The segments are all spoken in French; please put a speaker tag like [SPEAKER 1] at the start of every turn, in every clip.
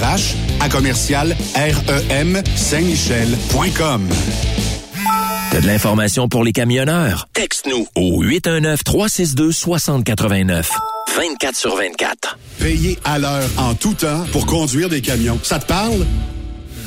[SPEAKER 1] RH à commercial REM Saint-Michel.com.
[SPEAKER 2] T'as de l'information pour les camionneurs? Texte-nous au 819-362-6089. 24 sur 24.
[SPEAKER 1] Payé à l'heure en tout temps pour conduire des camions. Ça te parle?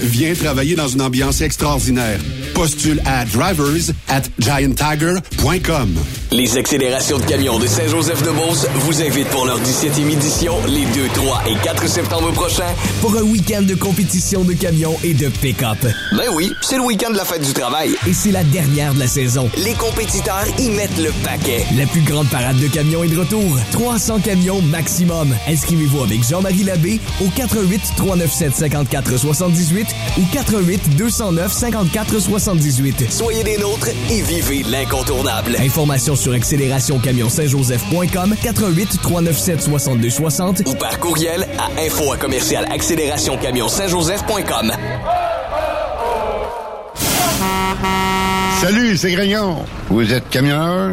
[SPEAKER 1] Viens travailler dans une ambiance extraordinaire. Postule à drivers at gianttiger.com.
[SPEAKER 3] Les accélérations de camions de Saint-Joseph-de-Beauce vous invitent pour leur 17e édition les 2, 3 et 4 septembre prochains
[SPEAKER 4] pour un week-end de compétition de camions et de pick-up.
[SPEAKER 3] Ben oui, c'est le week-end de la fête du travail.
[SPEAKER 4] Et c'est la dernière de la saison.
[SPEAKER 3] Les compétiteurs y mettent le paquet.
[SPEAKER 4] La plus grande parade de camions est de retour. 300 camions maximum. Inscrivez-vous avec Jean-Marie Labbé au 88 397 54 78 ou 88 209 54 78.
[SPEAKER 3] Soyez des nôtres et vivez l'incontournable.
[SPEAKER 4] Informations sur accélérationcamionsaintjoseph.com 88 397 62 60
[SPEAKER 3] ou par courriel à info à commercial accélérationcamionsaintjoseph.com.
[SPEAKER 5] Salut, c'est Grignon. Vous êtes camionneur?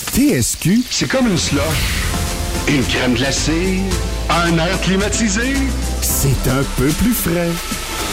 [SPEAKER 1] TSQ, c'est comme une slush. Une crème glacée, un air climatisé. C'est un peu plus frais.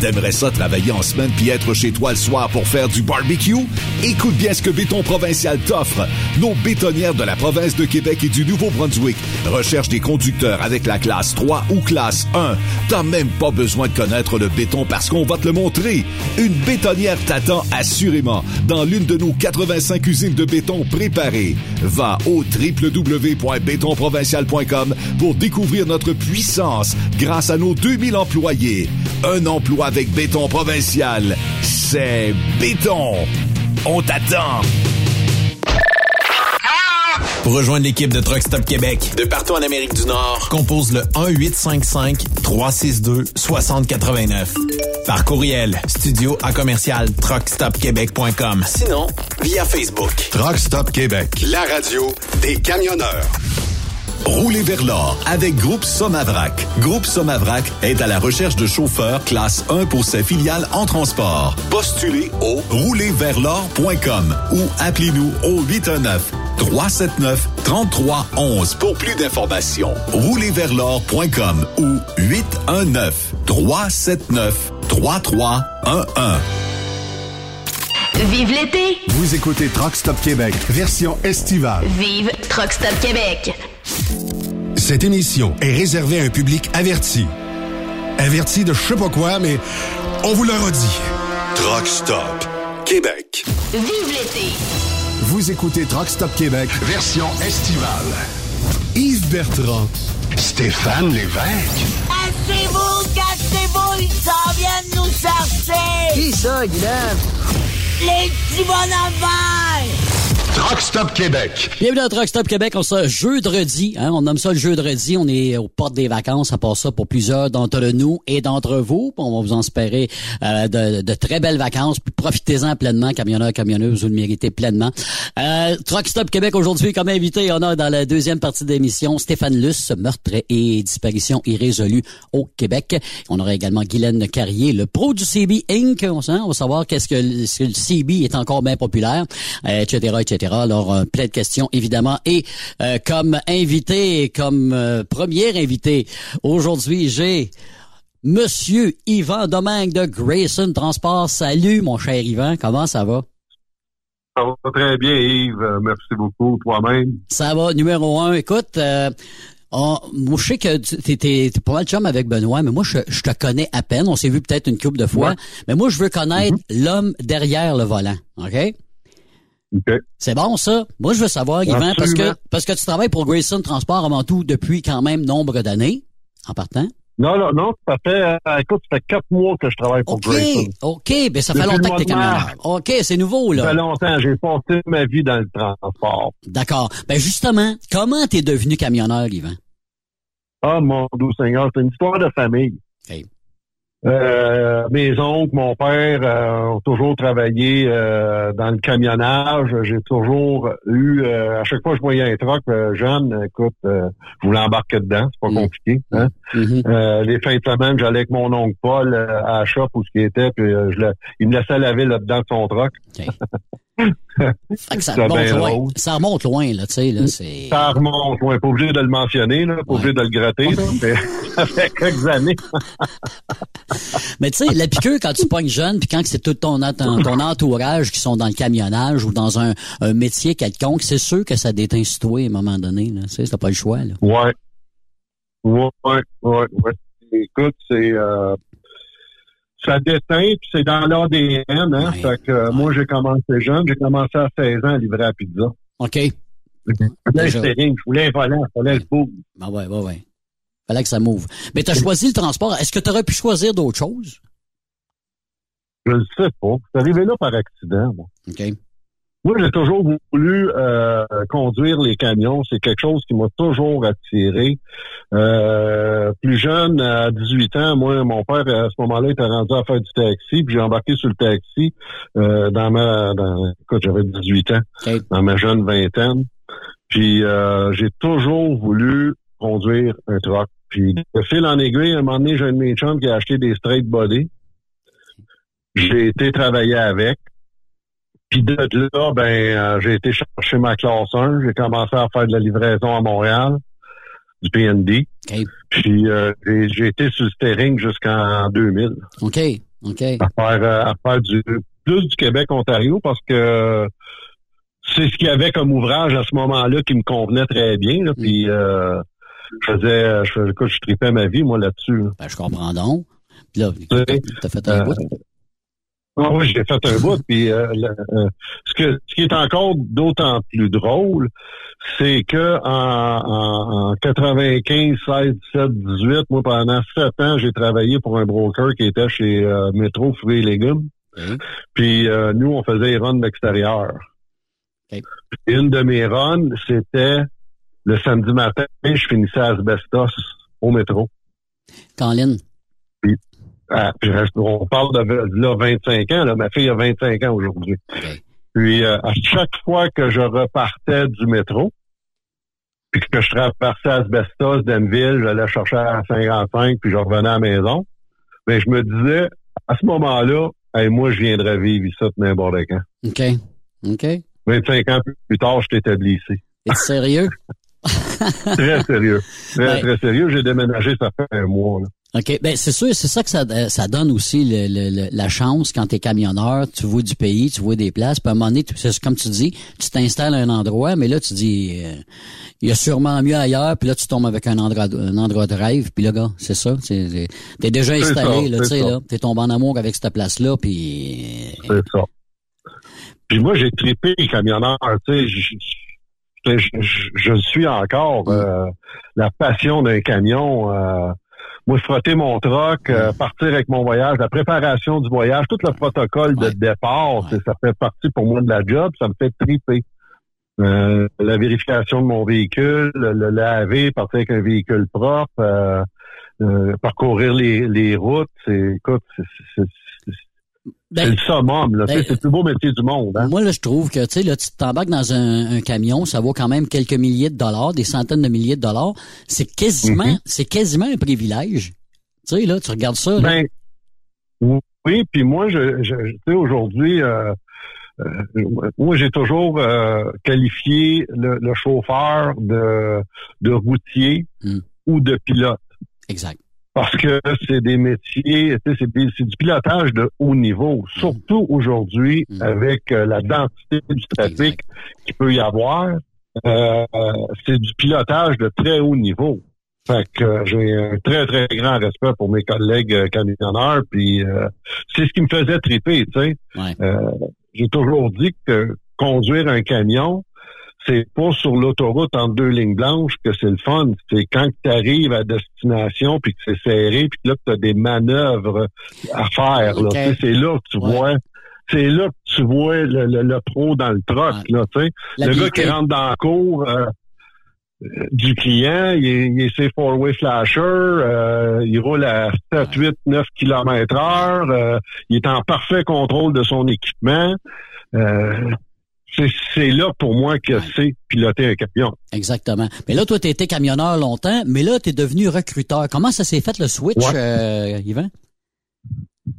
[SPEAKER 6] T'aimerais ça travailler en semaine puis être chez toi le soir pour faire du barbecue? Écoute bien ce que Béton Provincial t'offre. Nos bétonnières de la province de Québec et du Nouveau-Brunswick recherchent des conducteurs avec la classe 3 ou classe 1. T'as même pas besoin de connaître le béton parce qu'on va te le montrer. Une bétonnière t'attend assurément dans l'une de nos 85 usines de béton préparées. Va au www.bétonprovincial.com pour découvrir notre puissance grâce à nos 2000 employés. Un emploi avec béton provincial. C'est béton. On t'attend.
[SPEAKER 7] Pour rejoindre l'équipe de Truck Stop Québec, de partout en Amérique du Nord, compose le 1-855-362-6089. Par courriel, studio à commercial truckstopquebec.com. Sinon, via Facebook.
[SPEAKER 1] Truck Stop Québec, la radio des camionneurs.
[SPEAKER 6] Roulez vers l'or avec Groupe Somavrac. Groupe Somavrac est à la recherche de chauffeurs classe 1 pour ses filiales en transport. Postulez au roulerversl'or.com ou appelez-nous au 819 379 3311 pour plus d'informations. Roulerversl'or.com ou 819 379 3311.
[SPEAKER 8] Vive l'été!
[SPEAKER 1] Vous écoutez Truck Stop Québec, version estivale.
[SPEAKER 8] Vive Truck Stop Québec!
[SPEAKER 1] Cette émission est réservée à un public averti. Averti de je sais pas quoi, mais on vous le redit. Truck Stop Québec.
[SPEAKER 8] Vive l'été!
[SPEAKER 1] Vous écoutez Truck Stop Québec, version estivale. Yves Bertrand, Stéphane Lévesque,
[SPEAKER 9] Cassez-vous, cassez-vous, ils s'en viennent nous chercher!
[SPEAKER 10] Qui ça, Guylaine?
[SPEAKER 9] Les petits bonhommes verts!
[SPEAKER 1] Truck Stop Québec.
[SPEAKER 10] Bienvenue à Truck Stop Québec. On se jeudi, hein, on nomme ça le jeudi. On est aux portes des vacances. Ça passe ça pour plusieurs d'entre nous et d'entre vous. On va vous en espérer euh, de, de, très belles vacances. Profitez-en pleinement, camionneurs, camionneuses, vous le méritez pleinement. Euh, Truck Stop Québec aujourd'hui, comme invité, on a dans la deuxième partie de l'émission Stéphane Luce, meurtre et disparition irrésolue au Québec. On aura également Guylaine Carrier, le pro du CB Inc. On, va savoir qu'est-ce que, le CB est encore bien populaire, euh, etc., etc. Alors, euh, plein de questions, évidemment. Et euh, comme invité, comme euh, premier invité, aujourd'hui, j'ai Monsieur Yvan Domingue de Grayson Transport. Salut, mon cher Yvan. Comment ça va?
[SPEAKER 11] Ça va très bien, Yves. Merci beaucoup. Toi-même?
[SPEAKER 10] Ça va. Numéro un. Écoute, moi, je sais que tu es, pas mal chum avec Benoît, mais moi, je, te connais à peine. On s'est vu peut-être une couple de fois. Mais moi, je veux connaître mm-hmm. l'homme derrière le volant. OK? C'est bon, ça? Moi, je veux savoir, Yvan, parce que, parce que tu travailles pour Grayson Transport avant tout depuis quand même nombre d'années, en partant.
[SPEAKER 11] Non, non, non, ça fait, euh, écoute, ça fait quatre mois que je travaille pour Grayson.
[SPEAKER 10] OK, ben ça fait longtemps que t'es camionneur. OK, c'est nouveau, là.
[SPEAKER 11] Ça fait longtemps, j'ai passé ma vie dans le transport.
[SPEAKER 10] D'accord. Ben justement, comment t'es devenu camionneur, Yvan?
[SPEAKER 11] Ah, mon doux Seigneur, c'est une histoire de famille. Euh, mes oncles, mon père euh, ont toujours travaillé euh, dans le camionnage. J'ai toujours eu, à chaque fois que je voyais un truck jeune, écoute, je voulais embarquer dedans, c'est pas mm. compliqué. Hein? Mm-hmm. les fins de semaine, j'allais avec mon oncle Paul à la shop où ce qui était, puis je il me laissait laver là-dedans de son truck.
[SPEAKER 10] Ça, remonte loin. ça remonte loin, là, tu sais, là, c'est...
[SPEAKER 11] Ça remonte loin. Pas obligé de le mentionner, là, pas obligé de le gratter, là, mais ça fait quelques années.
[SPEAKER 10] mais tu sais, la piqûre, quand tu pognes jeune, puis quand c'est tout ton, ton, entourage qui sont dans le camionnage ou dans un, métier quelconque, c'est sûr que ça déteint sur toi à un moment donné, là. Tu sais, t'as pas le choix, là.
[SPEAKER 11] Ouais. Ouais, ouais, ouais. Écoute, c'est... Euh ça déteint, puis c'est dans l'ADN. Hein? fait que moi, j'ai commencé jeune. J'ai commencé à 16 ans à livrer à pizza.
[SPEAKER 10] OK.
[SPEAKER 11] je voulais un volant, il fallait le bouge.
[SPEAKER 10] Ah ouais, ouais, ouais. Fallait que ça move. Mais tu as choisi le transport. Est-ce que tu aurais pu choisir d'autres choses?
[SPEAKER 11] Je ne sais pas. C'est arrivé là par accident. Moi.
[SPEAKER 10] OK.
[SPEAKER 11] Moi, j'ai toujours voulu euh, conduire les camions. C'est quelque chose qui m'a toujours attiré. Euh, plus jeune, à 18 ans, moi, mon père, à ce moment-là, était rendu à faire du taxi, puis j'ai embarqué sur le taxi euh, dans ma... Dans, écoute, j'avais 18 ans, dans ma jeune vingtaine. Puis j'ai toujours voulu conduire un truck. Puis de fil en aiguille, à un moment donné, j'ai un de mes chums qui a acheté des straight body. J'ai été travailler avec. Puis de là, ben, euh, j'ai été chercher ma classe 1. J'ai commencé à faire de la livraison à Montréal, du PND. Puis euh, j'ai été sur le steering jusqu'en 2000.
[SPEAKER 10] OK, OK.
[SPEAKER 11] À faire, euh, à faire du plus du Québec-Ontario parce que c'est ce qu'il y avait comme ouvrage à ce moment-là qui me convenait très bien. Là, Puis euh, je faisais, je, écoute, je tripais ma vie, moi, là-dessus.
[SPEAKER 10] Ben, je comprends donc. Puis là, t'as fait un bout.
[SPEAKER 11] Ah oui, j'ai fait un bout. Puis euh, euh, ce, que, ce qui est encore d'autant plus drôle, c'est que en, en, 95, 16, 17, 18, moi pendant sept ans, j'ai travaillé pour un broker qui était chez euh, Métro Fruits et Légumes. Puis nous, on faisait les runs d'extérieur. Une de mes runs, c'était le samedi matin, je finissais à Asbestos au métro.
[SPEAKER 10] Caroline.
[SPEAKER 11] Ah, on parle de là 25 ans. Là, ma fille a 25 ans aujourd'hui. Puis euh, à chaque fois que je repartais du métro, puis que je traversais Asbestos, Denville, j'allais chercher à 55, puis je revenais à la maison, mais ben, je me disais, à ce moment-là, moi, je viendrais vivre ici n'importe quand.
[SPEAKER 10] OK. OK.
[SPEAKER 11] 25 ans plus tard, je t'établis ici.
[SPEAKER 10] Es sérieux?
[SPEAKER 11] très sérieux. Très, très sérieux. J'ai déménagé, ça fait un mois. Là.
[SPEAKER 10] OK. Ben, c'est sûr, c'est ça que ça, euh, ça donne aussi le, la chance quand tu es camionneur, tu vois du pays, tu vois des places, puis à un moment donné, c'est comme tu dis, tu t'installes à un endroit, mais là, tu dis, euh, il y a sûrement mieux ailleurs, puis là, tu tombes avec un endroit, un endroit de rêve, puis là, gars, c'est ça. T'es déjà installé, là, tu sais, là. T'es tombé en amour avec cette place-là, puis...
[SPEAKER 11] C'est ça. Puis moi, j'ai trippé camionneur, tu sais, je, je, suis encore mm. euh, la passion d'un camion moi, frotter mon troc, euh, partir avec mon voyage, la préparation du voyage, tout le protocole de départ, ça fait partie pour moi de la job, ça me fait triper. Euh, la vérification de mon véhicule, le, le laver, partir avec un véhicule propre, euh, euh, parcourir les, les routes, c'est écoute, c'est- c'est le summum, là.
[SPEAKER 10] Ben,
[SPEAKER 11] c'est le plus beau métier du monde. Hein?
[SPEAKER 10] Moi, là, je trouve que, tu sais, là, tu t'embarques dans un, un camion, ça vaut quand même quelques milliers de dollars, des centaines de milliers de dollars. C'est quasiment,
[SPEAKER 11] Mhm.
[SPEAKER 10] c'est quasiment un privilège. Tu sais, là, tu regardes ça, là.
[SPEAKER 11] Ben, oui, puis moi, je, je, tu sais, aujourd'hui, euh, euh, moi, j'ai toujours euh, qualifié le, le chauffeur de, de routier
[SPEAKER 10] Mm.
[SPEAKER 11] ou de pilote.
[SPEAKER 10] Exact.
[SPEAKER 11] Parce que c'est des métiers, c'est du pilotage de haut niveau,
[SPEAKER 10] Mm.
[SPEAKER 11] surtout aujourd'hui avec euh, la densité du trafic qu'il peut y avoir. euh, c'est du pilotage de très haut niveau. Fait que euh, j'ai un très, très grand respect pour mes collègues euh, camionneurs, puis euh, c'est ce qui me faisait triper, tu sais. Euh, j'ai toujours dit que conduire un camion, c'est pas sur l'autoroute entre deux lignes blanches que c'est le fun. C'est quand tu arrives à destination, puis que c'est serré, puis que là, tu as des manœuvres à faire. là. C'est là que tu vois... C'est là que tu vois le, le- le pro dans le truck, là, tu sais. Le gars qui rentre dans la cour, euh, euh, du client, il est, il est four-way flasher, euh, il roule à 7, 8, 9 km heure, euh, il est en parfait contrôle de son équipement. C'est, là pour moi que c'est piloter un camion.
[SPEAKER 10] Exactement. Mais là, toi, tu été camionneur longtemps, mais là, tu es devenu recruteur. Comment ça s'est fait le switch,
[SPEAKER 11] Ouais.
[SPEAKER 10] euh, Yvan?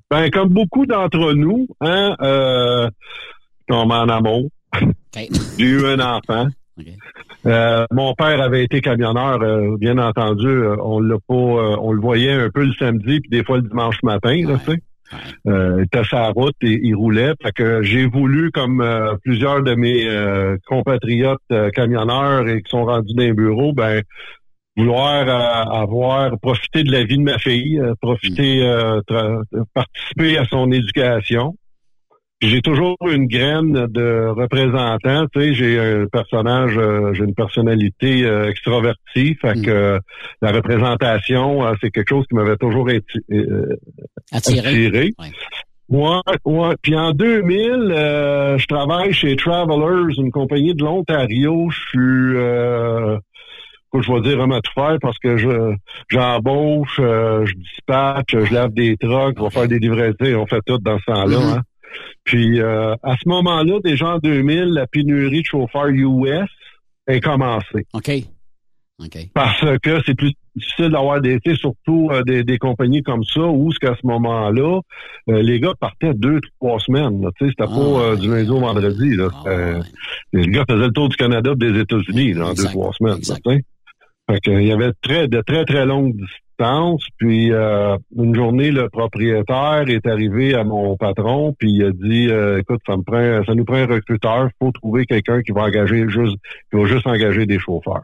[SPEAKER 11] Ben, comme beaucoup d'entre nous, hein, euh, tombé en amour. J'ai eu un enfant. Euh, mon père avait été camionneur, euh, bien entendu. euh, on l'a pas, on le voyait un peu le samedi, puis des fois le dimanche matin, là, tu sais. Euh, il était la route et il roulait. Fait que j'ai voulu, comme euh, plusieurs de mes euh, compatriotes euh, camionneurs et qui sont rendus dans les bureaux, ben vouloir euh, avoir profité de la vie de ma fille, euh, profiter, euh, tra- participer à son éducation. J'ai toujours une graine de représentant, tu sais, j'ai un personnage, euh, j'ai une personnalité euh, extravertie, fait que euh, la représentation, euh, c'est quelque chose qui m'avait toujours atti- euh,
[SPEAKER 10] Attiré.
[SPEAKER 11] Ouais, ouais. Puis en 2000, euh, je travaille chez Travelers, une compagnie de l'Ontario. Je suis, euh, quoi, je vais dire faire parce que je j'embauche, je dispatche, je lave des trucks, je vais faire des livraisons, on fait tout dans ce temps-là.
[SPEAKER 10] Mhm.
[SPEAKER 11] hein. Puis euh, à ce moment-là, déjà en 2000, la pénurie de chauffeurs US est commencée.
[SPEAKER 10] OK. OK.
[SPEAKER 11] Parce que c'est plus difficile d'avoir des, surtout euh, des, des compagnies comme ça, où ce qu'à ce moment-là, euh, les gars partaient deux, trois semaines. c'était pas euh, du lundi au vendredi. Là. Euh, Les gars faisaient le tour du Canada et des États-Unis en deux, trois semaines. Fait que, il y avait très, de très, très longues distances. Puis euh, une journée, le propriétaire est arrivé à mon patron, puis il a dit euh, Écoute, ça me prend ça nous prend un recruteur, faut trouver quelqu'un qui va engager juste qui va juste engager des chauffeurs.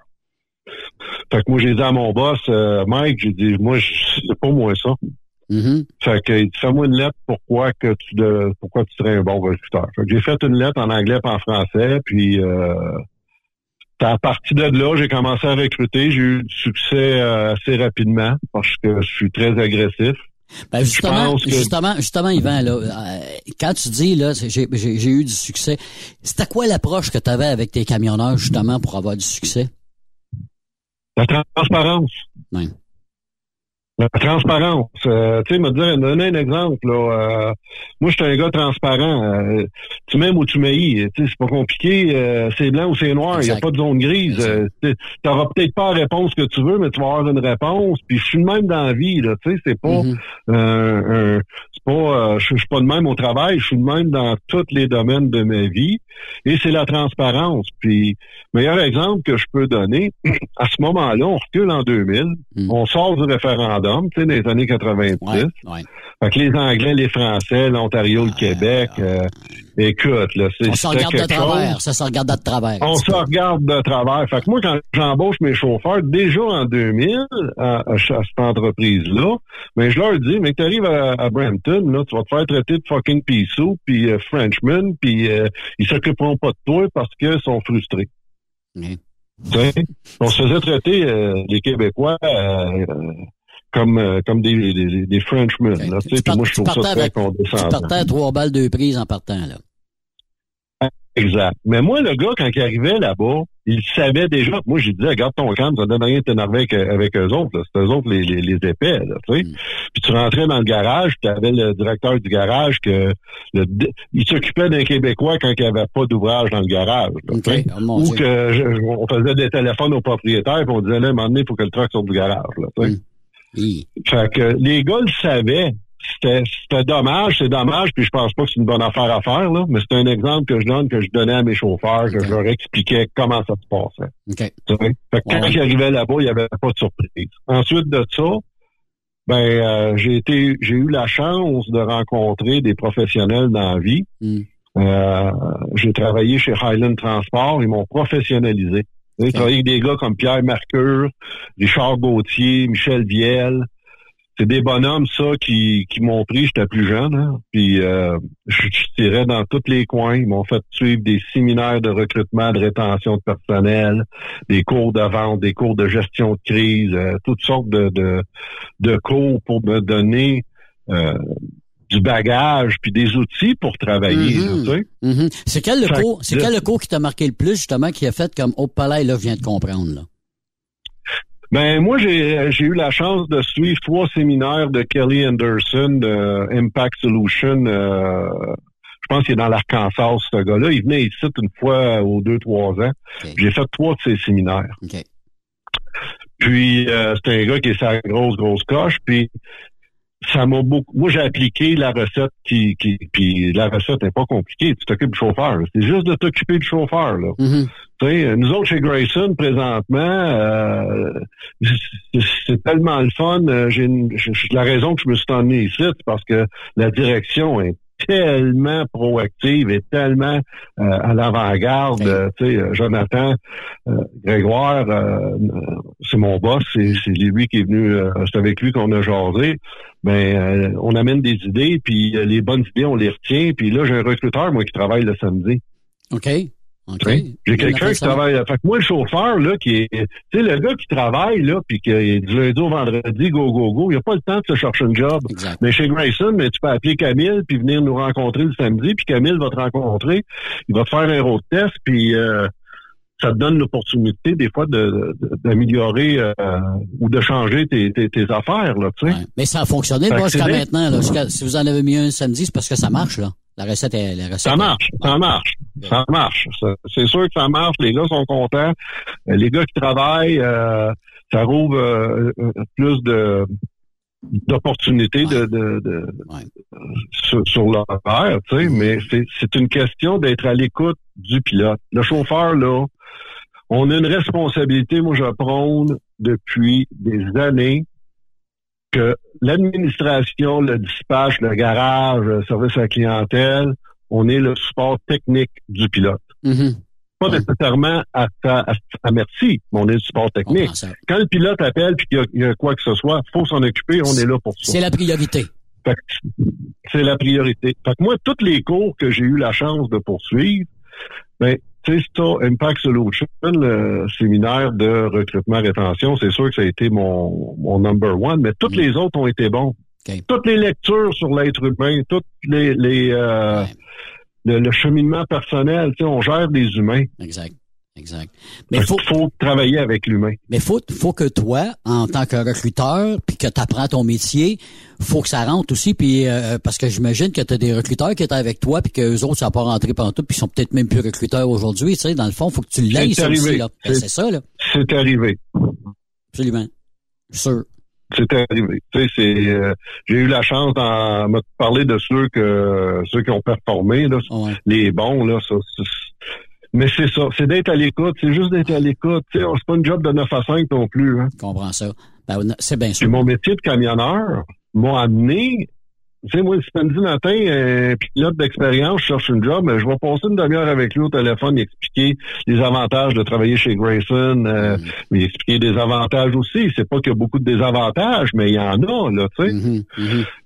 [SPEAKER 11] Fait que moi, j'ai dit à mon boss, euh, Mike, j'ai dit, moi, c'est pas moi ça.
[SPEAKER 10] Mm-hmm.
[SPEAKER 11] Fait que, il dit, fais-moi une lettre pourquoi que tu de, pourquoi tu serais un bon recruteur. Fait que j'ai fait une lettre en anglais et en français, puis euh, à partir de là, j'ai commencé à recruter. J'ai eu du succès euh, assez rapidement parce que je suis très agressif.
[SPEAKER 10] Ben justement,
[SPEAKER 11] que-
[SPEAKER 10] justement, justement, Yvan, là, euh, quand tu dis là, j'ai eu du succès, c'était quoi l'approche que tu avais avec tes camionneurs justement pour avoir du succès?
[SPEAKER 11] La transparence.
[SPEAKER 10] Ouais.
[SPEAKER 11] La transparence. Euh, tu sais, me dire, donner un exemple. Là, euh, moi, je suis un gars transparent. Euh, tu m'aimes ou tu m'haïs. C'est pas compliqué. c'est blanc ou c'est noir. Il n'y a pas de zone grise. Tu n'auras peut-être pas la réponse que tu veux, mais tu vas avoir une réponse. Puis je suis le même dans la vie. Tu sais, c'est pas, un- c'est pas, je suis pas le même au travail. Je suis le même dans tous les domaines de ma vie. Et c'est la transparence. Puis, meilleur exemple que je peux donner, à ce moment-là, on recule en 2000, on sort du référendum, tu sais, des années 90. Fait que les Anglais, les Français, l'Ontario, le Québec, euh, écoute, là, c'est
[SPEAKER 10] On se regarde de travers,
[SPEAKER 11] chose.
[SPEAKER 10] ça se regarde de travers.
[SPEAKER 11] On se regarde de travers. Fait que moi, quand j'embauche mes chauffeurs, déjà en 2000, à, à ch- à cette entreprise-là, mais je leur dis, mais tu arrives à, à Brampton, là, tu vas te faire traiter de fucking pissou, puis euh, Frenchman, puis euh, ils s'occuperont pas de toi parce qu'ils sont frustrés. On se faisait traiter, euh, les Québécois, euh, comme, euh, comme des, des, des Frenchmen. Là, tu sais, moi, je trouve ça très
[SPEAKER 10] avec, tu
[SPEAKER 11] condescendant.
[SPEAKER 10] partais à trois balles, deux prises en partant, là.
[SPEAKER 11] Exact. Mais moi, le gars, quand il arrivait là-bas, il savait déjà. Moi, j'ai dit, regarde ton camp, ça donne rien de t'énerver avec, avec eux autres. C'est eux autres les, les, les épais, là, tu sais. Puis tu rentrais dans le garage, tu avais le directeur du garage que le, il s'occupait d'un Québécois quand il n'y avait pas d'ouvrage dans le garage. là, sais.
[SPEAKER 10] Oh,
[SPEAKER 11] Ou que je- on faisait des téléphones aux propriétaires, puis on disait là, un moment donné, il faut que le truck sorte du garage. Là, tu sais. Fait que les gars le savaient. C'était dommage, c'est dommage, puis je pense pas que c'est une bonne affaire à faire, là, mais c'est un exemple que je donne, que je donnais à mes chauffeurs, que je leur expliquais comment ça se passait. Fait que quand
[SPEAKER 10] Ouais.
[SPEAKER 11] j'arrivais là-bas, il n'y avait pas de surprise. Ensuite de ça, ben euh, j'ai été j'ai eu la chance de rencontrer des professionnels dans la vie.
[SPEAKER 10] Mm.
[SPEAKER 11] Euh, j'ai travaillé chez Highland Transport, ils m'ont professionnalisé. J'ai travaillé avec des gars comme Pierre Mercure, Richard Gauthier, Michel Viel. C'est des bonhommes, ça, qui, qui m'ont pris, j'étais plus jeune, hein. puis euh, je, je tirais dans tous les coins. Ils m'ont fait suivre des séminaires de recrutement, de rétention de personnel, des cours de vente, des cours de gestion de crise, euh, toutes sortes de, de, de cours pour me donner euh, du bagage puis des outils pour travailler.
[SPEAKER 10] Mhm.
[SPEAKER 11] sais.
[SPEAKER 10] Mhm. C'est quel le cours, c'est quel le cours qui t'a marqué le plus, justement, qui a fait comme, oh, palais, là, je viens de comprendre, là?
[SPEAKER 11] Ben moi j'ai j'ai eu la chance de suivre trois séminaires de Kelly Anderson de Impact Solution. euh, je pense qu'il est dans l'Arkansas ce gars-là. Il venait ici une fois aux deux trois ans. J'ai fait trois de ces séminaires. Puis euh, c'est un gars qui est sa grosse grosse coche. Puis ça m'a beaucoup. Moi j'ai appliqué la recette qui qui puis la recette n'est pas compliquée. Tu t'occupes du chauffeur. C'est juste de t'occuper du chauffeur là. Tu sais, nous autres chez Grayson, présentement, euh, c'est- tellement le fun. Euh, J'ai la raison que je me suis emmené ici, c'est parce que la direction est tellement proactive et tellement euh, à l'avant-garde. Euh, tu sais, euh, Jonathan euh, Grégoire, c'est mon boss, c'est c'est lui qui est venu, c'est avec lui qu'on a jasé. Ben, euh, on amène des idées, puis les bonnes idées, on les retient. Puis là, j'ai un recruteur, moi, qui travaille le samedi.
[SPEAKER 10] OK.
[SPEAKER 11] J'ai quelqu'un qui travaille. Fait que moi, le chauffeur, là, qui est. Tu sais, le gars qui travaille, là, puis qui est du lundi au vendredi, go, go, go, il a pas le temps de se chercher un job. Mais chez Grayson, mais tu peux appeler Camille puis venir nous rencontrer le samedi, puis Camille va te rencontrer. Il va te faire un road test, puis euh, ça te donne l'opportunité, des fois, de- de- d'améliorer euh, ou de changer tes, tes, tes affaires, là, tu sais.
[SPEAKER 10] Mais ça a fonctionné, moi, jusqu'à maintenant, là. Si vous en avez mis un samedi, c'est parce que ça marche, là. La recette est, la recette
[SPEAKER 11] Ça
[SPEAKER 10] est-
[SPEAKER 11] marche, ça marche, ça marche. C'est sûr que ça marche. Les gars sont contents. Les gars qui travaillent, euh, ça rouvre euh, euh, plus de d'opportunités de, de, de- sur, sur l'horaire, tu sais, mais c'est c'est une question d'être à l'écoute du pilote. Le chauffeur, là, on a une responsabilité, moi je prône depuis des années que l'administration, le dispatch, le garage, le service à la clientèle, on est le support technique du pilote.
[SPEAKER 10] Mhm.
[SPEAKER 11] Pas nécessairement à, à, à merci, mais on est le support technique. Quand le pilote appelle puis qu'il y a- il y, a quoi que ce soit, faut s'en occuper, on est là pour ça.
[SPEAKER 10] C'est la priorité.
[SPEAKER 11] C'est la priorité. Fait que moi, tous les cours que j'ai eu la chance de poursuivre, ben, tu sais, ça, Impact Solution, le séminaire de recrutement rétention, c'est sûr que ça a été mon, mon number one, mais toutes les autres ont été bons. Toutes les lectures sur l'être humain, toutes les, les euh, le, le cheminement personnel, tu sais, on gère des humains.
[SPEAKER 10] Exact. Exact.
[SPEAKER 11] Mais faut, faut travailler avec l'humain.
[SPEAKER 10] Mais faut, faut que toi, en tant que recruteur, puis que tu apprends ton métier, faut que ça rentre aussi, puis euh, parce que j'imagine que tu as des recruteurs qui étaient avec toi, puis qu'eux autres, ça n'a pas rentré pendant tout, puis ils sont peut-être même plus recruteurs aujourd'hui. Tu sais, dans le fond, faut que tu l'aies ça aussi. là. Ben,
[SPEAKER 11] C'est-
[SPEAKER 10] C'est ça, là.
[SPEAKER 11] C'est arrivé.
[SPEAKER 10] Absolument. Sûr.
[SPEAKER 11] C'est arrivé. Tu sais, c'est, euh, j'ai eu la chance d'en me parler de ceux que ceux qui ont performé, là, les bons, là. Ça, mais c'est ça, c'est d'être à l'écoute. C'est juste d'être à l'écoute. C'est pas une job de 9 à 5 non plus. Hein.
[SPEAKER 10] Je comprends ça. Ben, c'est bien sûr.
[SPEAKER 11] mon métier de camionneur m'a amené. Tu sais, moi, le samedi matin, un pilote d'expérience, je cherche une job, mais je vais passer une demi-heure avec lui au téléphone et expliquer les avantages de travailler chez Grayson, euh, mais expliquer des avantages aussi. C'est pas qu'il y a beaucoup de désavantages, mais il y en a, là, tu sais.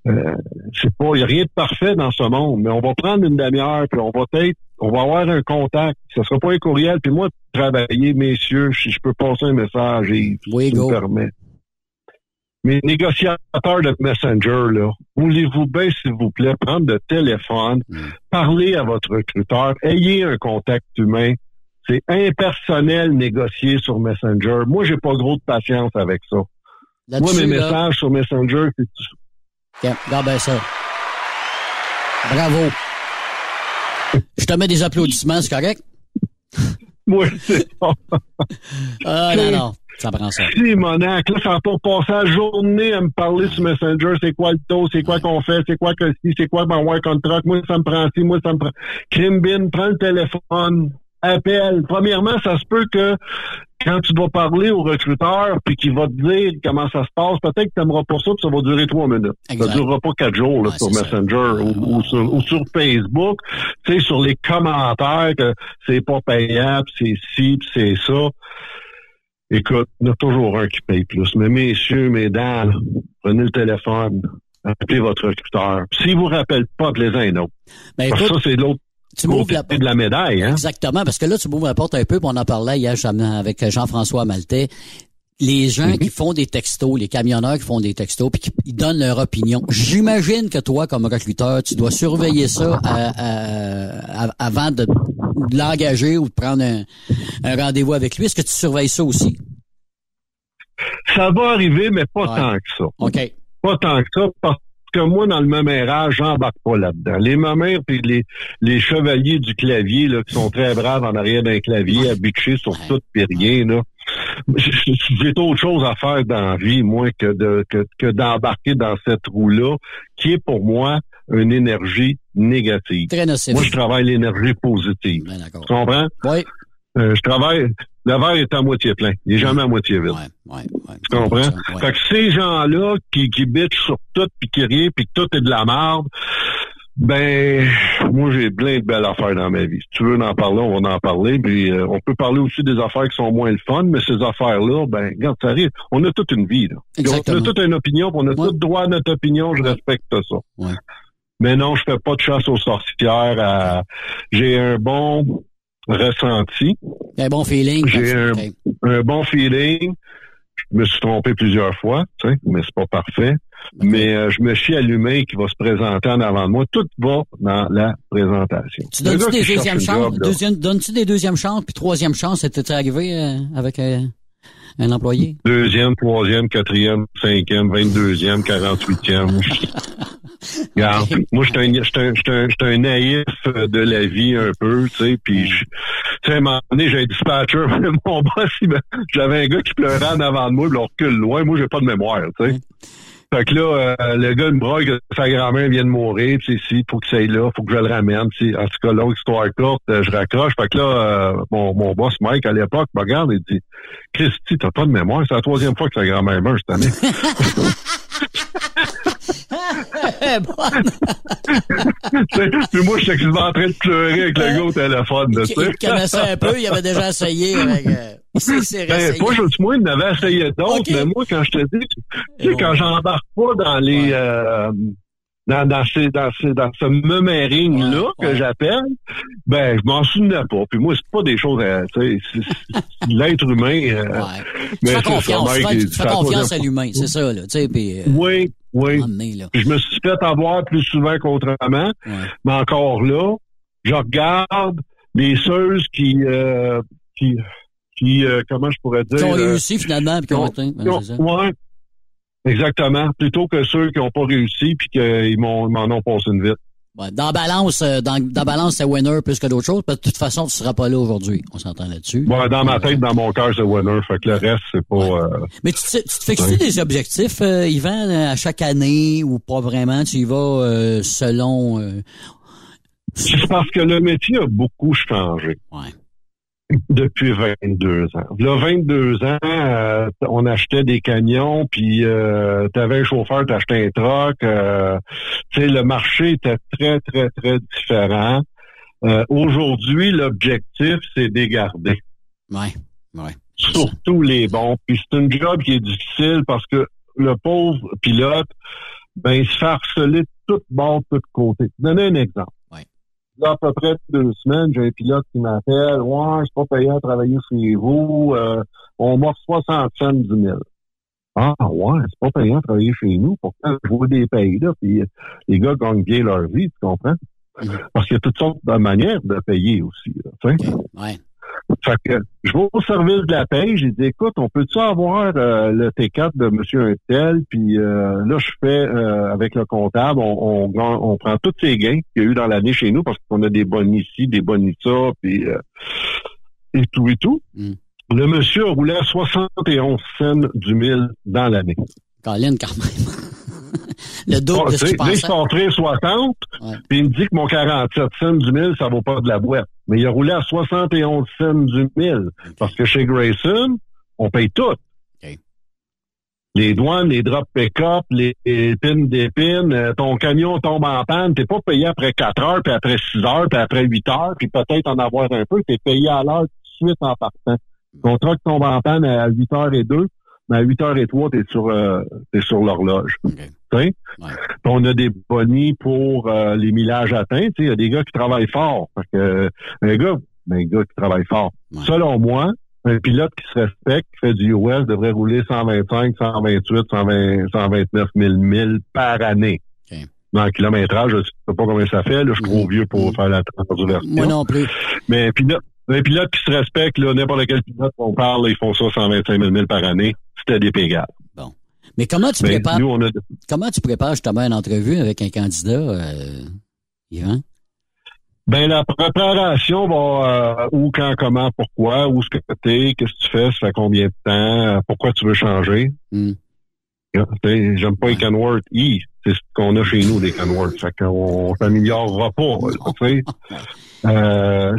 [SPEAKER 11] Euh, c'est pas, il y a rien de parfait dans ce monde, mais on va prendre une demi-heure, puis on va peut-être, on va avoir un contact. Ce sera pas un courriel, puis moi, travailler, messieurs, si je peux passer un message, et
[SPEAKER 10] oui,
[SPEAKER 11] me permets. mes négociateurs de Messenger, là, voulez-vous bien, s'il vous plaît, prendre le téléphone, parler à votre recruteur, ayez un contact humain. C'est impersonnel négocier sur Messenger. Moi, j'ai pas gros de patience avec ça. Moi, mes
[SPEAKER 10] là-
[SPEAKER 11] messages sur Messenger, c'est
[SPEAKER 10] regarde bien ça. Bravo. Je te mets des applaudissements, c'est correct?
[SPEAKER 11] Moi, c'est pas.
[SPEAKER 10] Ah, non, non. Ça prend ça.
[SPEAKER 11] Simonac, là, ça va pas passer la journée à me parler sur Messenger, c'est quoi le taux, c'est quoi qu'on fait, c'est quoi que si, c'est quoi mon work contract, moi ça me prend ci, moi ça me prend. Crimbin, prends le téléphone, appelle. Premièrement, ça se peut que quand tu vas parler au recruteur puis qu'il va te dire comment ça se passe, peut-être que tu n'aimeras pas ça puis ça va durer trois minutes.
[SPEAKER 10] Exact.
[SPEAKER 11] Ça durera pas quatre jours là, sur Messenger ou, ou sur, ou sur Facebook. Tu sais, sur les commentaires que c'est pas payable, c'est ci, puis c'est ça. Écoute, il y en a toujours un qui paye plus. Mais messieurs, mesdames, prenez le téléphone, appelez votre recruteur. S'il vous rappelle pas, appelez-un autre.
[SPEAKER 10] Ben,
[SPEAKER 11] Parce que
[SPEAKER 10] écoute,
[SPEAKER 11] ça, c'est l'autre
[SPEAKER 10] tu m'ouvres la
[SPEAKER 11] côté de la médaille. Hein?
[SPEAKER 10] Exactement, parce que là, tu m'ouvres la porte un peu, puis on en parlait hier avec Jean-François Maltais. Les gens
[SPEAKER 11] Mhm.
[SPEAKER 10] qui font des textos, les camionneurs qui font des textos, puis qui ils donnent leur opinion. J'imagine que toi, comme recruteur, tu dois surveiller ça à- à- à- avant de, de l'engager ou de prendre un, un rendez-vous avec lui. Est-ce que tu surveilles ça aussi?
[SPEAKER 11] Ça va arriver, mais pas tant que ça.
[SPEAKER 10] OK.
[SPEAKER 11] Pas tant que ça, parce que moi, dans le mémérage, j'embarque pas là-dedans. Les mamères puis les, les chevaliers du clavier, là, qui sont très braves en arrière d'un clavier, habitués sur tout puis rien, là. J'ai autre chose à faire dans la vie, moi, que de que, que d'embarquer dans cette roue-là, qui est pour moi une énergie négative.
[SPEAKER 10] Très nocif.
[SPEAKER 11] Moi, je travaille l'énergie positive.
[SPEAKER 10] Ben.
[SPEAKER 11] Tu comprends?
[SPEAKER 10] Oui.
[SPEAKER 11] Euh, je travaille. Le verre est à moitié plein. Il est jamais à moitié vide. tu comprends? Fait que ces gens-là qui, qui bitchent sur tout puis qui rient puis que tout est de la merde, ben moi j'ai plein de belles affaires dans ma vie. Si tu veux en parler, on va en parler. Puis euh, on peut parler aussi des affaires qui sont moins le fun, mais ces affaires-là, ben regarde, ça arrive. On a toute une vie. Là.
[SPEAKER 10] Exactement.
[SPEAKER 11] On a toute une opinion, puis on a tout droit à notre opinion. Je respecte ça. Mais non, je fais pas de chasse aux sorcières. à- J'ai un bon ressenti.
[SPEAKER 10] Un bon feeling.
[SPEAKER 11] J'ai un, un bon feeling. Je me suis trompé plusieurs fois, tu sais, mais c'est pas parfait. Mais euh, je me à l'humain qui va se présenter en avant de moi. Tout va dans la présentation.
[SPEAKER 10] Tu donnes-tu des deuxièmes chances? Deuxième, donnes-tu des deuxièmes chances puis troisième chance? C'était arrivé euh, avec euh, un employé?
[SPEAKER 11] Deuxième, troisième, quatrième, cinquième, vingt-deuxième, quarante-huitième. Regarde, moi, je suis un, naïf de la vie un peu, tu sais, puis tu sais, à un moment donné, j'ai un dispatcher, mon boss, j'avais un gars qui pleurait en avant de moi, puis on recule loin, moi, j'ai pas de mémoire, tu sais. Fait que là, euh, le gars me que sa grand-mère vient de mourir, puis si, faut que ça aille là, faut que je le ramène. puis En tout cas, l'autre histoire courte, euh, je raccroche. Fait que là, euh, mon, mon boss Mike, à l'époque, me regarde et dit Christy, t'as pas de mémoire, c'est la troisième fois que sa grand-mère meurt cette année. Puis moi, j'étais quasiment en train de pleurer avec le gars au téléphone. sais.
[SPEAKER 10] Il connaissait un peu, il avait déjà essayé avec... Euh, il il
[SPEAKER 11] Ben, moi, je, moi, il en avait essayé d'autres, mais moi, quand je te dis, tu sais, quand j'embarque pas dans les, euh, dans, dans ces, dans ces, dans ce meumering-là que j'appelle, ben, je m'en souvenais pas. Puis moi, c'est pas des choses, à- l'être humain, euh,
[SPEAKER 10] Tu fais confiance,
[SPEAKER 11] ça,
[SPEAKER 10] tu fais, tu fais confiance à l'humain, c'est ça, là, tu sais, puis... euh,
[SPEAKER 11] Oui, oui.
[SPEAKER 10] là.
[SPEAKER 11] Je me suis fait avoir plus souvent qu'autrement, mais encore là, je regarde les ceux qui, euh, qui, qui, euh, comment je pourrais dire,
[SPEAKER 10] Qui ont
[SPEAKER 11] euh,
[SPEAKER 10] réussi, finalement, puis qui ont
[SPEAKER 11] qui ont- ouais, exactement. Plutôt que ceux qui n'ont pas réussi puis qu'ils m'ont- m'en ont passé une vite.
[SPEAKER 10] Ouais, dans balance, euh, dans, dans balance, c'est winner plus que d'autres choses. parce que de toute façon, tu seras pas là aujourd'hui. On s'entend là-dessus.
[SPEAKER 11] Ouais, dans ma tête, dans mon cœur, c'est winner. Fait que le reste, c'est pas. euh,
[SPEAKER 10] Mais tu, te- tu te fixes-tu des objectifs, euh, Yvan, à chaque année ou pas vraiment? Tu y vas euh, selon... euh,
[SPEAKER 11] C'est parce que le métier a beaucoup changé. Depuis 22 ans. Là, 22 ans, euh, on achetait des camions, puis euh, tu avais un chauffeur, tu achetais un truck. euh, tu sais, le marché était très, très, très différent. Euh, Aujourd'hui, l'objectif, c'est de les garder.
[SPEAKER 10] Ouais, ouais.
[SPEAKER 11] Surtout les bons. Puis c'est une job qui est difficile parce que le pauvre pilote, ben, il se fait harceler de toutes bords, de tous côtés. Donner un exemple. Là, à peu près deux semaines, j'ai un pilote qui m'appelle. Ouais, c'est pas payant de travailler chez vous. Euh, on m'offre 60 cents du 000. Ah ouais, c'est pas payant de travailler chez nous. Pourtant, je vois des pays là, puis les gars gagnent bien leur vie, tu comprends? Parce qu'il y a toutes sortes de manières de payer aussi. Là, tu sais.
[SPEAKER 10] Ouais.
[SPEAKER 11] Fait que je vais au service de la paye, j'ai dit écoute, on peut-tu avoir euh, le T4 de Monsieur Untel, puis euh, là je fais euh, avec le comptable, on, on, gagne- on prend tous ces gains qu'il y a eu dans l'année chez nous parce qu'on a des bonnes ici, des bonnes ça, puis et tout et tout. Le monsieur a roulé à 71 cents du mille dans l'année.
[SPEAKER 10] Colin, quand même. Le double
[SPEAKER 11] Ah,
[SPEAKER 10] de ce
[SPEAKER 11] tu sais,
[SPEAKER 10] qu'il
[SPEAKER 11] là, il
[SPEAKER 10] pensait.
[SPEAKER 11] s'est entré 60, puis il me dit que mon 47 cents du mille, ça vaut pas de la boîte. Mais il a roulé à 71 cents du mille. Parce que chez Grayson, on paye tout. Les douanes, les drops pick-up, les, les pins d'épines, euh, ton camion tombe en panne, t'es pas payé après 4 heures, puis après 6 heures, puis après 8 heures, puis peut-être en avoir un peu, t'es payé à l'heure tout de suite en partant. Ton truck tombe en panne à 8 heures et 2, mais à 8 heures et 3, t'es sur, euh, t'es sur l'horloge. Tu on a des bonnies pour euh, les millages atteints. Il y a des gars qui travaillent fort. Fait que, un gars, ben, un gars qui travaille fort. Selon moi, un pilote qui se respecte, qui fait du US, devrait rouler 125, 128, 120, 129 000 milles par année. Dans le kilométrage, je sais pas combien ça fait. Là, je suis trop vieux pour faire la transversion.
[SPEAKER 10] Moi non plus.
[SPEAKER 11] Mais un pilote, un pilote qui se respecte, n'importe quel pilote qu'on parle, ils font ça 125 000 milles par année. C'était des pégales.
[SPEAKER 10] Mais comment tu
[SPEAKER 11] Ben,
[SPEAKER 10] prépares
[SPEAKER 11] nous, on a-
[SPEAKER 10] comment tu prépares justement une entrevue avec un candidat, euh, Yvan?
[SPEAKER 11] Ben la préparation va euh, où, quand, comment, pourquoi, où ce que t'es, qu'est-ce que tu fais, ça fait combien de temps, euh, pourquoi tu veux changer?
[SPEAKER 10] Hmm.
[SPEAKER 11] J'aime pas les Canworth I, c'est ce qu'on a chez nous, des Canworth. Fait qu'on s'améliorera pas, tu sais. Euh,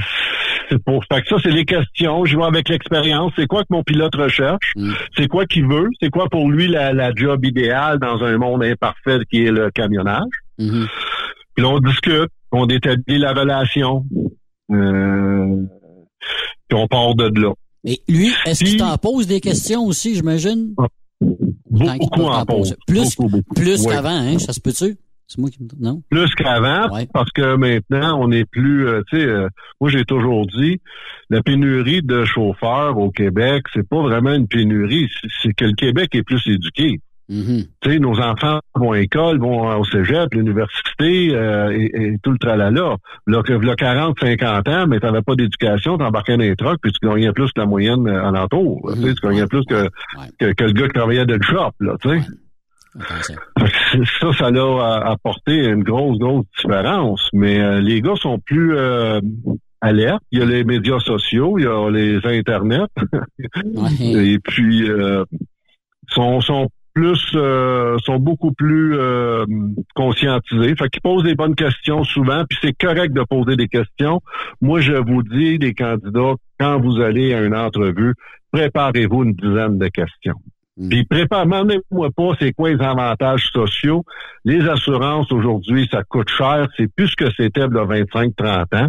[SPEAKER 11] c'est pour fait que ça, c'est les questions. Je vais avec l'expérience. C'est quoi que mon pilote recherche? C'est quoi qu'il veut? C'est quoi pour lui la, la job idéale dans un monde imparfait qui est le camionnage? Puis là, on discute, on établit la relation. Euh, puis on part de là.
[SPEAKER 10] Et lui, est-ce qu'il t'en pose des questions aussi, j'imagine?
[SPEAKER 11] Beaucoup en pose.
[SPEAKER 10] Plus,
[SPEAKER 11] Beaucoup, beaucoup.
[SPEAKER 10] plus
[SPEAKER 11] Oui.
[SPEAKER 10] qu'avant, hein? Ça se peut-tu? C'est moi qui me... Non?
[SPEAKER 11] plus qu'avant, parce que maintenant, on n'est plus, euh, tu sais, euh, moi j'ai toujours dit, la pénurie de chauffeurs au Québec, c'est pas vraiment une pénurie, c'est- que le Québec est plus éduqué.
[SPEAKER 10] Mm-hmm.
[SPEAKER 11] Tu sais, nos enfants vont à l'école, vont au cégep, l'université euh, et, et tout le tralala. Là, que là, 40, 50 ans, mais t'avais pas d'éducation, t'embarquais dans les trucks, puis tu gagnais plus que la moyenne alentour. Tu sais, tu gagnais plus que, que, que le gars qui travaillait de shop, là, tu sais. Ça, ça l'a apporté une grosse, grosse différence. Mais euh, les gars sont plus euh, alertes. Il y a les médias sociaux, il y a les internets. Et puis euh, sont, sont plus euh, sont beaucoup plus euh, conscientisés. Fait qu'ils posent des bonnes questions souvent, puis c'est correct de poser des questions. Moi, je vous dis, les candidats, quand vous allez à une entrevue, préparez-vous une dizaine de questions. Puis prépare, demandez-moi pas c'est quoi les avantages sociaux. Les assurances aujourd'hui, ça coûte cher. C'est plus ce que c'était a 25-30 ans.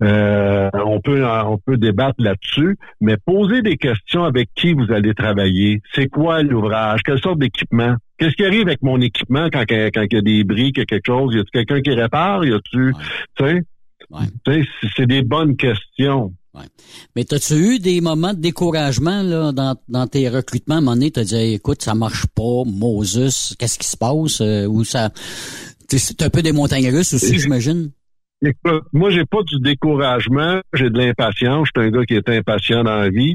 [SPEAKER 11] Euh, on peut on peut débattre là-dessus, mais posez des questions avec qui vous allez travailler. C'est quoi l'ouvrage? Quelle sorte d'équipement? Qu'est-ce qui arrive avec mon équipement quand, quand, quand il y a des bris, qu'il y a quelque chose? Y a-tu quelqu'un qui répare? Y a-tu, tu sais? Tu sais, c'est- c'est des bonnes questions.
[SPEAKER 10] Mais t'as-tu eu des moments de découragement là, dans, dans tes recrutements? À un moment donné, t'as dit, Hey, écoute, ça marche pas, Moses, qu'est-ce qui se passe? Euh, ou ça... C'est un peu des montagnes russes aussi, j'imagine?
[SPEAKER 11] Écoute, moi, j'ai pas du découragement, j'ai de l'impatience. Je suis un gars qui est impatient dans la vie.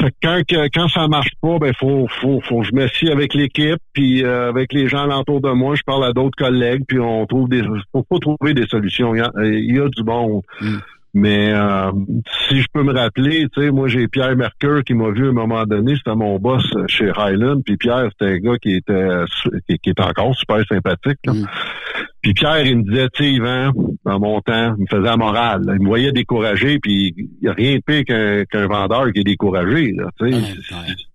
[SPEAKER 11] Fait que quand, quand ça marche pas, ben faut, faut, faut que je m'assieds avec l'équipe, puis euh, avec les gens alentour de moi, je parle à d'autres collègues, puis on trouve des. Faut pas trouver des solutions. Il y a, il y a du bon. Mais euh, si je peux me rappeler, tu sais, moi j'ai Pierre Mercure qui m'a vu à un moment donné, c'était mon boss chez Highland, puis Pierre, c'était un gars qui était qui, encore super sympathique. là. Puis Pierre, il me disait, tu sais, Yvan, dans mon temps, il me faisait la morale. là. Il me voyait découragé, puis il n'y a rien de pire qu'un vendeur qui est découragé. Là, tu sais.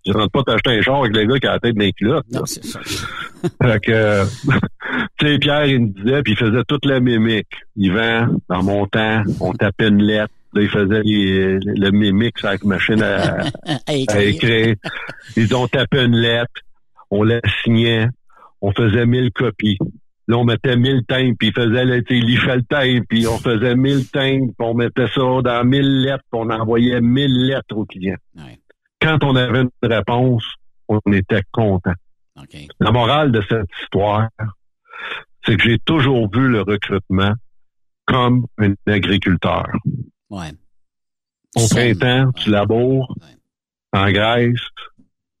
[SPEAKER 11] Je rentre pas t'acheter un char avec le gars qui a la tête d'un culotte. là. fait que, tu sais, Pierre, il me disait, puis il faisait toute la mimique. Yvan, dans mon temps, on tapait une lettre. Là, il faisait les- le mimique la machine à,
[SPEAKER 10] À
[SPEAKER 11] à écrire. Ils ont tapé une lettre, on la signait, on faisait mille copies. Là, on mettait mille timbres, puis il faisait, là, il lichait le timbre, puis on faisait mille timbres, puis on mettait ça dans mille lettres, puis on envoyait mille lettres aux clients. Quand on avait une réponse, on était content. La morale de cette histoire, c'est que j'ai toujours vu le recrutement comme un agriculteur.
[SPEAKER 10] Ouais.
[SPEAKER 11] Au printemps, tu laboures, engraisses,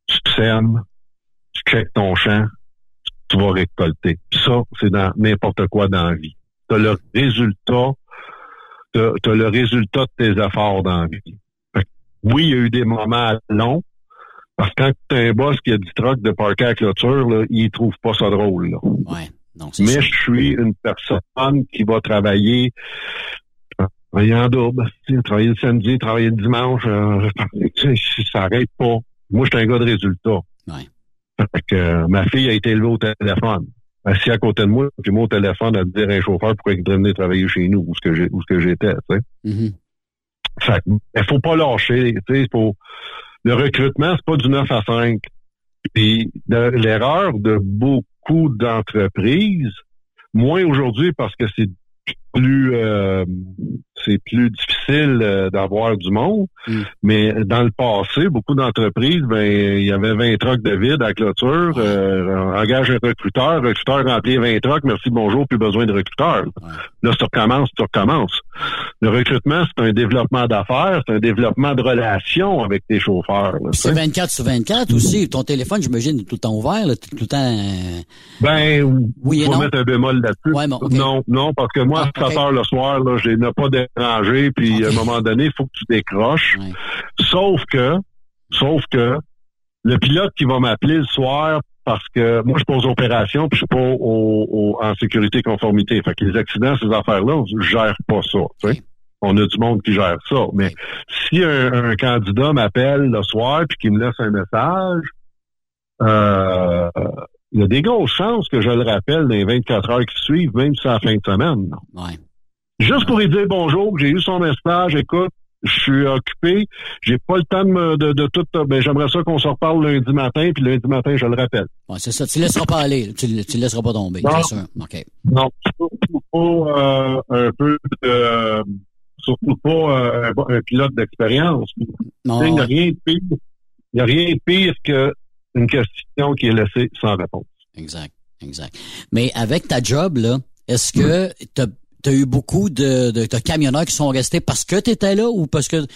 [SPEAKER 11] tu sèmes, tu checkes ton champ, tu vas récolter. Ça, c'est dans n'importe quoi dans la vie. Tu as le résultat, tu as le résultat de tes efforts dans la vie. oui, il y a eu des moments longs, parce que quand tu as un boss qui a du truc de parquet à clôture, là, il trouve pas ça drôle. Là.
[SPEAKER 10] Ouais. Non,
[SPEAKER 11] Mais je suis une personne qui va travailler travailler en double, travailler le samedi, travailler le dimanche, euh, ça n'arrête pas. Moi, je suis un gars de résultat.
[SPEAKER 10] Ouais.
[SPEAKER 11] Fait que, euh, ma fille a été élevée au téléphone. Assis à côté de moi, puis moi au téléphone à dire à un chauffeur pourquoi il devrait venir travailler chez nous, où ce que j'ai, où ce que j'étais, tu sais.
[SPEAKER 10] Mm-hmm.
[SPEAKER 11] Fait que, il faut pas lâcher, tu sais, le recrutement, c'est pas du 9 à 5. Puis, l'erreur de beaucoup d'entreprises, moins aujourd'hui parce que c'est plus euh, c'est plus difficile euh, d'avoir du monde.
[SPEAKER 10] Mm.
[SPEAKER 11] Mais dans le passé, beaucoup d'entreprises, ben il y avait 20 trucks de vide à clôture. Euh, engage un recruteur, recruteur remplit 20 trucks, merci, bonjour, plus besoin de recruteur. Là, tu recommences, tu recommences. Le recrutement, c'est un développement d'affaires, c'est un développement de relations avec tes chauffeurs.
[SPEAKER 10] C'est 24 sur 24 aussi. Ton téléphone, j'imagine, est tout le temps ouvert, là, tout le temps...
[SPEAKER 11] Ben,
[SPEAKER 10] oui
[SPEAKER 11] faut
[SPEAKER 10] non?
[SPEAKER 11] mettre un bémol là-dessus.
[SPEAKER 10] Ouais, bon, okay.
[SPEAKER 11] Non, non, parce que moi,
[SPEAKER 10] Ah,
[SPEAKER 11] à 7 heures le soir, là, je n'ai pas dérangé, puis à un moment donné, il faut que tu décroches. Sauf que, sauf que, le pilote qui va m'appeler le soir, parce que moi, je pose opération, puis je suis pas au, au- en sécurité conformité. Fait que les accidents, ces affaires-là, je gère pas ça. On a du monde qui gère ça. Mais si un, un candidat m'appelle le soir puis qu'il me laisse un message, euh, il y a des grosses chances que je le rappelle dans les 24 heures qui suivent, même si c'est la fin de semaine. non.
[SPEAKER 10] Ouais.
[SPEAKER 11] Juste pour lui dire bonjour, j'ai eu son message, écoute, je suis occupé, j'ai pas le temps de, de, de tout, ben j'aimerais ça qu'on se reparle lundi matin, puis lundi matin, je le rappelle.
[SPEAKER 10] Ouais, c'est ça. Tu laisseras pas aller. Tu, tu laisseras pas tomber.
[SPEAKER 11] Non.
[SPEAKER 10] Sûr. OK.
[SPEAKER 11] Non, surtout pas euh, un peu de surtout pas euh, un, un pilote d'expérience.
[SPEAKER 10] Non,
[SPEAKER 11] Tu Il n'y a rien de pire. Il n'y a rien de pire qu'une question qui est laissée sans réponse.
[SPEAKER 10] Exact. Exact. Mais avec ta job, là, est-ce que as eu beaucoup de, de, de camionneurs qui sont restés parce que tu étais là ou parce que tu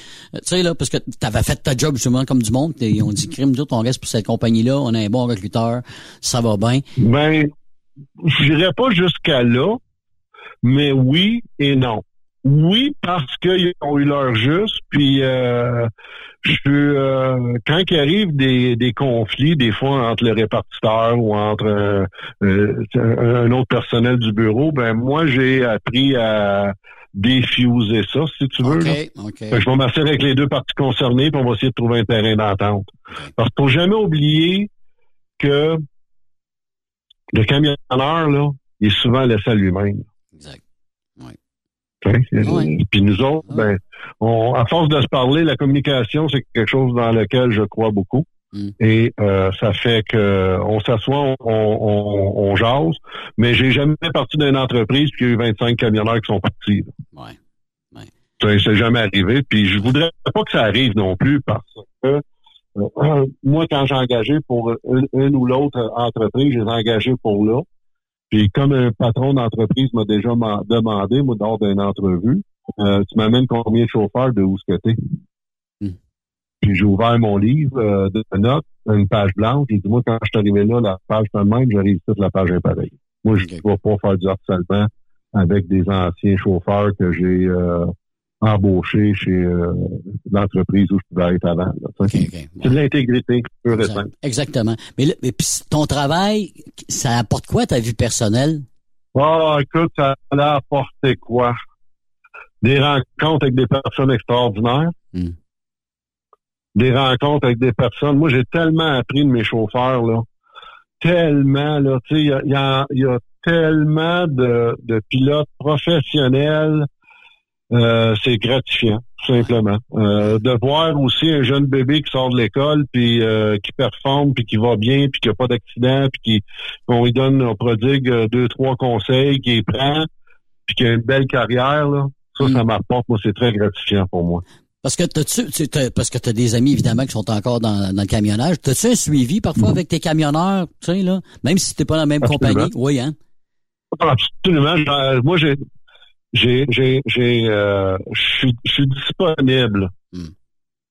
[SPEAKER 10] sais là parce que tu avais fait ta job justement comme du monde et on dit crime nous autres, on reste pour cette compagnie là on a un bon recruteur ça va bien
[SPEAKER 11] Ben, je dirais pas jusqu'à là, mais oui et non. Oui, parce qu'ils ont eu leur juste, puis euh, je euh, quand il arrive des, des conflits, des fois entre le répartiteur ou entre euh, euh, un autre personnel du bureau, ben moi j'ai appris à défuser ça, si tu veux. là.
[SPEAKER 10] OK OK
[SPEAKER 11] Fait que je vais m'asseoir avec les deux parties concernées, puis on va essayer de trouver un terrain d'entente. Parce qu'il faut jamais oublier que le camionneur, là, il est souvent laissé à lui-même.
[SPEAKER 10] Exact.
[SPEAKER 11] Sais, c'est-
[SPEAKER 10] Ouais.
[SPEAKER 11] Puis nous autres, ben, on, à force de se parler, la communication, c'est quelque chose dans lequel je crois beaucoup.
[SPEAKER 10] Mm.
[SPEAKER 11] Et euh, ça fait que on s'assoit, on, on, on jase, mais j'ai jamais parti d'une entreprise puis il y a eu 25 camionneurs qui sont partis. là.
[SPEAKER 10] Ouais.
[SPEAKER 11] Ça c'est jamais arrivé. Puis je voudrais pas que ça arrive non plus parce que euh, moi, quand j'ai engagé pour une, une ou l'autre entreprise, j'ai engagé pour là. Puis comme un patron d'entreprise m'a déjà m'a- demandé, moi, lors d'une entrevue, euh, tu m'amènes combien de chauffeurs de où ce que t'es?
[SPEAKER 10] Hmm.
[SPEAKER 11] Puis j'ai ouvert mon livre euh, de notes, une page blanche. J'ai dit, moi, quand je suis arrivé là, la page de même, j'arrive toute la page pareille. Moi, je ne vais pas faire du harcèlement avec des anciens chauffeurs que j'ai euh, embauchés chez euh, l'entreprise où je pouvais être avant. tu sais. C'est de l'intégrité, simple.
[SPEAKER 10] exactement mais, là, mais ton travail ça apporte quoi ta vie personnelle?
[SPEAKER 11] Oh, écoute, ça a apporté quoi? Des rencontres avec des personnes extraordinaires.
[SPEAKER 10] Mm.
[SPEAKER 11] Des rencontres avec des personnes. Moi, j'ai tellement appris de mes chauffeurs, là. Tellement, là. Tu sais, il y a, y a- y a tellement de, de pilotes professionnels. Euh, c'est gratifiant, tout simplement. Euh, de voir aussi un jeune bébé qui sort de l'école, puis euh, qui performe, puis qui va bien, puis qui a pas d'accident, puis qui qu'on lui donne, on prodigue euh, deux, trois conseils, qu'il prend, puis qui a une belle carrière, là. Ça, ça m'apporte, moi, c'est très gratifiant pour moi.
[SPEAKER 10] Parce que t'as-tu, tu- t'as- parce que t'as des amis évidemment qui sont encore dans, dans le camionnage. T'as-tu un suivi parfois avec tes camionneurs, tu sais là, même si t'es pas dans la même
[SPEAKER 11] Absolument.
[SPEAKER 10] compagnie, oui hein?
[SPEAKER 11] Absolument. J'en- Moi, j'ai, j'ai, j'ai, j'ai, euh, je suis, je suis disponible.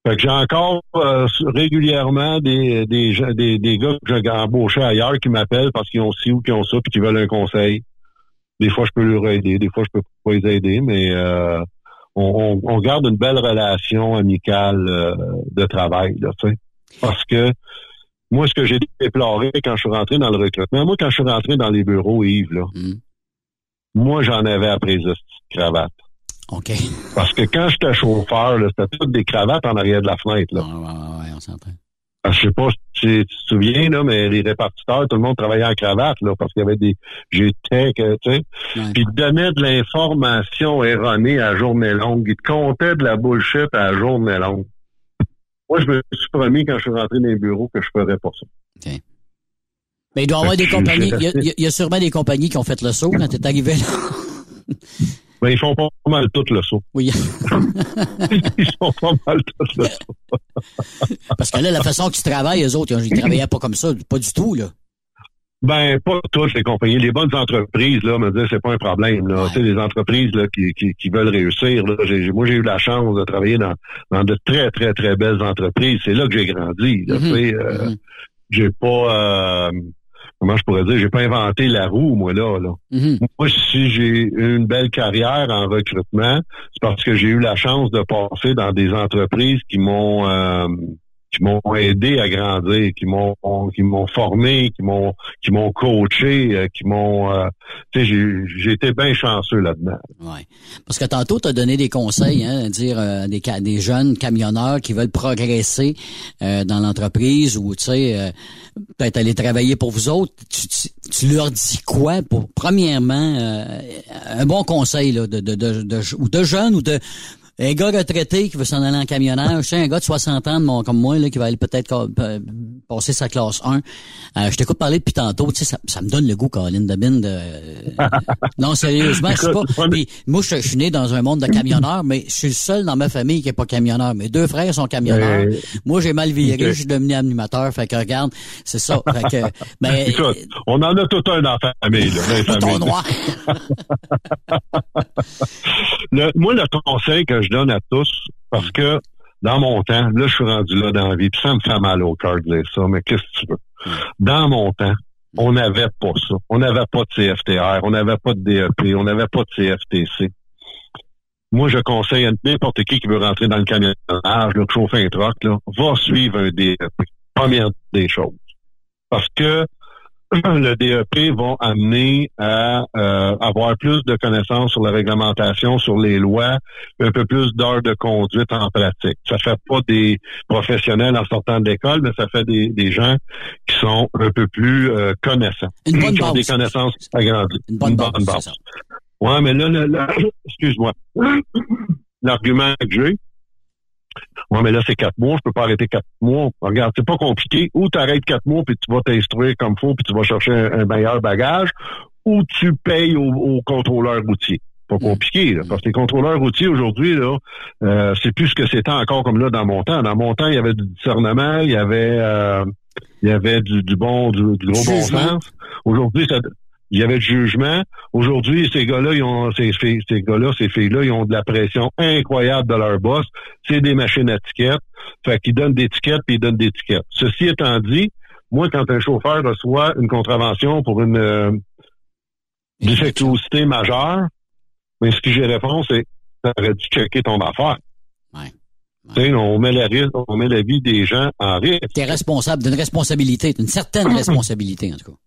[SPEAKER 11] Fait que j'ai encore euh, régulièrement des, des, des, des gars que j'ai embauchés ailleurs qui m'appellent parce qu'ils ont ci ou qu'ils ont ça puis qui veulent un conseil. Des fois, je peux leur aider, des fois, je peux pas les aider, mais euh, on, on, on garde une belle relation amicale euh, de travail, là, tu sais. Parce que moi, ce que j'ai déploré quand je suis rentré dans le recrutement, moi, quand je suis rentré dans les bureaux, Yves, là, moi, j'en avais après les cravates.
[SPEAKER 10] OK.
[SPEAKER 11] Parce que quand j'étais chauffeur, c'était toutes des cravates en arrière de la fenêtre. Là.
[SPEAKER 10] Ouais, on s'entend.
[SPEAKER 11] Ah, Je sais pas si tu, te souviens, là, mais les répartiteurs, tout le monde travaillait en cravate, là, parce qu'il y avait des GTEC, tu sais. Puis ils te donnaient de l'information erronée à journée longue. Ils te comptaient de la bullshit à journée longue. Moi, je me suis promis quand je suis rentré dans les bureaux que je ferais pas ça.
[SPEAKER 10] Mais il doit y avoir des compagnies, il y, a- il y sûrement des compagnies qui ont fait le saut quand t'es arrivé là.
[SPEAKER 11] Mais ils font pas mal tout le saut.
[SPEAKER 10] Oui.
[SPEAKER 11] ils font pas mal tout le saut.
[SPEAKER 10] Parce que là, la façon qu'ils travaillent, eux autres, ils travaillaient pas comme ça, pas du tout, là.
[SPEAKER 11] Ben, pas toutes les compagnies. Les bonnes entreprises, là, me dire c'est pas un problème. Là. Tu sais, les entreprises là, qui, qui, qui veulent réussir. Là, moi, j'ai eu la chance de travailler dans, dans de très, très, très belles entreprises. C'est là que j'ai grandi. Là, tu sais, euh, J'ai pas euh, comment je pourrais dire, j'ai pas inventé la roue, moi, là. là. Moi, si j'ai eu une belle carrière en recrutement, c'est parce que j'ai eu la chance de passer dans des entreprises qui m'ont euh, qui m'ont aidé à grandir, qui m'ont qui m'ont formé, qui m'ont qui m'ont coaché, euh, qui m'ont euh, tu sais j'ai été bien chanceux là-dedans.
[SPEAKER 10] Ouais. Parce que tantôt, tu as donné des conseils, hein, à dire euh, des, des jeunes camionneurs qui veulent progresser euh, dans l'entreprise ou, tu sais, euh, peut-être aller travailler pour vous autres. Tu, tu, tu leur dis quoi pour, premièrement, euh, un bon conseil là, de, de, de, de- de jeunes ou de... Un gars retraité qui veut s'en aller en camionnage, un gars de 60 ans de mon- comme moi là, qui va aller peut-être passer sa classe 1. Euh, je t'écoute parler depuis tantôt, tu sais, ça, ça me donne le goût, Colin de Bin, de... non, sérieusement, je sais pas. Puis, moi, je, je suis né dans un monde de camionneurs, mais je suis le seul dans ma famille qui est pas camionneur. Mes deux frères sont camionneurs.
[SPEAKER 11] Euh,
[SPEAKER 10] Moi, j'ai mal viré, je suis devenu animateur. Fait que regarde, c'est ça. Fait que, ben,
[SPEAKER 11] Écoute, on en a tout un dans la famille. Là,
[SPEAKER 10] noir.
[SPEAKER 11] Le- moi, le conseil que je donne à tous, parce que dans mon temps, là, je suis rendu là dans la vie, puis ça me fait mal au cœur de dire ça, mais qu'est-ce que tu veux? Dans mon temps, on n'avait pas ça. On n'avait pas de CFTR, on n'avait pas de DEP, on n'avait pas de CFTC. Moi, je conseille à n'importe qui qui veut rentrer dans le camionnage, là, chauffer un truck, là, va suivre un DEP. Première des choses. Parce que le DEP vont amener à euh, avoir plus de connaissances sur la réglementation, sur les lois, un peu plus d'heures de conduite en pratique. Ça fait pas des professionnels en sortant de l'école, mais ça fait des, des gens qui sont un peu plus euh, connaissants,
[SPEAKER 10] Une bonne
[SPEAKER 11] qui ont
[SPEAKER 10] base.
[SPEAKER 11] des connaissances agrandies.
[SPEAKER 10] Une bonne base, c'est ça.
[SPEAKER 11] Ouais, mais là, là, là, excuse-moi. L'argument que j'ai, Ouais, mais là, c'est quatre mois, je peux pas arrêter quatre mois. Regarde, c'est pas compliqué. Ou tu arrêtes quatre mois, puis tu vas t'instruire comme faut, puis tu vas chercher un, un meilleur bagage, ou tu payes au, au contrôleur routier. Pas compliqué, là, parce que les contrôleurs routiers aujourd'hui, là, euh, c'est plus ce que c'était encore comme là dans mon temps. Dans mon temps, il y avait du discernement, il y avait euh, il y avait du, du bon, du, du gros bon sens. Aujourd'hui, ça, il y avait du jugement. Aujourd'hui, ces gars-là, ils ont, ces, filles- ces gars-là, ces filles-là, ils ont de la pression incroyable de leur boss. C'est des machines à tickets. Fait qu'ils donnent des tickets puis ils donnent des tickets. Ceci étant dit, moi, quand un chauffeur reçoit une contravention pour une euh, défectuosité majeure, mais ce que j'ai répondu, c'est t'aurais dû checker ton affaire. Tu sais, On met la risque, on met la vie des gens en risque.
[SPEAKER 10] T'es responsable d'une responsabilité, d'une certaine responsabilité, en tout cas.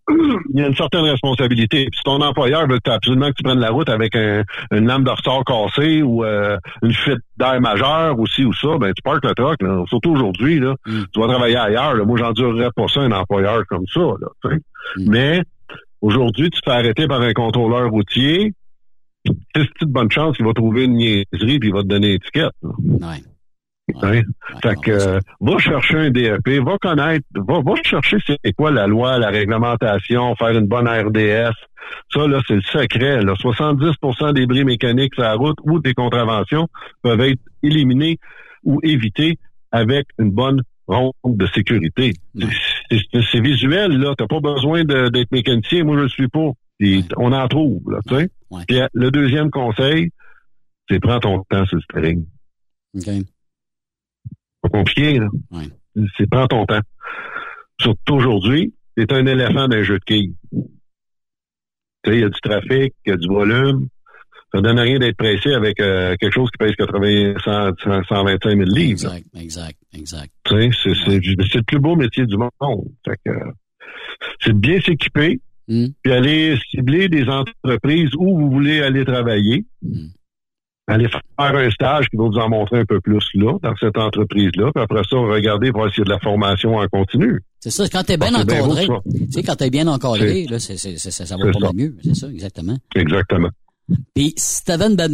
[SPEAKER 11] il y a une certaine responsabilité. Puis si ton employeur veut absolument que tu prennes la route avec un, une lame de ressort cassée ou euh, une fuite d'air majeure ou ci ou ça, ben tu parques le truck. Là. Surtout aujourd'hui, là, tu vas travailler ailleurs. Là. Moi, j'endurerais pas ça un employeur comme ça. Là, tu sais. Mais aujourd'hui, tu te fais arrêter par un contrôleur routier. C'est une bonne chance qu'il va trouver une niaiserie puis il va te donner une étiquette. Hein? fait que, euh, va chercher un DEP, va connaître, va, va chercher c'est quoi la loi, la réglementation, faire une bonne RDS. Ça, là, c'est le secret. Là. 70% des bris mécaniques sur la route ou des contraventions peuvent être éliminés ou éviter avec une bonne ronde de sécurité. C'est visuel, là. T'as pas besoin d'être mécanicien. Moi, je le suis pas. Puis on en trouve, là, tu sais. Puis le deuxième conseil, c'est prends ton temps sur le steering.
[SPEAKER 10] OK.
[SPEAKER 11] Pas compliqué, là. C'est prends ton temps. Surtout aujourd'hui, c'est un éléphant d'un jeu de quilles. Tu sais, il y a du trafic, il y a du volume. Ça donne rien d'être pressé avec euh, quelque chose qui pèse 80, 100, 125 000 livres.
[SPEAKER 10] Exact, exact, exact.
[SPEAKER 11] Tu sais, c'est, le plus beau métier du monde. Fait que, c'est de bien s'équiper,
[SPEAKER 10] Hmm.
[SPEAKER 11] puis aller cibler des entreprises où vous voulez aller travailler.
[SPEAKER 10] Hmm.
[SPEAKER 11] Aller faire un stage qui va vous en montrer un peu plus là, dans cette entreprise-là. Puis après ça, regardez pour s'il y a de la formation en continu.
[SPEAKER 10] C'est ça, quand t'es bien
[SPEAKER 11] Ah, bien
[SPEAKER 10] encadré.
[SPEAKER 11] beau,
[SPEAKER 10] tu sais, quand t'es bien encadré, là, ça, ça va pas mal mieux. C'est ça, exactement.
[SPEAKER 11] Exactement.
[SPEAKER 10] Puis si t'avais une ba-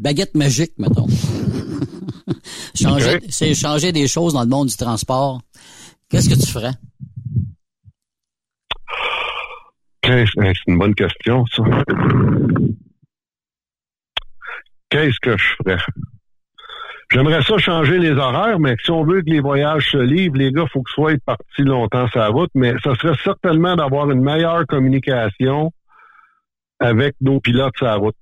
[SPEAKER 10] baguette magique, mettons, changer, c'est changer des choses dans le monde du transport, qu'est-ce que tu ferais?
[SPEAKER 11] C'est une bonne question, ça. Qu'est-ce que je ferais? J'aimerais ça changer les horaires, mais si on veut que les voyages se livrent, les gars, faut que soient partis longtemps sur la route, mais ça serait certainement d'avoir une meilleure communication avec nos pilotes sur la route.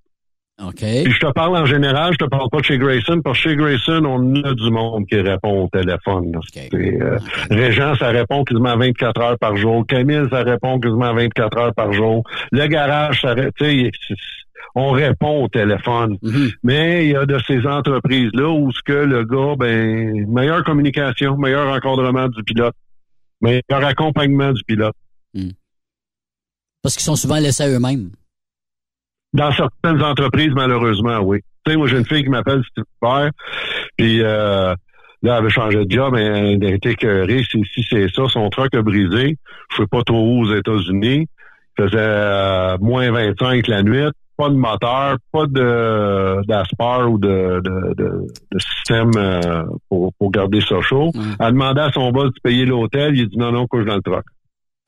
[SPEAKER 10] OK.
[SPEAKER 11] Puis je te parle en général, je te parle pas de chez Grayson, parce que chez Grayson, on a du monde qui répond au téléphone. C'est, euh, Régent, ça répond quasiment 24 heures par jour. Camille, ça répond quasiment 24 heures par jour. Le garage, ça tu sais, on répond au téléphone. Mais il y a de ces entreprises-là où ce que le gars, ben, meilleure communication, meilleur encadrement du pilote, meilleur accompagnement du pilote.
[SPEAKER 10] Parce qu'ils sont souvent laissés à eux-mêmes.
[SPEAKER 11] Dans certaines entreprises, malheureusement, oui. Tu sais, moi, j'ai une fille qui m'appelle super, puis euh, là, elle avait changé de job, mais elle était écœurée. Si, si c'est ça, son truck a brisé. Je sais pas trop où aux États-Unis. Il faisait euh, moins 25 la nuit, pas de moteur, pas de d'aspar ou de, de, de, de système euh, pour, pour garder ça chaud. Elle demandait à son boss de payer l'hôtel. Il a dit non, non, couche dans le truck.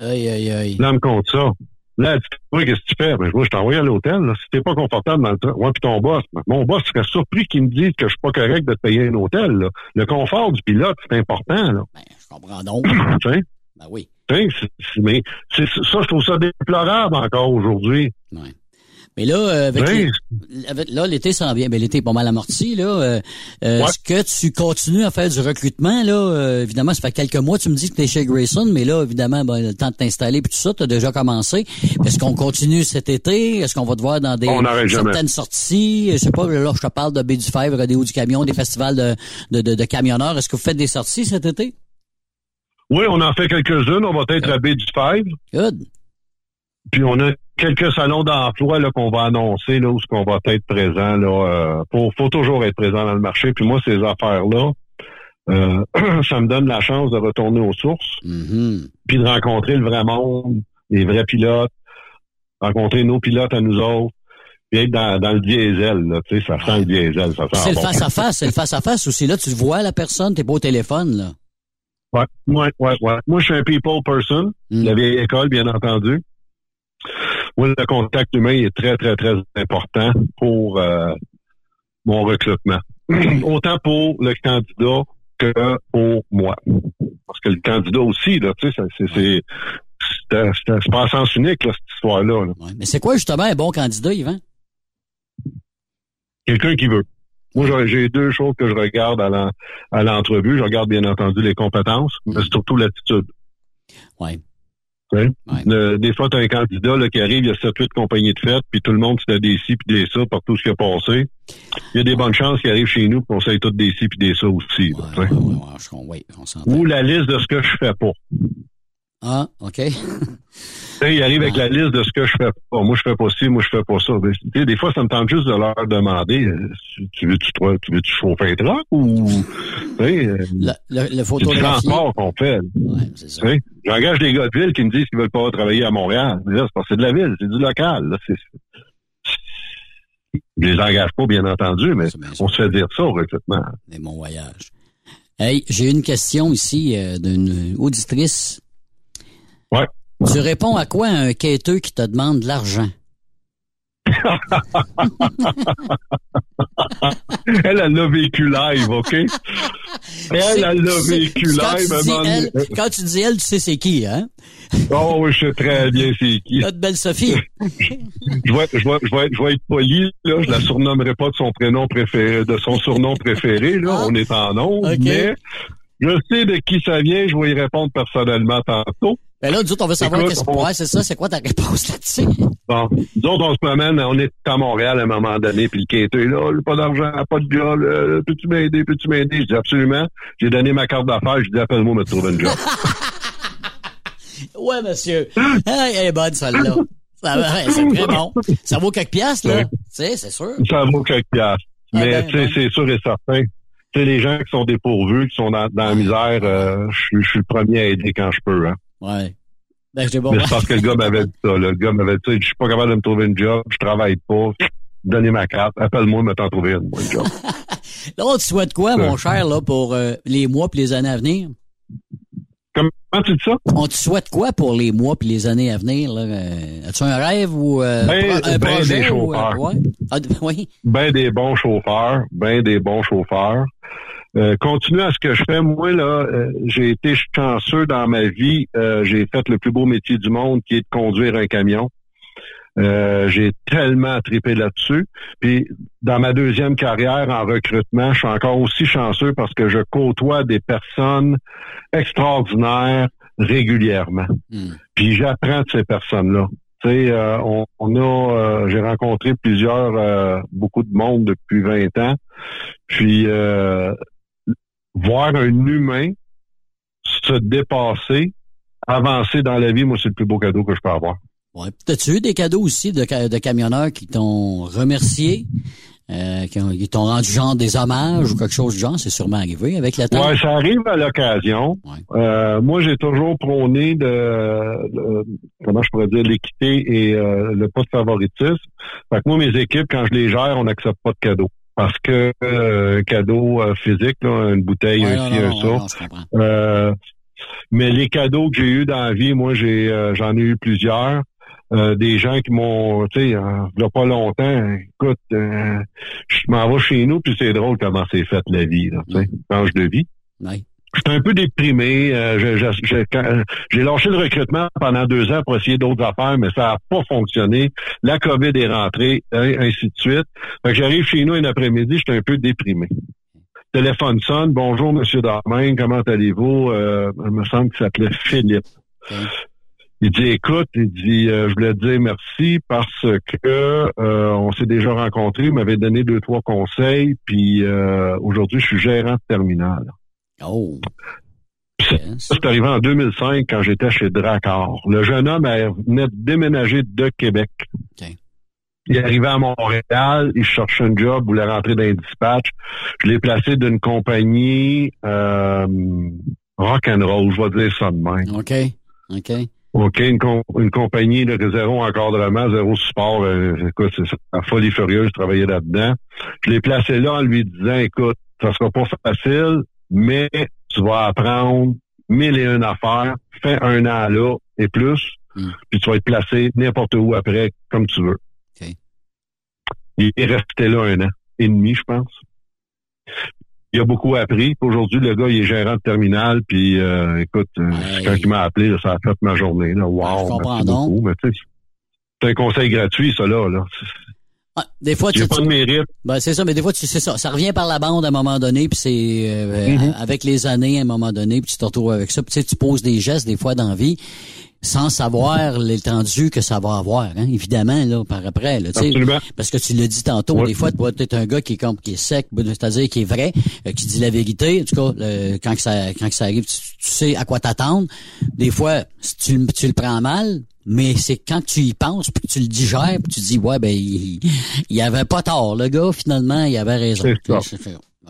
[SPEAKER 10] Aïe, aïe, aïe.
[SPEAKER 11] Là, elle me compte ça. Là, elle dit, oui, qu'est-ce que tu fais? Ben, moi, je t'envoie à l'hôtel. là. Si t'es pas confortable dans le train, ouais, puis ton boss. Ben, Mon boss serait surpris qu'il me dise que je suis pas correct de te payer un hôtel. là. Le confort du pilote, c'est important. Là.
[SPEAKER 10] Je comprends donc. Ben oui.
[SPEAKER 11] Mais ça, je trouve ça déplorable encore aujourd'hui.
[SPEAKER 10] Mais là, euh, avec
[SPEAKER 11] Oui.
[SPEAKER 10] les- avec- là, l'été s'en vient. Ben, l'été est pas mal amorti, là. Euh, euh, Est-ce que tu continues à faire du recrutement, là? Euh, évidemment, ça fait quelques mois, tu me dis que tu es chez Grayson, mais là, évidemment, ben, le temps de t'installer puis tout ça, tu as déjà commencé. Est-ce qu'on continue cet été? Est-ce qu'on va te voir dans des
[SPEAKER 11] jamais.
[SPEAKER 10] certaines sorties? Je sais pas, là, je te parle de Baie du Fèvre, des hauts du camion, des festivals de, de, de, de camionneurs. Est-ce que vous faites des sorties cet été?
[SPEAKER 11] Oui, on en fait quelques-unes. On va être à baie du Fèvre.
[SPEAKER 10] Good.
[SPEAKER 11] Puis on a quelques salons d'emploi là qu'on va annoncer là où ce qu'on va être présent là. Euh, faut, faut toujours être présent dans le marché. Puis moi, ces affaires là, euh, ça me donne la chance de retourner aux sources, puis de rencontrer le vrai monde, les vrais pilotes, rencontrer nos pilotes à nous autres, puis être dans, dans le diesel. Là, tu sais, ça sent le diesel, ça sent
[SPEAKER 10] C'est le
[SPEAKER 11] bon.
[SPEAKER 10] face à face, c'est le face à face aussi. Là, tu vois la personne, t'es pas au téléphone, là.
[SPEAKER 11] Ouais, ouais, ouais, ouais. Moi, je suis un people person,
[SPEAKER 10] Mm.
[SPEAKER 11] la vieille école, bien entendu. Moi, le contact humain est très, très, très important pour euh, mon recrutement. Autant pour le candidat que pour moi. Parce que le candidat aussi, là, tu sais, c'est, c'est, pas un sens unique, là, cette histoire-là. là.
[SPEAKER 10] Mais c'est quoi, justement, un bon candidat, Yvan?
[SPEAKER 11] Quelqu'un qui veut. Moi, j'ai- deux choses que je regarde à l'en- à l'entrevue. Je regarde, bien entendu, les compétences, mais surtout l'attitude.
[SPEAKER 10] Ouais.
[SPEAKER 11] Des fois, tu as un candidat là, qui arrive, il y a 7-8 compagnies de fête, puis tout le monde, c'est des ci puis des ça par tout ce qui a passé. Il y a des bonnes chances qu'il arrive chez nous qu'on sait tous des ci puis des ça aussi. là.
[SPEAKER 10] Oui, on.
[SPEAKER 11] Ou la liste de ce que je fais pas.
[SPEAKER 10] Ah, OK.
[SPEAKER 11] Tu il arrive avec la liste de ce que je fais pas. Moi, je fais pas ci, moi, je fais pas ça. Tu des fois, ça me tente juste de leur demander, euh, tu veux-tu toi, tu veux-tu chauffer un truck ou, tu euh,
[SPEAKER 10] Le, le,
[SPEAKER 11] du transport qu'on fait. Tu J'engage des gars de ville qui me disent qu'ils veulent pas travailler à Montréal. Mais c'est parce que c'est de la ville, c'est du local. Là. Je les engage pas, bien entendu, mais on se fait dire ça au recrutement.
[SPEAKER 10] Des bons voyages. Hey, j'ai une question ici euh, d'une auditrice.
[SPEAKER 11] Ouais.
[SPEAKER 10] Tu réponds à quoi un quêteux qui te demande de l'argent?
[SPEAKER 11] elle, elle l'a vécu live, OK? Elle, elle l'a vécu
[SPEAKER 10] Quand
[SPEAKER 11] live.
[SPEAKER 10] tu, elle,
[SPEAKER 11] donné.
[SPEAKER 10] quand tu dis elle, tu sais c'est qui, hein?
[SPEAKER 11] Oh oui, je sais très bien c'est qui.
[SPEAKER 10] Notre belle Sophie.
[SPEAKER 11] Je vais, je, vais, je, vais, je vais être poli, là. Je la surnommerai pas de son prénom préféré, de son surnom préféré, là. On est en ondes,
[SPEAKER 10] Ah. OK.
[SPEAKER 11] mais je sais de qui ça vient. Je vais y répondre personnellement tantôt.
[SPEAKER 10] Ben là, nous autres, on veut savoir qu'est-ce
[SPEAKER 11] on-
[SPEAKER 10] Ouais, c'est ça, c'est quoi ta réponse là-dessus?
[SPEAKER 11] Bon, nous autres, on se promène, on est à Montréal à un moment donné, puis le est là, pas d'argent, pas de gars, là, peux-tu m'aider, peux-tu m'aider? Je dis absolument. J'ai donné ma carte d'affaires, je dis appelle-moi, me trouver une job.
[SPEAKER 10] Ouais, monsieur. Ah, elle est bonne, celle-là. Ça va, ouais, c'est très bon. Ça vaut quelques piastres, là.
[SPEAKER 11] Ouais.
[SPEAKER 10] Tu sais, c'est sûr.
[SPEAKER 11] ça vaut quelques piastres.
[SPEAKER 10] Ah
[SPEAKER 11] Mais
[SPEAKER 10] ben,
[SPEAKER 11] tu sais,
[SPEAKER 10] ben.
[SPEAKER 11] c'est sûr et certain. Tu sais, les gens qui sont dépourvus, qui sont dans, dans la misère, euh, je suis le premier à aider quand je peux. Hein.
[SPEAKER 10] Ouais. Ben, bon.
[SPEAKER 11] Mais c'est parce que le gars m'avait dit ça. là. Le gars m'avait dit, je suis pas capable de me trouver une job, je travaille pas. Donnez ma carte, appelle-moi, me t'en trouver une, une job.
[SPEAKER 10] Là, on te souhaite quoi, mon cher, là, pour euh, les mois puis les années à venir?
[SPEAKER 11] Comment tu dis ça?
[SPEAKER 10] On te souhaite quoi pour les mois puis les années à venir, là? Euh, As-tu un rêve ou euh,
[SPEAKER 11] Ben-
[SPEAKER 10] un
[SPEAKER 11] ben
[SPEAKER 10] projet?
[SPEAKER 11] des
[SPEAKER 10] ou, euh,
[SPEAKER 11] chauffeurs.
[SPEAKER 10] ouais? Ah, oui.
[SPEAKER 11] ben des bons chauffeurs, ben des bons chauffeurs. Euh, continue à ce que je fais. Moi, là, euh, j'ai été chanceux dans ma vie. Euh, j'ai fait le plus beau métier du monde, qui est de conduire un camion. Euh, j'ai tellement tripé là-dessus. Puis, dans ma deuxième carrière en recrutement, je suis encore aussi chanceux parce que je côtoie des personnes extraordinaires régulièrement. Puis j'apprends de ces personnes-là. Tu sais, euh, on, on a, euh, j'ai rencontré plusieurs, euh, beaucoup de monde depuis 20 ans. Puis euh, voir un humain se dépasser, avancer dans la vie, moi, c'est le plus beau cadeau que je peux avoir.
[SPEAKER 10] Ouais. T'as-tu eu des cadeaux aussi de, ca- de camionneurs qui t'ont remercié, euh, qui, ont- qui t'ont rendu genre des hommages ou quelque chose du genre? C'est sûrement arrivé avec la temps.
[SPEAKER 11] Ouais, ça arrive à l'occasion. Euh, moi, j'ai toujours prôné de, de- comment je pourrais dire l'équité et euh, le pas de favoritisme. Fait que moi, mes équipes, quand je les gère, on n'accepte pas de cadeaux. Parce que euh, un cadeau euh, physique, là, une bouteille,
[SPEAKER 10] Ouais,
[SPEAKER 11] un ci, un ça.
[SPEAKER 10] non.
[SPEAKER 11] Euh, mais les cadeaux que j'ai eus dans la vie, moi, j'ai euh, j'en ai eu plusieurs. Euh, des gens qui m'ont, tu sais, euh, il y a pas longtemps, écoute, euh, je m'en vais chez nous, puis c'est drôle comment c'est fait la vie, là, tu sais, tranche de vie.
[SPEAKER 10] Ouais.
[SPEAKER 11] J'étais un peu déprimé. euh, J'ai lâché le recrutement pendant deux ans pour essayer d'autres affaires, mais ça n'a pas fonctionné. La COVID est rentrée, hein, ainsi de suite. Fait que j'arrive chez nous un après-midi, j'étais un peu déprimé. Téléphone sonne. Bonjour, Monsieur Darmain, comment allez-vous? Euh, il me semble qu'il s'appelait Philippe. Il dit, écoute, il dit, euh, je voulais te dire merci parce que euh, on s'est déjà rencontrés, il m'avait donné deux, trois conseils, puis euh, aujourd'hui, je suis gérant de terminal.
[SPEAKER 10] Oh.
[SPEAKER 11] Ça, c'est arrivé en 2005 quand j'étais chez Dracar. Le jeune homme elle, venait de déménager de Québec. Il est arrivé à Montréal, il cherchait un job, voulait rentrer dans les dispatch. Je l'ai placé d'une compagnie euh, rock and roll, je vais dire ça de même.
[SPEAKER 10] OK. OK.
[SPEAKER 11] OK, une, com- une compagnie de zéro encadrement, zéro support. euh, écoute, c'est la folie furieuse, je travaillais là-dedans. Je l'ai placé là en lui disant, écoute, ça sera pas facile, mais tu vas apprendre mille et une affaires, fais un an là et plus, puis tu vas être placé n'importe où après, comme tu veux. Il est resté là un an et demi, je pense. Il a beaucoup appris. Aujourd'hui, le gars, il est gérant de terminal. Puis, euh, écoute, euh, quand il m'a appelé, là, ça a fait ma journée. Là. Wow,
[SPEAKER 10] comprends
[SPEAKER 11] merci
[SPEAKER 10] donc.
[SPEAKER 11] beaucoup. Mais tu sais, c'est un conseil gratuit, ça, là. là.
[SPEAKER 10] Ah, des fois, tu
[SPEAKER 11] pas de mérite.
[SPEAKER 10] Ben, c'est ça, mais des fois, tu sais ça. Ça revient par la bande à un moment donné, puis c'est euh,
[SPEAKER 11] Mhm.
[SPEAKER 10] avec les années à un moment donné, puis tu te retrouves avec ça. Puis tu sais, tu poses des gestes des fois dans la vie sans savoir l'étendue que ça va avoir, hein, évidemment, là, par après. Là.
[SPEAKER 11] Absolument.
[SPEAKER 10] parce que tu l'as dit tantôt, des fois, tu peut-être un gars qui est comme qui est sec, ben, c'est-à-dire qui est vrai, euh, qui dit la vérité. En tout cas, le- quand que ça quand que ça arrive, tu, tu sais à quoi t'attendre. Des fois, si tu, le- tu le prends mal, mais c'est quand tu y penses, puis tu le digères, puis tu dis ouais ben il, il avait pas tort, le gars finalement, il avait raison.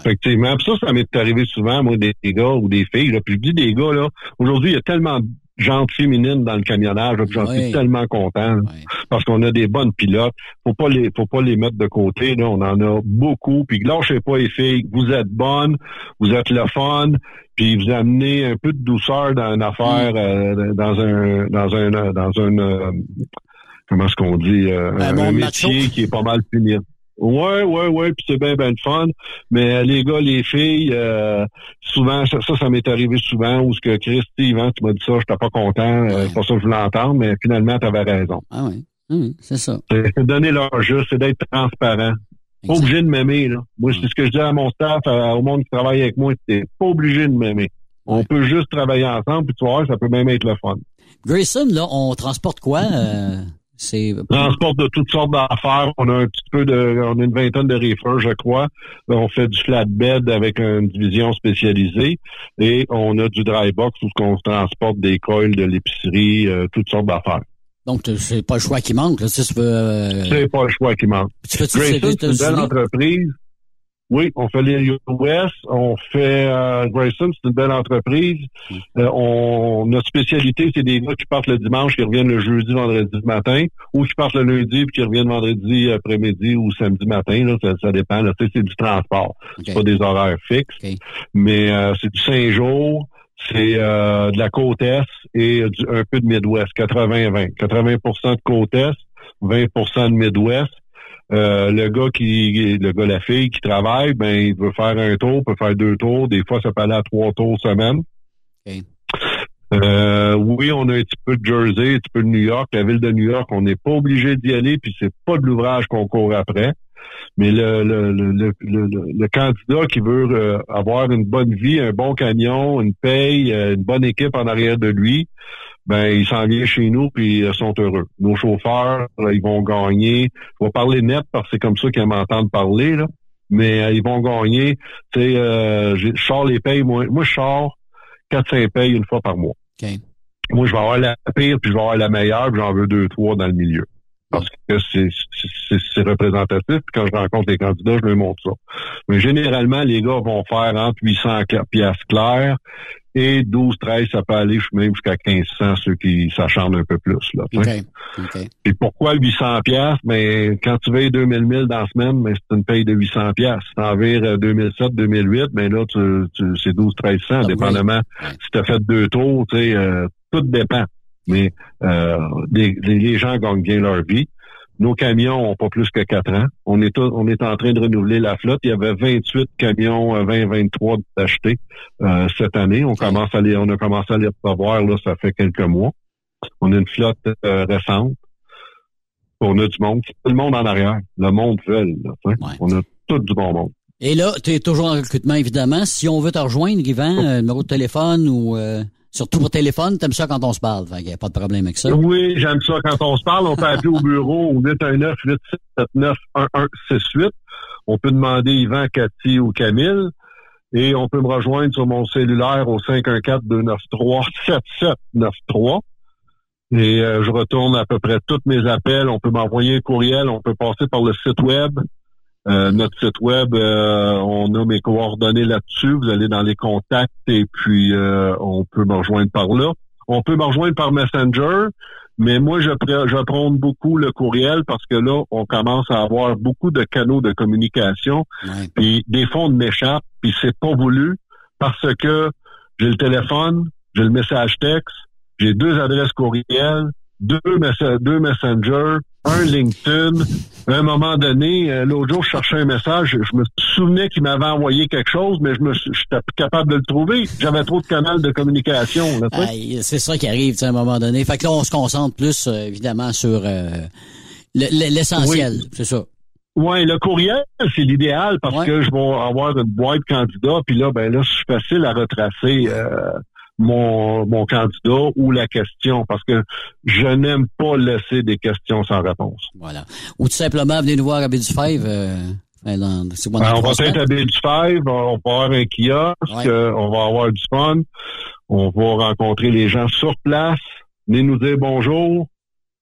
[SPEAKER 11] Effectivement. Puis ça, ça m'est arrivé souvent, moi, des, des gars ou des filles. Là. Puis je dis des gars, là, aujourd'hui, il y a tellement gente féminine dans le camionnage, j'en
[SPEAKER 10] Oui.
[SPEAKER 11] suis tellement content. Parce qu'on a des bonnes pilotes. Faut pas les, faut pas les mettre de côté. Là. On en a beaucoup. Puis lâchez pas les filles. Vous êtes bonnes, vous êtes le fun, puis vous amenez un peu de douceur dans une affaire, euh, dans un, dans un, dans un, euh, comment est-ce qu'on dit, euh,
[SPEAKER 10] Un
[SPEAKER 11] métier
[SPEAKER 10] macho.
[SPEAKER 11] qui est pas mal puni. Ouais, ouais, ouais, puis c'est bien, bien le fun. Mais euh, les gars, les filles, euh, souvent, ça, ça, ça m'est arrivé souvent où ce que Christy, Yvan, tu m'as dit ça, j'étais pas content, euh, c'est pas ça que je voulais entendre, mais finalement, tu avais raison.
[SPEAKER 10] Ah oui, oui, c'est ça.
[SPEAKER 11] C'est donner leur juste, c'est d'être transparent. Pas obligé de m'aimer, là. Moi, c'est ce que je dis à mon staff, à- au monde qui travaille avec moi, c'est pas obligé de m'aimer. On peut juste travailler ensemble, puis tu voir, ça peut même être le fun.
[SPEAKER 10] Grayson, là, on transporte quoi? euh, c'est
[SPEAKER 11] transporte de toutes sortes d'affaires. On a un petit peu de, on a une vingtaine de reefers, je crois. On fait du flatbed avec une division spécialisée et on a du dry box où on transporte des coils de l'épicerie, euh, toutes sortes d'affaires.
[SPEAKER 10] Donc, c'est pas le choix qui manque. Là, si tu veux, euh,
[SPEAKER 11] C'est pas le choix qui manque.
[SPEAKER 10] Tu
[SPEAKER 11] Grayson,
[SPEAKER 10] ces
[SPEAKER 11] c'est une belle entreprise. Oui, on fait les US, on fait euh, Grayson, c'est une belle entreprise. Euh, on, notre spécialité, c'est des gars qui partent le dimanche, qui reviennent le jeudi, vendredi matin, ou qui partent le lundi puis qui reviennent vendredi après-midi ou samedi matin. Là, ça, ça dépend. Là, c'est du transport. C'est pas des horaires fixes, mais euh, c'est du cinq jours. C'est euh, de la côte est et du- un peu de Midwest, 80-20. 80% de côte est, 20% de Midwest. Euh, le gars qui, le gars, la fille qui travaille, ben, il veut faire un tour, peut faire deux tours. Des fois, ça peut aller à trois tours semaine. Euh, oui, on a un petit peu de Jersey, un petit peu de New York. La ville de New York, on n'est pas obligé d'y aller, puis c'est pas de l'ouvrage qu'on court après. Mais le, le, le, le, candidat qui veut euh, avoir une bonne vie, un bon camion, une paye, euh, une bonne équipe en arrière de lui, ben il s'en vient chez nous puis ils sont heureux. Nos chauffeurs, là, ils vont gagner. Je vais parler net parce que c'est comme ça qu'ils m'entendent parler là. Mais euh, ils vont gagner. Tu sais, euh, je sors les payes. Moi, moi je sors 4-5 payes une fois par mois. Moi, je vais avoir la pire, puis je vais avoir la meilleure, puis j'en veux deux, trois dans le milieu. Parce que c'est représentatif. Puis quand je rencontre les candidats, je leur montre ça. Mais généralement, les gars vont faire entre 800 cla- piastres clairs et 12, 13, ça peut aller même jusqu'à 1500, ceux qui s'acharnent un peu plus. Là, tu sais.
[SPEAKER 10] OK.
[SPEAKER 11] Et pourquoi 800 piastres? Mais quand tu veilles 2000 000 dans la semaine, mais c'est une paye de 800 piastres. Si t'en vires euh, 2007, 2008, ben là, tu, tu, c'est 12, 1300, dépendamment si tu as fait deux tours, tu sais, euh, tout dépend. Mais euh, les, les- les gens gagnent bien leur vie. Nos camions ont pas plus que quatre ans. On est, on est en train de renouveler la flotte. Il y avait 28 camions euh, 2023 d'acheter euh, cette année. On commence à les, on a commencé à les recevoir, là, ça fait quelques mois. On a une flotte euh, récente. On a du monde. Tout le monde en arrière. Le monde veut. Là, tu sais. On a tout du bon monde.
[SPEAKER 10] Et là, tu es toujours en recrutement, évidemment. Si on veut te rejoindre, Yvan, euh, numéro de téléphone ou euh, surtout pour téléphone, t'aimes ça quand on se parle. Fait qu'il y a pas de problème avec ça.
[SPEAKER 11] Oui, j'aime ça quand on se parle. On peut appeler au bureau au 819-879-1168. On peut demander Yvan, Cathy ou Camille. Et on peut me rejoindre sur mon cellulaire au 514-293-7793. Et euh, je retourne à peu près tous mes appels. On peut m'envoyer un courriel. On peut passer par le site web. Euh, notre site web, euh, on a mes coordonnées là-dessus. Vous allez dans les contacts et puis euh, on peut me rejoindre par là. On peut me rejoindre par Messenger, mais moi je, pré- je prône beaucoup le courriel parce que là, on commence à avoir beaucoup de canaux de communication. Puis des fois, on m'échappe, puis c'est pas voulu parce que j'ai le téléphone, j'ai le message texte, j'ai deux adresses courriel, deux, messa- deux Messenger, un LinkedIn. À un moment donné, euh, l'autre jour, je cherchais un message, je me souvenais qu'il m'avait envoyé quelque chose, mais je me suis- j'étais plus capable de le trouver. J'avais trop de canaux de communication.
[SPEAKER 10] C'est ça qui arrive, tu sais, à un moment donné. Fait que là, on se concentre plus, euh, évidemment, sur euh, le- le- l'essentiel. C'est ça.
[SPEAKER 11] Oui, le courriel, c'est l'idéal parce que je vais avoir une boîte candidat, puis là, ben là, c'est facile à retracer euh, mon, mon candidat ou la question parce que je n'aime pas laisser des questions sans réponse.
[SPEAKER 10] Voilà. Ou tout simplement, venez nous voir à Baie du Fèvre. Euh, ben, dans-
[SPEAKER 11] on va être à Baie du Fèvre, on va avoir un kiosque, euh, on va avoir du fun, on va rencontrer les gens sur place, venez nous dire bonjour,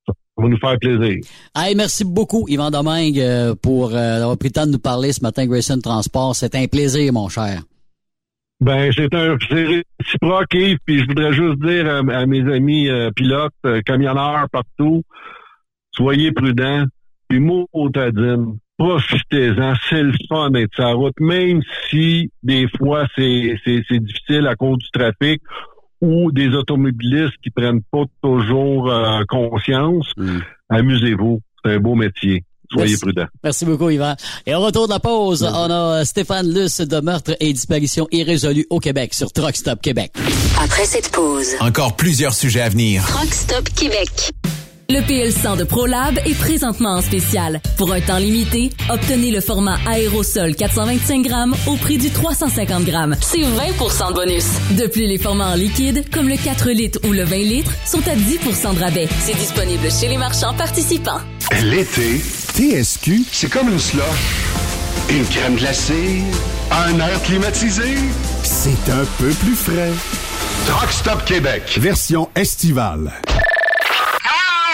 [SPEAKER 11] ça va nous faire plaisir.
[SPEAKER 10] Hey, merci beaucoup, Yvan Domingue, euh, pour euh, avoir pris le temps de nous parler ce matin, Grayson Transport. C'est un plaisir, mon cher.
[SPEAKER 11] Ben, c'est un c'est réciproque, Yves, puis je voudrais juste dire à, à mes amis euh, pilotes, euh, camionneurs partout, soyez prudents, puis motadine, profitez-en, c'est le fun d'être sur la route, même si des fois c'est c'est c'est difficile à cause du trafic ou des automobilistes qui prennent pas toujours euh, conscience. amusez-vous. C'est un beau métier. Soyez
[SPEAKER 10] Merci.
[SPEAKER 11] prudents.
[SPEAKER 10] Merci beaucoup, Yvan. Et au retour de la pause, on a Stéphane Luce de meurtre et disparition irrésolue au Québec sur Truck Stop Québec.
[SPEAKER 8] Après cette pause,
[SPEAKER 7] Encore plusieurs sujets à venir.
[SPEAKER 8] Truck Stop Québec.
[SPEAKER 12] Le PL100 de ProLab est présentement en spécial. Pour un temps limité, obtenez le format aérosol 425 grammes au prix du 350 grammes. C'est 20% de bonus. De plus, les formats en liquide, comme le 4 litres ou le 20 litres, sont à 10% de rabais. C'est disponible chez les marchands participants.
[SPEAKER 1] L'été, TSQ, c'est comme une slush. Une crème glacée, un air climatisé. C'est un peu plus frais. Truck Stop Québec, version estivale.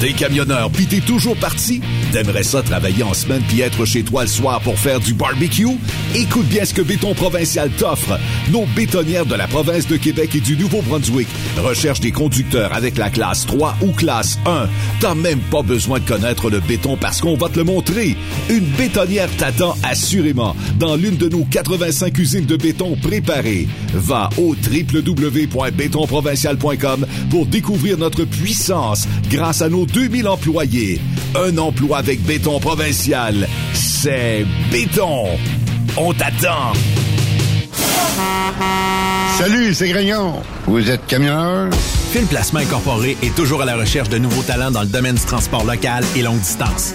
[SPEAKER 6] T'es camionneur pis t'es toujours parti? T'aimerais ça travailler en semaine puis être chez toi le soir pour faire du barbecue? Écoute bien ce que Béton Provincial t'offre. Nos bétonnières de la province de Québec et du Nouveau-Brunswick recherchent des conducteurs avec la classe 3 ou classe 1. T'as même pas besoin de connaître le béton parce qu'on va te le montrer. Une bétonnière t'attend assurément dans l'une de nos 85 usines de béton préparées. Va au www.bétonprovincial.com pour découvrir notre puissance grâce à nos 2000 employés. Un emploi avec béton provincial, c'est béton. On t'attend.
[SPEAKER 5] Salut, c'est Grignon. Vous êtes camionneur?
[SPEAKER 7] Fil Placement Incorporé est toujours à la recherche de nouveaux talents dans le domaine du transport local et longue distance.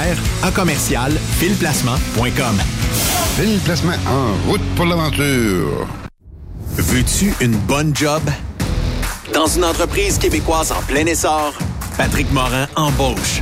[SPEAKER 7] à commercial filplacement.com.
[SPEAKER 5] Fil Placement en route pour l'aventure.
[SPEAKER 7] Veux-tu une bonne job? Dans une entreprise québécoise en plein essor, Patrick Morin embauche.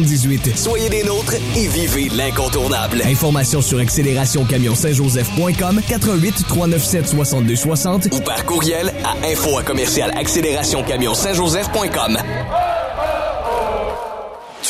[SPEAKER 3] Soyez des nôtres et vivez l'incontournable.
[SPEAKER 4] Informations sur accélérationcamion-saint-joseph.com 88 397 62 60
[SPEAKER 3] ou par courriel à info à commercial accélérationcamion-saint-joseph.com.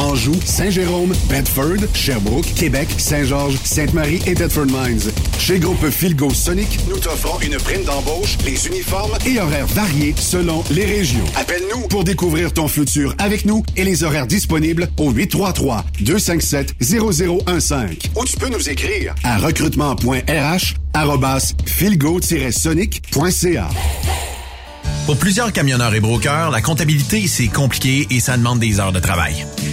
[SPEAKER 1] Anjou, Saint-Jérôme, Bedford, Sherbrooke, Québec, Saint-Georges, Sainte-Marie et Thetford Mines. Chez Groupe Philgo Sonic, nous t'offrons une prime d'embauche, les uniformes et horaires variés selon les régions. Appelle-nous pour découvrir ton futur avec nous et les horaires disponibles au 833-257-0015. Ou tu peux nous écrire à recrutement.rh arrobas philgo-sonic.ca.
[SPEAKER 7] Pour plusieurs camionneurs et brokers, la comptabilité, c'est compliqué et ça demande des heures de travail.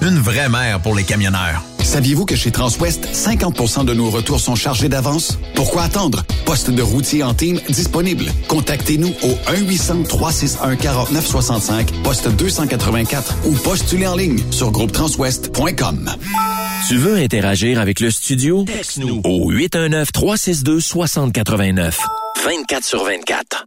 [SPEAKER 7] Une vraie mère pour les camionneurs.
[SPEAKER 13] Saviez-vous que chez Transwest, 50% de nos retours sont chargés d'avance? Pourquoi attendre? Poste de routier en team disponible. Contactez-nous au 1-800-361-4965, poste 284 ou postulez en ligne sur groupetranswest.com.
[SPEAKER 2] Tu veux interagir avec le studio? Texte-nous au 819-362-6089. 24 sur 24.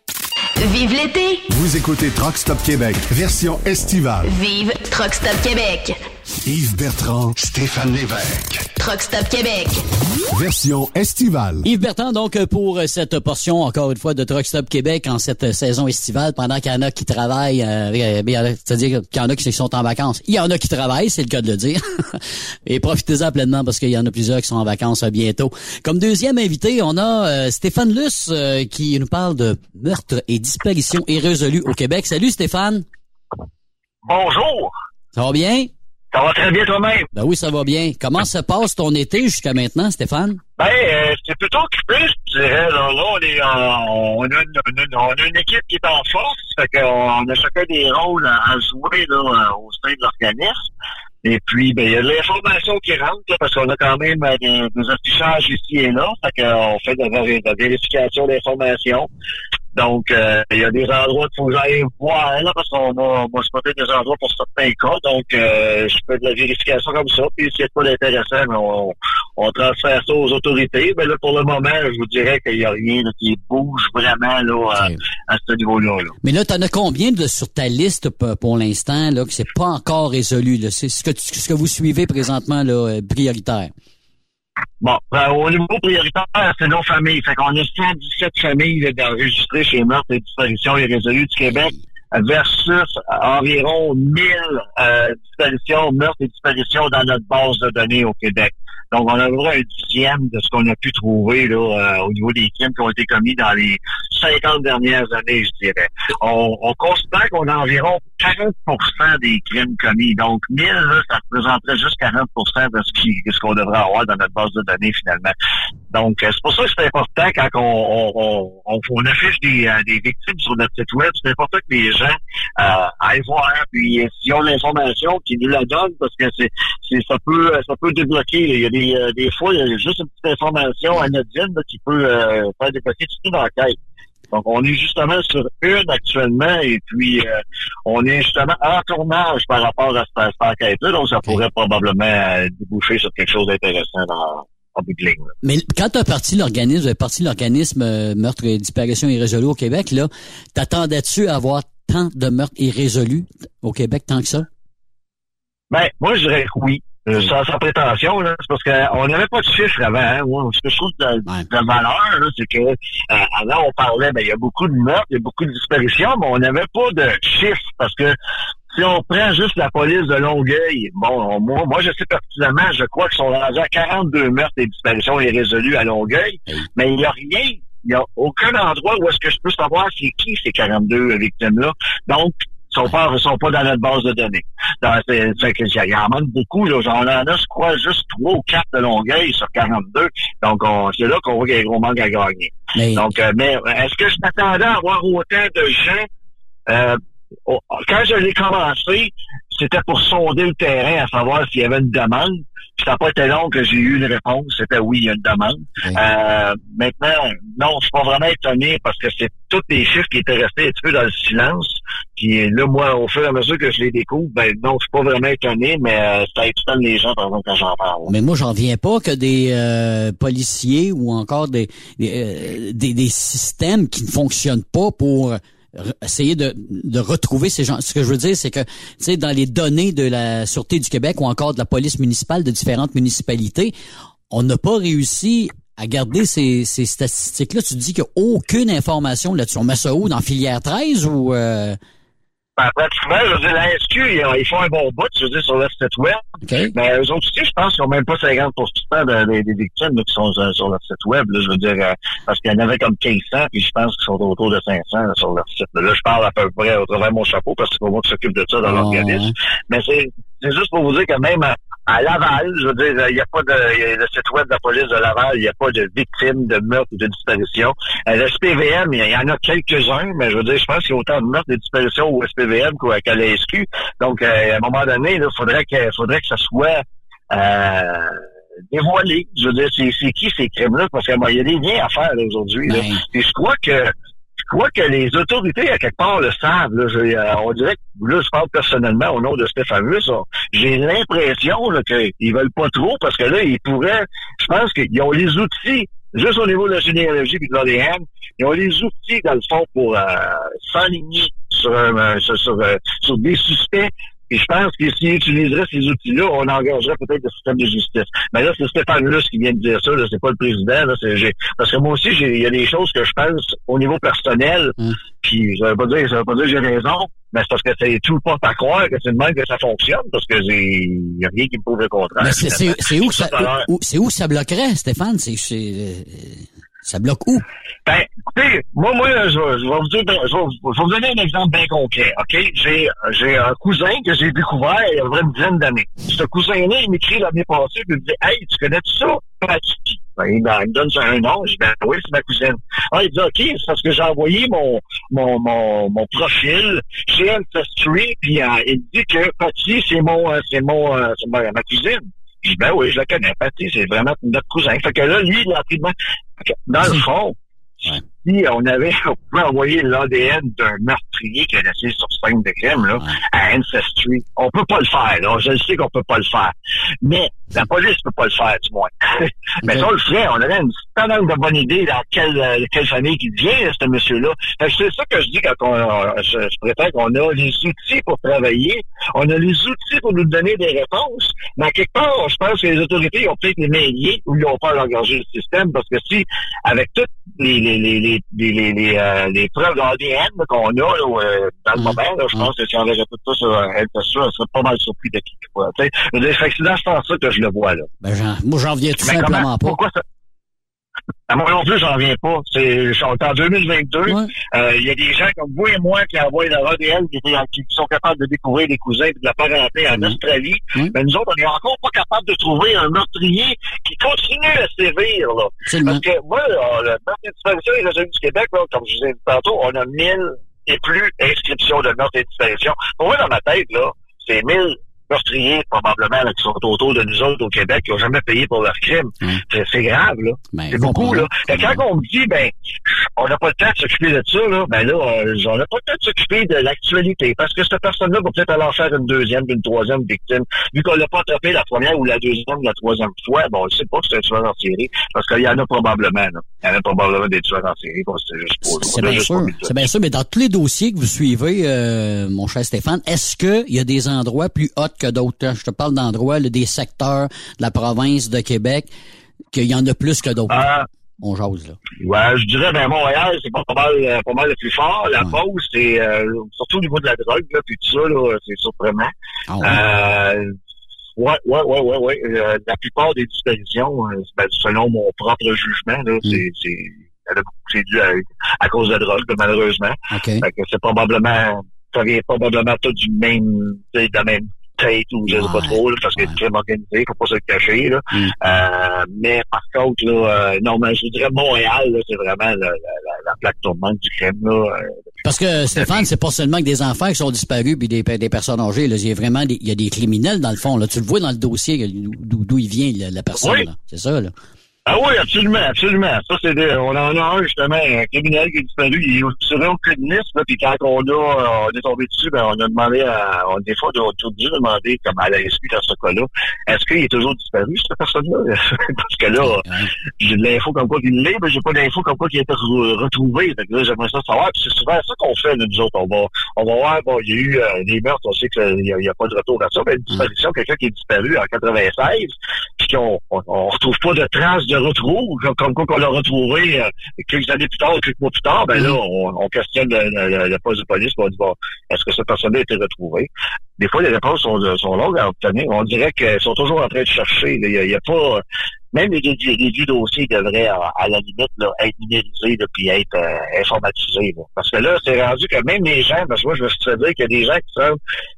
[SPEAKER 14] Vive l'été!
[SPEAKER 1] Vous écoutez Truck Stop Québec, version estivale.
[SPEAKER 14] Vive Truck Stop Québec!
[SPEAKER 1] Yves Bertrand, Stéphane Lévesque.
[SPEAKER 14] Truck Stop Québec.
[SPEAKER 1] Version estivale.
[SPEAKER 10] Yves Bertrand, donc, pour cette portion, encore une fois, de Truck Stop Québec en cette saison estivale, pendant qu'il y en a qui travaillent, euh, c'est-à-dire qu'il y en a qui sont en vacances. Il y en a qui travaillent, c'est le cas de le dire. Et profitez-en pleinement parce qu'il y en a plusieurs qui sont en vacances euh, bientôt. Comme deuxième invité, on a euh, Stéphane Luce euh, qui nous parle de meurtre et disparition irrésolue au Québec. Salut Stéphane.
[SPEAKER 15] Bonjour.
[SPEAKER 10] Ça va bien?
[SPEAKER 15] Ça va très bien toi-même?
[SPEAKER 10] Ben oui, ça va bien. Comment se passe ton été jusqu'à maintenant, Stéphane?
[SPEAKER 15] Ben, euh, c'est plutôt occupé, je dirais. Là, là on, est en- on, a une, une- on a une équipe qui est en force, fait qu'on on a chacun des rôles à, à jouer là, euh, au sein de l'organisme. Et puis, ben, il y a de l'information qui rentre, là, parce qu'on a quand même euh, des, des affichages ici et là. Fait qu'on fait de, de la vérification d'informations. Donc, euh, il y a des endroits qu'il faut que j'aille voir, là, parce qu'on a, on a spoté des endroits pour certains cas. Donc, euh, je fais de la vérification comme ça. Puis, s'il y a pas d'intéressant, ben, on, on transfère ça aux autorités. Mais là, pour le moment, je vous dirais qu'il n'y a rien là, qui bouge vraiment là, à, à ce niveau-là. là.
[SPEAKER 10] Mais là, t'en as combien de, sur ta liste pour l'instant là que c'est pas encore résolu? là? C'est ce que, tu- ce que vous suivez présentement là, euh, prioritaire.
[SPEAKER 15] Bon, ben, au niveau prioritaire, c'est nos familles. Fait qu'on a 117 familles là, d'enregistrées chez Meurtres et Disparitions irrésolues du Québec versus environ 1000 euh, disparitions, meurtres et disparitions dans notre base de données au Québec. Donc, on a vraiment un dixième de ce qu'on a pu trouver là, euh, au niveau des crimes qui ont été commis dans les 50 dernières années, je dirais. On, on considère qu'on a environ 40% des crimes commis. Donc, 1000, là, ça représenterait juste 40 de ce qui- de ce qu'on devrait avoir dans notre base de données, finalement. Donc, euh, c'est pour ça que c'est important quand on, on, on, on affiche des, euh, des victimes sur notre site web, c'est important que les gens euh, aillent voir, puis s'ils ont l'information, qu'ils nous la donnent, parce que c'est, c'est ça peut ça peut débloquer. Il y a des, euh, des fois, il y a juste une petite information anodine là, qui peut euh, faire débloquer toute une enquête. Donc, on est justement sur une actuellement et puis euh, on est justement en tournage par rapport à cette, cette enquête-là. Donc, ça pourrait probablement déboucher sur quelque chose d'intéressant dans, en bout de ligne. là.
[SPEAKER 10] Mais quand tu as parti l'organisme, avez parti l'organisme euh, meurtre et disparition irrésolue au Québec, là, t'attendais-tu à avoir tant de meurtres irrésolus au Québec tant que ça?
[SPEAKER 15] Ben, moi, je dirais que oui. Euh, sans, sans prétention, là, c'est parce qu'on n'avait pas de chiffres avant. Hein. Ce que je trouve de, de valeur, là, c'est que euh, avant, on parlait, ben, il y a beaucoup de meurtres, il y a beaucoup de disparitions, mais on n'avait pas de chiffres parce que si on prend juste la police de Longueuil, bon, on- moi, moi, je sais pertinemment, je crois qu'ils sont rendus à 42 meurtres et disparitions irrésolues à Longueuil, mais il n'y a rien, il n'y a aucun endroit où est-ce que je peux savoir c'est qui ces 42 victimes-là. Donc, ils sont pas, sont pas dans notre base de données. Il y en manque beaucoup, là. J'en en a, je crois, juste trois ou quatre de Longueuil sur 42. Donc, on- c'est là qu'on voit qu'il y a un gros manque à gagner. Donc, euh, mais est-ce que je m'attendais à avoir autant de gens euh, quand je l'ai commencé, c'était pour sonder le terrain, à savoir s'il y avait une demande. Puis ça n'a pas été long que j'ai eu une réponse. C'était oui, il y a une demande. Euh, maintenant, non, je suis pas vraiment étonné parce que c'est tous les chiffres qui étaient restés un petit peu dans le silence. Puis là, moi, au fur et à mesure que je les découvre, ben non, je suis pas vraiment étonné, mais euh, ça étonne les gens, par exemple, quand j'en parle.
[SPEAKER 10] Mais moi, j'en viens pas que des euh, policiers ou encore des, des, euh, des, des systèmes qui ne fonctionnent pas pour essayer de, de retrouver ces gens. Ce que je veux dire, c'est que, tu sais, dans les données de la Sûreté du Québec ou encore de la police municipale de différentes municipalités, on n'a pas réussi à garder ces, ces statistiques-là. Tu dis qu'il n'y a aucune information là-dessus. On met ça où? Dans filière 13 ou... euh,
[SPEAKER 15] pratiquement, je veux dire, la SQ, ils, ils font un bon bout, je veux dire, sur leur site web. Mais eux autres aussi, je pense qu'ils n'ont même pas 50 de- des, des victimes là, qui sont euh, sur leur site web. Là, je veux dire, euh, parce qu'il y en avait comme 1500, puis je pense qu'ils sont autour de 500 là, sur leur site. Là, je parle à peu près au travers de mon chapeau, parce que c'est pas moi qui s'occupe de ça dans l'organisme. Mais c'est c'est juste pour vous dire que même à, Laval, je veux dire, il n'y a pas de le site web de la police de Laval, il n'y a pas de victimes de meurtre ou de disparition. Euh, le SPVM, il y en a quelques-uns, mais je veux dire, je pense qu'il y a autant de meurtres et de disparitions au SPVM qu'à qu'à la SQ. Donc, euh, à un moment donné, il faudrait que faudrait que ça soit euh, dévoilé. Je veux dire, c'est qui ces crimes-là? Parce qu'il y a des liens à faire aujourd'hui. Et je crois que crois que les autorités, à quelque part, le savent. Là. Euh, on dirait que, là, je parle personnellement au nom de on- J'ai l'impression qu'ils veulent pas trop parce que là, ils pourraient... Je pense qu'ils ont les outils, juste au niveau de la généalogie et de l'ADN, ils ont les outils, dans le fond, pour euh, s'aligner sur, euh, sur, sur des suspects et je pense que s'ils utiliseraient ces outils-là, on engagerait peut-être le système de justice. Mais là, c'est Stéphane Luce qui vient de dire ça, c'est pas le président. Là, parce que moi aussi, il y a des choses que je pense au niveau personnel, puis ça veut pas dire, ça veut pas dire que j'ai raison, mais c'est parce que c'est tout le porte à croire que c'est de même que ça fonctionne, parce que c'est, il y a rien qui me prouve le contraire.
[SPEAKER 10] mais c'est où, ça, où- ça bloquerait, Stéphane? C'est, c'est, euh, ça bloque où?
[SPEAKER 15] Ben, écoutez, moi, moi, je, vais- vous dire, je vais, vous- donner un exemple bien concret, OK? J'ai, j'ai un cousin que j'ai découvert il y a une dizaine d'années. Ce cousin-là, il m'écrit l'année passée, puis il me dit, hey, tu connais tout ça? Ben, il, me- donne un nom, je dis, ben oui, c'est ma cousine. Ah, il dit, OK, c'est parce que j'ai envoyé mon, mon, mon, mon profil chez Ancestry, puis euh, il dit que Patty, c'est mon, euh, c'est mon, euh, c'est ma cousine. Je dis, ben oui, je la connais, Patty, c'est vraiment notre cousin. Fait que là, lui, il a pris de Dans le fond, si on avait, on pouvait envoyer l'ADN d'un meurtrier qui a laissé sur scène de crime, là, à Ancestry, on peut pas le faire, là. Je le sais qu'on peut pas le faire. Mais la police peut pas le faire, du moins. Mais si on le ferait, on aurait une tonne de bonne idée dans quelle, euh, quelle famille qui vient, ce monsieur-là. C'est ça que je dis quand on, euh, je, je prétends qu'on a les outils pour travailler, on a les outils pour nous donner des réponses, mais à quelque part, je pense que les autorités ont peut-être les mains liées ou ils ont peur d'engager le système parce que si, avec toutes les, les, les, les, les, les, les, euh, les preuves d'ADN qu'on a là, euh, dans le moment, là, je pense que si on verrait tout ça sur euh, elle, ça serait pas mal surpris de qui quoi. Fait que c'est dans ce sens-là que je le vois là.
[SPEAKER 10] Ben, moi, j'en viens tout
[SPEAKER 15] Mais
[SPEAKER 10] simplement
[SPEAKER 15] comment-
[SPEAKER 10] pas.
[SPEAKER 15] Pourquoi ça? À moi non plus, j'en viens pas. C'est, est en 2022. Euh, Il y a des gens comme vous et moi qui envoient leur ADN, qui, qui sont capables de découvrir des cousins et de la parenté en Australie. Mais nous autres, on est encore pas capables de trouver un meurtrier qui continue à sévir. Là. Parce que moi, là, le meurtre et disparition résolu du Québec, là, comme je vous ai dit tantôt, on a 1000 et plus inscriptions de meurtre et disparition. Pour moi, dans ma tête, là, c'est 1000 meurtriers, probablement, là, qui sont autour de nous autres au Québec, qui n'ont jamais payé pour leurs crimes. C'est- C'est grave, là. c'est beaucoup, là. Et quand on me dit, ben, on n'a pas le temps de s'occuper de ça, là, ben là, euh, on n'a pas le temps de s'occuper de l'actualité. Parce que cette personne-là va peut-être aller en faire une deuxième, une troisième victime. Vu qu'on l'a pas attrapé la première ou la deuxième ou la troisième fois, bon, on ne sait pas que c'est un tueur en série. Parce qu'il y en a probablement, là. Il y en a probablement des tueurs en série. Bon, c'est juste pour
[SPEAKER 10] C'est bien sûr. C'est bien sûr, mais dans tous les dossiers que vous suivez, euh, mon cher Stéphane, est-ce qu'il y a des endroits plus hauts que d'autres? Je te parle d'endroits, des secteurs de la province de Québec, qu'il y en a plus que d'autres.
[SPEAKER 15] Ah.
[SPEAKER 10] On jase, là.
[SPEAKER 15] Ouais, je dirais, ben, Montréal, c'est pas, pas mal, euh, pas mal le plus fort. La pause, c'est, euh, surtout au niveau de la drogue, là, puis tout ça, là, c'est surprenant. Euh, ouais, ouais, ouais, ouais, ouais. Euh, la plupart des disparitions, euh, ben, selon mon propre jugement, là, c'est, dû à, à cause de la drogue, malheureusement. C'est probablement, ça vient probablement tout du même, de la même tête ou je sais pas trop, là, parce que c'est très organisé, faut pas se le cacher, là. Euh, mais par contre, là, euh, non, mais je dirais Montréal, là, c'est vraiment la, la, la, la plaque tournante du crime, là. euh,
[SPEAKER 10] Parce que Stéphane, c'est pas seulement que des enfants qui sont disparus puis des, des personnes âgées. Là. Il y a vraiment des, il y a des criminels dans le fond. Là. Tu le vois dans le dossier d'où il vient la, la personne.
[SPEAKER 15] Oui.
[SPEAKER 10] C'est ça. Là.
[SPEAKER 15] Ah oui, absolument, absolument. Ça, c'est des- on en a un, justement, un criminel qui est disparu, il est sur un criministe, là, puis quand on a, euh, on est tombé dessus, ben, on a demandé à, on, des fois, on a dû demander, comme à la SQ dans ce cas-là, est-ce qu'il est toujours disparu, cette personne-là? Parce que là, j'ai de l'info comme quoi qu'il l'est, mais j'ai pas d'info comme quoi qu'il a été re- retrouvé. Fait que là, j'aimerais ça savoir, puis c'est souvent ça qu'on fait, là, nous autres. On va, on va voir, bon, il y a eu euh, des meurtres, on sait qu'il n'y a, a pas de retour à ça, mais une disparition, quelqu'un qui est disparu en 96, puis qu'on on, on retrouve pas de traces de retrouve, comme, quoi qu'on l'a retrouvé euh, quelques années plus tard, quelques mois plus tard, ben là, on, on questionne le, le, le poste de police, on dit, bon, est-ce que cette personne-là a été retrouvée? Des fois, les réponses sont, sont longues à obtenir. On dirait qu'elles sont toujours en train de chercher. Il n'y a pas... Même les, les, les devraient, à, à la limite, là, être numérisés et puis être euh, informatisés. là. Parce que là, c'est rendu que même les gens, parce que moi, je me suis fait dire qu'il y a des gens qui sont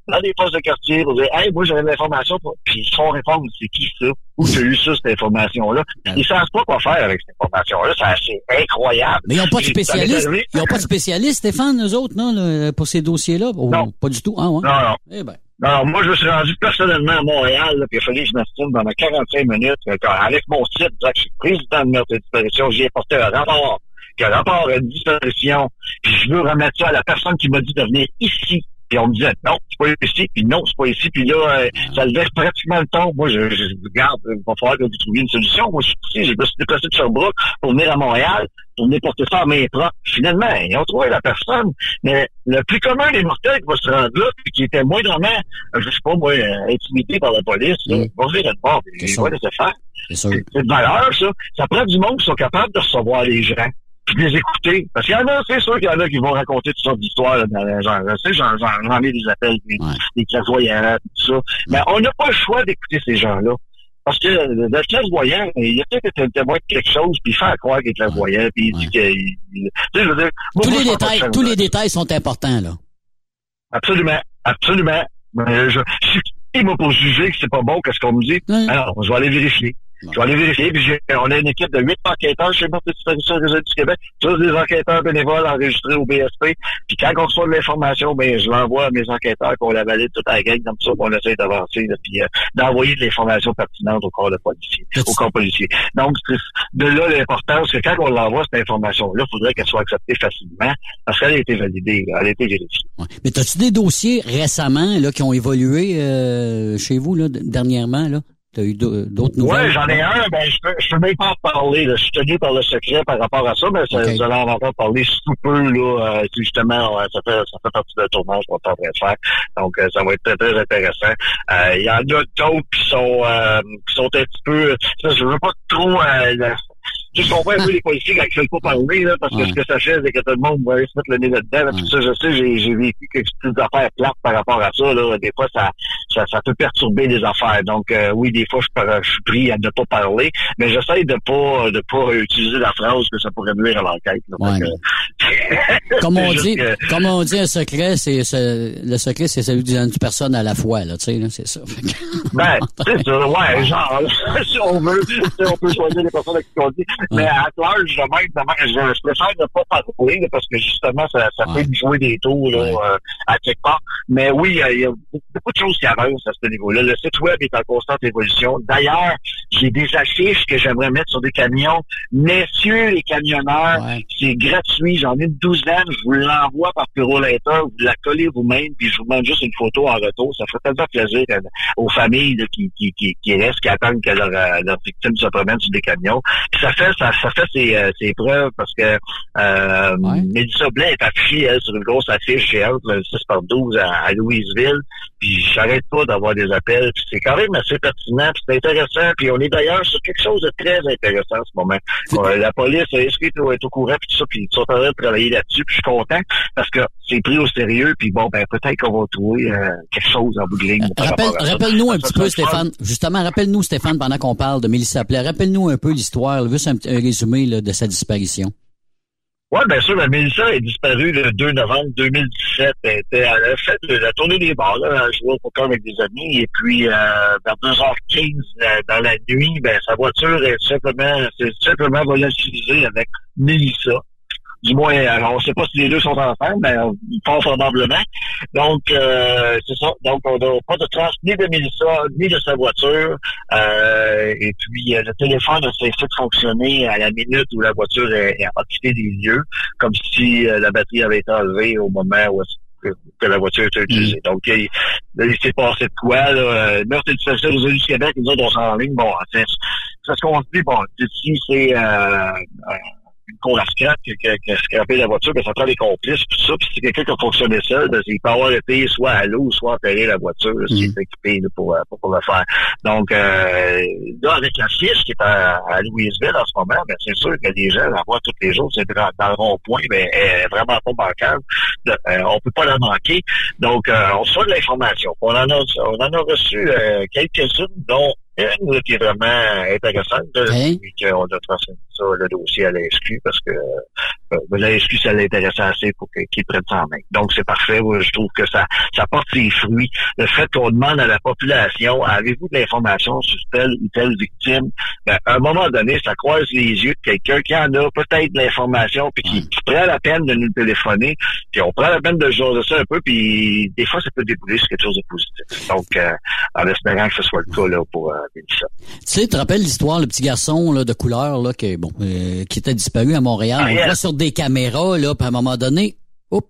[SPEAKER 15] dans des postes de quartier pour dire Hey, moi, j'avais de l'information, puis ils font répondre, c'est qui ça? Où tu as eu ça, cette information-là? Ils savent pas quoi faire avec cette information-là. C'est assez incroyable.
[SPEAKER 10] Mais ils n'ont pas de spécialistes. Ils n'ont pas de spécialistes, Stéphane, nous autres, non, là, pour ces dossiers-là? Oh, Pas du tout. Ah, ouais.
[SPEAKER 15] Non, non.
[SPEAKER 10] Eh ben.
[SPEAKER 15] Non, moi, je me suis rendu personnellement à Montréal, puis il fallu que je m'estime pendant 45 minutes. avec mon titre, que je suis président de et disparition, j'ai apporté un rapport, puis un rapport de disparition, puis je veux remettre ça à la personne qui m'a dit de venir ici. Puis on me disait, non, c'est pas ici, puis non, c'est pas ici, puis là, euh, ça levait pratiquement le ton. Moi, je, je regarde, il va falloir que vous trouviez une solution. Moi, je suis ici, je me suis déplacé de Sherbrooke pour venir à Montréal, pour venir porter ça à main propre. Finalement, ils ont trouvé la personne, mais le plus commun des mortels qui va se rendre là, puis qui était moindrement, euh, je sais pas moi, euh, intimidé par la police, là, va venir de bord, puis il va laisser faire.
[SPEAKER 10] C'est
[SPEAKER 15] de valeur, ça. Ça prend du monde qui sont capables de recevoir les gens puis de les écouter. Parce qu'il y en a, c'est sûr qu'il y en a qui vont raconter toutes sortes d'histoires, genre, tu sais, j'en, ai des appels, des, des clairvoyants, tout ça. Mais on n'a pas le choix d'écouter ces gens-là. Parce que le le clairvoyant, il a peut-être un témoin de quelque chose, puis il fait croire qu'il est clairvoyant, puis il dit qu'il... il- Tu sais, je veux dire, moi,
[SPEAKER 10] Tous
[SPEAKER 15] moi,
[SPEAKER 10] les détails, tous les détails sont importants, là.
[SPEAKER 15] Absolument, absolument. Mais je, qui, moi, pour juger que c'est pas bon, qu'est-ce qu'on me dit? Alors, je vais aller vérifier. Je vais aller vérifier, puis on a une équipe de huit enquêteurs chez Disparition Réseau du Québec, tous des enquêteurs bénévoles enregistrés au BSP. Puis quand on reçoit de l'information, ben je l'envoie à mes enquêteurs, qu'on la valide toute à la gang, comme ça, qu'on essaie d'avancer, puis euh, d'envoyer de l'information pertinente au corps de policier, au corps policier. Donc, c'est de là l'importance que quand on l'envoie, cette information-là, il faudrait qu'elle soit acceptée facilement, parce qu'elle a été validée, là, elle a été vérifiée.
[SPEAKER 10] Mais as-tu des dossiers récemment là, qui ont évolué euh, chez vous là, dernièrement? là? T'as eu d'au- d'autres nouvelles?
[SPEAKER 15] Ouais, j'en ai un, ben je peux, je peux même pas en parler. Là. Je suis tenu par le secret par rapport à ça, mais ça, vous allez en entendre parler sous peu, là. Euh, justement, ça fait ça fait partie d'un tournage qu'on est en train de faire. Donc euh, ça va être très, très intéressant. Euh, Il y en a d'autres qui sont euh, qui sont un petit peu. Je veux pas trop euh, Tu comprends un peu les policiers quand ils veulent pas parler, là, parce que ce que ça fait, c'est que tout le monde va aller se mettre le nez là-dedans. là. Ça, je sais, j'ai, j'ai vécu quelques petites affaires plates par rapport à ça. Là. Des fois, ça, ça, ça peut perturber les affaires. Donc, euh, oui, des fois, je, je suis pris à ne pas parler, mais j'essaie de pas de pas utiliser la phrase que ça pourrait nuire à l'enquête.
[SPEAKER 10] Ouais,
[SPEAKER 15] que-
[SPEAKER 10] Comme on dit,
[SPEAKER 15] que-
[SPEAKER 10] comme on dit, un secret, c'est c'est- le secret, c'est celui d'une personne à la fois, là, tu sais, là, c'est ça.
[SPEAKER 15] Ben, c'est ça, ouais, genre, si on veut, si on peut choisir les personnes avec qui on dit. Mais à large, je je, je préfère ne pas parler, parce que justement, ça, ça peut me jouer des tours, là, euh, à quelque part. Mais oui, il y a- il y, a beaucoup de choses qui avancent à ce niveau-là. Le site web est en constante évolution. D'ailleurs, j'ai des affiches que j'aimerais mettre sur des camions. Messieurs les camionneurs, c'est gratuit. J'en ai une douzaine. Je vous l'envoie par Letter. Vous la collez vous-même, puis je vous demande juste une photo en retour. Ça ferait tellement plaisir euh, aux familles là, qui, qui, qui, qui restent, qui attendent que leur, euh, leur victime se promène sur des camions. Puis ça fait ça, ça fait ses, euh, ses preuves parce que euh, Mélissa Blais est affichée elle, sur une grosse affiche géante, le 6 par 12 à, à Louisville. Puis j'arrête pas d'avoir des appels. Puis c'est quand même assez pertinent, puis c'est intéressant. Puis on est d'ailleurs sur quelque chose de très intéressant en ce moment. Euh, la police est inscrite au- est au courant, puis tout ça, puis ils sont en train de travailler là-dessus. Puis je suis content parce que c'est pris au sérieux. Puis bon, ben peut-être qu'on va trouver euh, quelque chose en bout de ligne.
[SPEAKER 10] Rappelle-. Rappelle-nous un
[SPEAKER 15] Ça
[SPEAKER 10] petit peu. Stéphane. Justement, rappelle-nous, Stéphane, pendant qu'on parle de Mélissa Play, rappelle-nous un peu l'histoire, juste un, un résumé de sa disparition?
[SPEAKER 15] Oui, bien sûr, Mélissa est disparue le 2 novembre 2017. Elle, était, elle a fait la tournée des bars, là, elle jouait au poker avec des amis, et puis euh, vers 2h15 euh, dans la nuit, ben, sa voiture est simplement, simplement volatilisée avec Mélissa. Du moins, alors, on ne sait pas si les deux sont ensemble, mais fort probablement. Donc, euh, c'est ça. Donc, on n'a pas de trace ni de Mélissa, ni de sa voiture. Euh, et puis, euh, le téléphone s'est fait fonctionner à la minute où la voiture est, est- a quitté des lieux, comme si euh, la batterie avait été enlevée au moment où que, la voiture était utilisée. Donc, il, il s'est passé de quoi, là? Euh, Meurtre et difficile aux élus du Québec, nous autres, on s'en ligne. Bon, c'est c'est ce qu'on se dit. Bon, si c'est... Euh, euh, une cour à scrap qui, qui, qui a scrappé la voiture, ben, ça prend des complices, tout ça. Puis si c'est quelqu'un qui a fonctionné seul, ben, il peut avoir été soit à l'eau, soit enterrer la voiture, s'il est équipé là, pour, euh, pour, pour le faire. Donc, euh, là, avec la fiche qui est à, à Louisville en ce moment, ben, c'est sûr que les gens la voient tous les jours, c'est dans, dans le rond-point, ben, elle est vraiment pas bancable. Euh, on peut pas la manquer. Donc, euh, on reçoit de l'information. On en a, on en a reçu euh, quelques-unes, dont une là, qui est vraiment intéressante. là, puis qu'on a transmis ça, le dossier à la SQ, parce que euh, la SQ, ça l'intéressait assez pour qu'ils prennent ça en main. Donc, c'est parfait. Moi, je trouve que ça, ça porte ses fruits. Le fait qu'on demande à la population, avez-vous de l'information sur telle ou telle victime? Ben, à un moment donné, ça croise les yeux de quelqu'un qui en a peut-être de l'information, puis qui, qui prend la peine de nous téléphoner, puis on prend la peine de jaser ça un peu, puis des fois, ça peut débouler sur quelque chose de positif. Donc, euh, en espérant que ce soit le cas là, pour euh, Mélissa.
[SPEAKER 10] Tu sais, tu te rappelles l'histoire, le petit garçon là, de couleur là, qui, bon, euh, qui était disparu à Montréal.
[SPEAKER 15] Ah,
[SPEAKER 10] on le voit sur des caméras, là, puis à un moment donné, hop,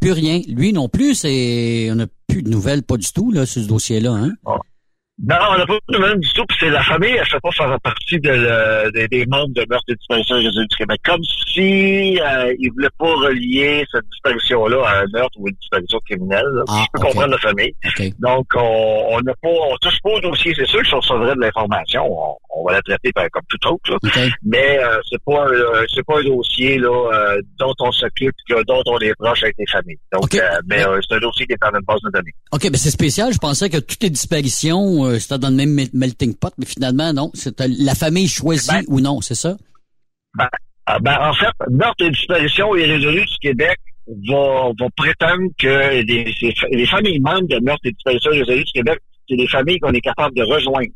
[SPEAKER 10] plus rien. Lui non plus, c'est on n'a plus de nouvelles, pas du tout, là, sur ce dossier-là. Hein?
[SPEAKER 15] Non, on n'a pas de même du tout. Puis c'est la famille, elle ne fait pas faire partie de le- des, des membres de meurtre et disparition du Québec. Comme si euh, ils voulaient pas relier cette disparition-là à un meurtre ou une disparition criminelle. là.
[SPEAKER 10] Ah,
[SPEAKER 15] Je peux comprendre la famille. Donc, on on n'a pas, on touche pas au dossier. C'est sûr que si on de l'information, on, on va la traiter ben, comme tout autre. là. Mais euh, c'est pas, euh, c'est pas un dossier là euh, dont on s'occupe, que- dont on est proche avec les familles. Donc, euh, mais euh, c'est un dossier qui est dans notre base de données.
[SPEAKER 10] OK, ben c'est spécial. Je pensais que toutes les disparitions, euh, c'était dans le même mel- melting pot, mais finalement, non. C'est euh, la famille choisie ou non, c'est ça?
[SPEAKER 15] Ben, ah, ben, en fait, Meurtre et disparition irrésolue du Québec va, va prétendre que les, familles membres de Meurtre et disparition irrésolue du Québec, c'est des familles qu'on est capable de rejoindre.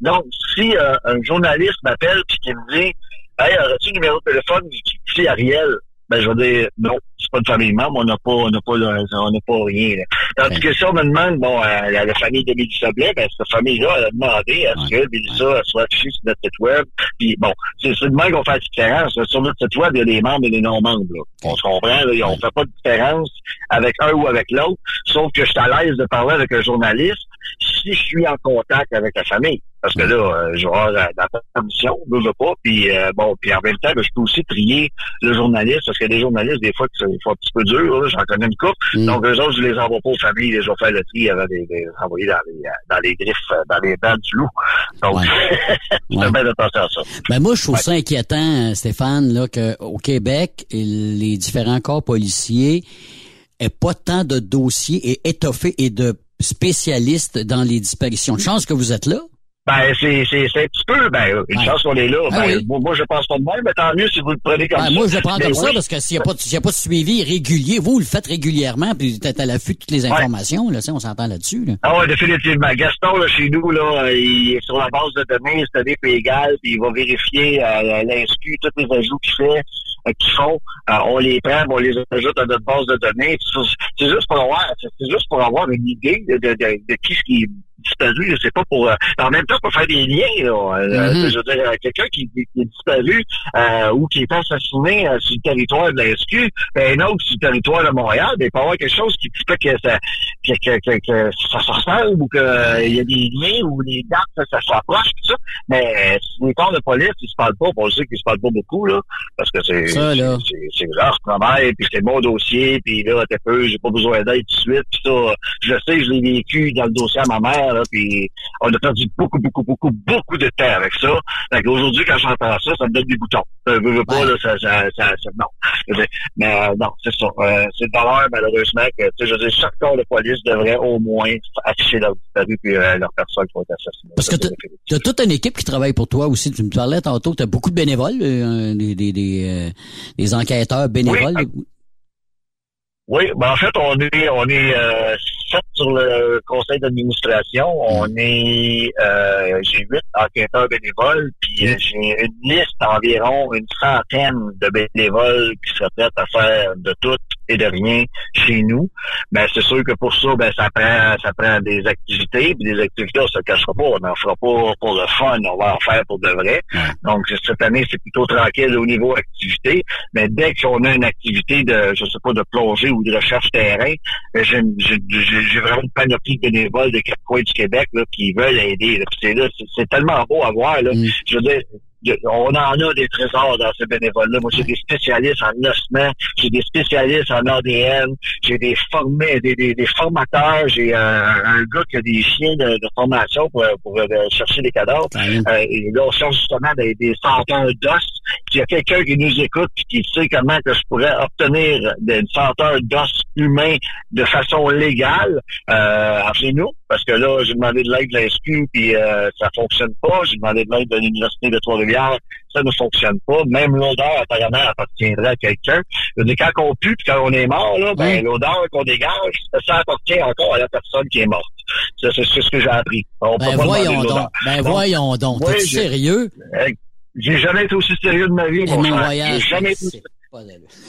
[SPEAKER 15] Donc, si euh, un journaliste m'appelle et qui me dit Hey, aurais-tu le numéro de téléphone du petit Ariel? Ben, je vais dire non, c'est pas une famille membre, on n'a pas, on n'a pas, on n'a pas rien. là. Tandis que si on me demande, bon, euh, la, famille de Mélissa Blais, ben, cette famille-là, elle a demandé à ce que Mélissa soit affichée sur notre site web. Puis bon, c'est c'est de même qu'on fait la différence. Sur notre site web, il y a des membres et des non-membres. On se comprend, là, on fait pas de différence avec un ou avec l'autre, sauf que je suis à l'aise de parler avec un journaliste si je suis en contact avec la famille. Parce que là, euh, je vais avoir la, la permission, je veux pas. Puis euh, bon, puis en même temps, ben, je peux aussi trier le journaliste, parce qu'il y a des journalistes, des fois, qui sont un petit peu durs, là, j'en connais une couple.
[SPEAKER 10] Mm.
[SPEAKER 15] Donc, eux autres, je les envoie pas aux familles, je vais faire le tri avant de les, les envoyer dans les, dans les griffes, euh, dans les dents du loup. Donc, je fais bien attention à ça.
[SPEAKER 10] Ben moi, je trouve ça inquiétant, euh, Stéphane, là, qu'au Québec, les différents corps policiers aient pas tant de dossiers et étoffés et de spécialistes dans les disparitions. De chance que vous êtes là.
[SPEAKER 15] Ben, c'est, c'est, c'est un petit peu, ben, une
[SPEAKER 10] Ouais.
[SPEAKER 15] chance qu'on est là. Ben,
[SPEAKER 10] oui.
[SPEAKER 15] moi, moi, je pense pas de même, mais tant mieux si vous le prenez comme
[SPEAKER 10] Ben,
[SPEAKER 15] ça.
[SPEAKER 10] moi, je le prends
[SPEAKER 15] Mais
[SPEAKER 10] comme ça parce que s'il n'y a, pas de- s'il y a pas de suivi régulier, vous, vous le faites régulièrement, puis vous êtes à l'affût de toutes les informations, là, ça, on s'entend là-dessus. Là.
[SPEAKER 15] Ah ouais, définitivement. Gaston, là, chez nous, là, euh, il est sur la base de données, c'est année puis égal, puis il va vérifier euh, l'inscu, tous les ajouts qu'il fait, euh, qu'ils font. Euh, on les prend, on les ajoute à notre base de données. C'est juste pour avoir, c'est juste pour avoir une idée de, de, de, de qui qui disparu. C'est pas pour. euh, en même temps, pour faire des liens. Là, Euh,
[SPEAKER 10] Mhm.
[SPEAKER 15] Je veux dire, quelqu'un qui, qui est disparu euh, ou qui est assassiné sur le territoire de la SQ, ben, un autre sur le territoire de Montréal, ben, il peut y avoir quelque chose qui fait que ça, que, que, que, que ça se ressemble ou qu'il y a des liens ou les dates, ça, ça s'approche, tout ça. Mais si les corps de police, ils se parlent pas, on sait qu'ils se parlent pas beaucoup, là, parce que c'est c'est- leur travail, puis c'est mon dossier, puis là, t'es peu, j'ai pas besoin d'aide tout de suite, puis ça, je sais, je l'ai vécu dans le dossier à ma mère, là, puis on a perdu beaucoup, beaucoup, beaucoup, beaucoup de temps avec ça. Fait qu'aujourd'hui, quand j'entends ça, ça me donne des boutons. Ça veut, veut pas, là, ça, ça, ça, ça- non. Veux Mais euh, non, c'est ça. Euh, c'est le valeur, malheureusement, que, tu sais, je veux dire, chaque corps de police devrait au moins afficher leur disparu puis euh, leur personne qui ont été assassinée.
[SPEAKER 10] Parce que t'as- t'as toute une équipe qui travaille pour toi aussi. Tu me parlais tantôt tu as beaucoup de bénévoles, euh, des, des, des, euh, des enquêteurs bénévoles.
[SPEAKER 15] Oui, ben en fait, on est on est euh, sept sur le conseil d'administration. On est euh, j'ai huit enquêteurs bénévoles, puis euh, j'ai une liste d'environ une centaine de bénévoles qui seraient prêts à faire de tout et de rien chez nous. Ben c'est sûr que pour ça, ben ça prend ça prend des activités, puis des activités, on se cachera pas, on n'en fera pas pour le fun, on va en faire pour de vrai. Donc cette année, c'est plutôt tranquille au niveau activité. Mais dès qu'on a une activité de, je sais pas, de plongée ou de recherche terrain, ben, j'ai j'ai vraiment une panoplie de bénévoles de quatre coins du Québec là, qui veulent aider. là. C'est là, c'est- c'est tellement beau à voir. Là. Je veux dire, je- on en a des trésors dans ces bénévoles-là. Moi, j'ai des spécialistes en ossement, j'ai des spécialistes en ADN, j'ai des formés, des, des, des formateurs, j'ai un, un gars qui a des chiens de, de formation pour, pour, euh, chercher des cadavres. Euh, et là, on cherche justement des, des senteurs d'os. Puis Il y a quelqu'un qui nous écoute qui sait comment que je pourrais obtenir une senteur d'os humain de façon légale. Euh, Appelez-nous, parce que là, j'ai demandé de l'aide de l'ISQ, puis euh, ça fonctionne pas. J'ai demandé de l'aide de l'Université de Trois-Rivières, ça ne fonctionne pas. Même l'odeur, apparemment, appartiendrait à quelqu'un. Quand on pue, puis quand on est mort, là, ben, l'odeur qu'on dégage, ça appartient encore à la personne qui est morte. C'est ce que j'ai appris. On peut
[SPEAKER 10] Ben
[SPEAKER 15] pas
[SPEAKER 10] voyons donc. Ben voyons donc.
[SPEAKER 15] oui,
[SPEAKER 10] T'es
[SPEAKER 15] j'ai-
[SPEAKER 10] sérieux?
[SPEAKER 15] J'ai jamais été aussi sérieux de ma vie, mon frère.
[SPEAKER 10] voyage,
[SPEAKER 15] J'ai jamais
[SPEAKER 10] c'est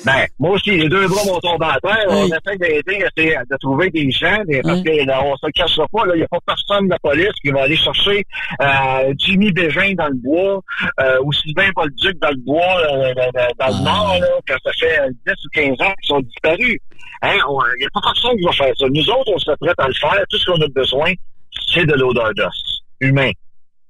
[SPEAKER 15] Ben, moi aussi, les deux bras m'ont tombé à terre. On essaie d'aider, essayer de trouver des gens, des, parce que là, on se le cachera pas, il n'y a pas personne de la police qui va aller chercher euh, Jimmy Bégin dans le bois, euh, ou Sylvain Bolduc dans le bois, euh, dans, le nord, là, quand ça fait euh, 10 ou 15 ans qu'ils sont disparus. Hein, Il n'y a pas personne qui va faire ça. Nous autres, on se prête à le faire. Tout ce qu'on a besoin, c'est de l'odeur d'os humain.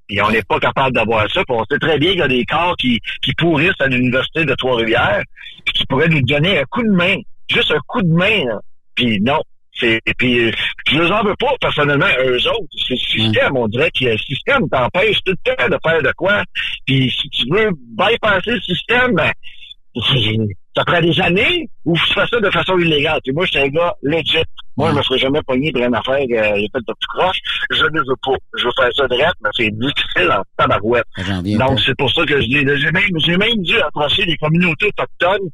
[SPEAKER 15] Puis on n'est pas capable d'avoir ça. Puis on sait très bien qu'il y a des corps qui, qui pourrissent à l'Université de Trois-Rivières, puis qui pourraient nous donner un coup de main. Juste un coup de main, là. Puis non. C'est, puis euh, je les en veux pas personnellement eux autres. C'est le système, on dirait que le système t'empêche tout le temps de faire de quoi. Puis si tu veux bypasser le système, ben, ça prend des années ou tu fais ça de façon illégale. Puis moi, je suis un gars legit. Moi, je me serais jamais pogné pour une affaire que j'ai fait de tout croche. Je ne veux pas. Je veux faire ça direct, mais c'est difficile en tabarouette. Donc, c'est pour ça que je dis, j'ai même, j'ai même dû approcher les communautés autochtones,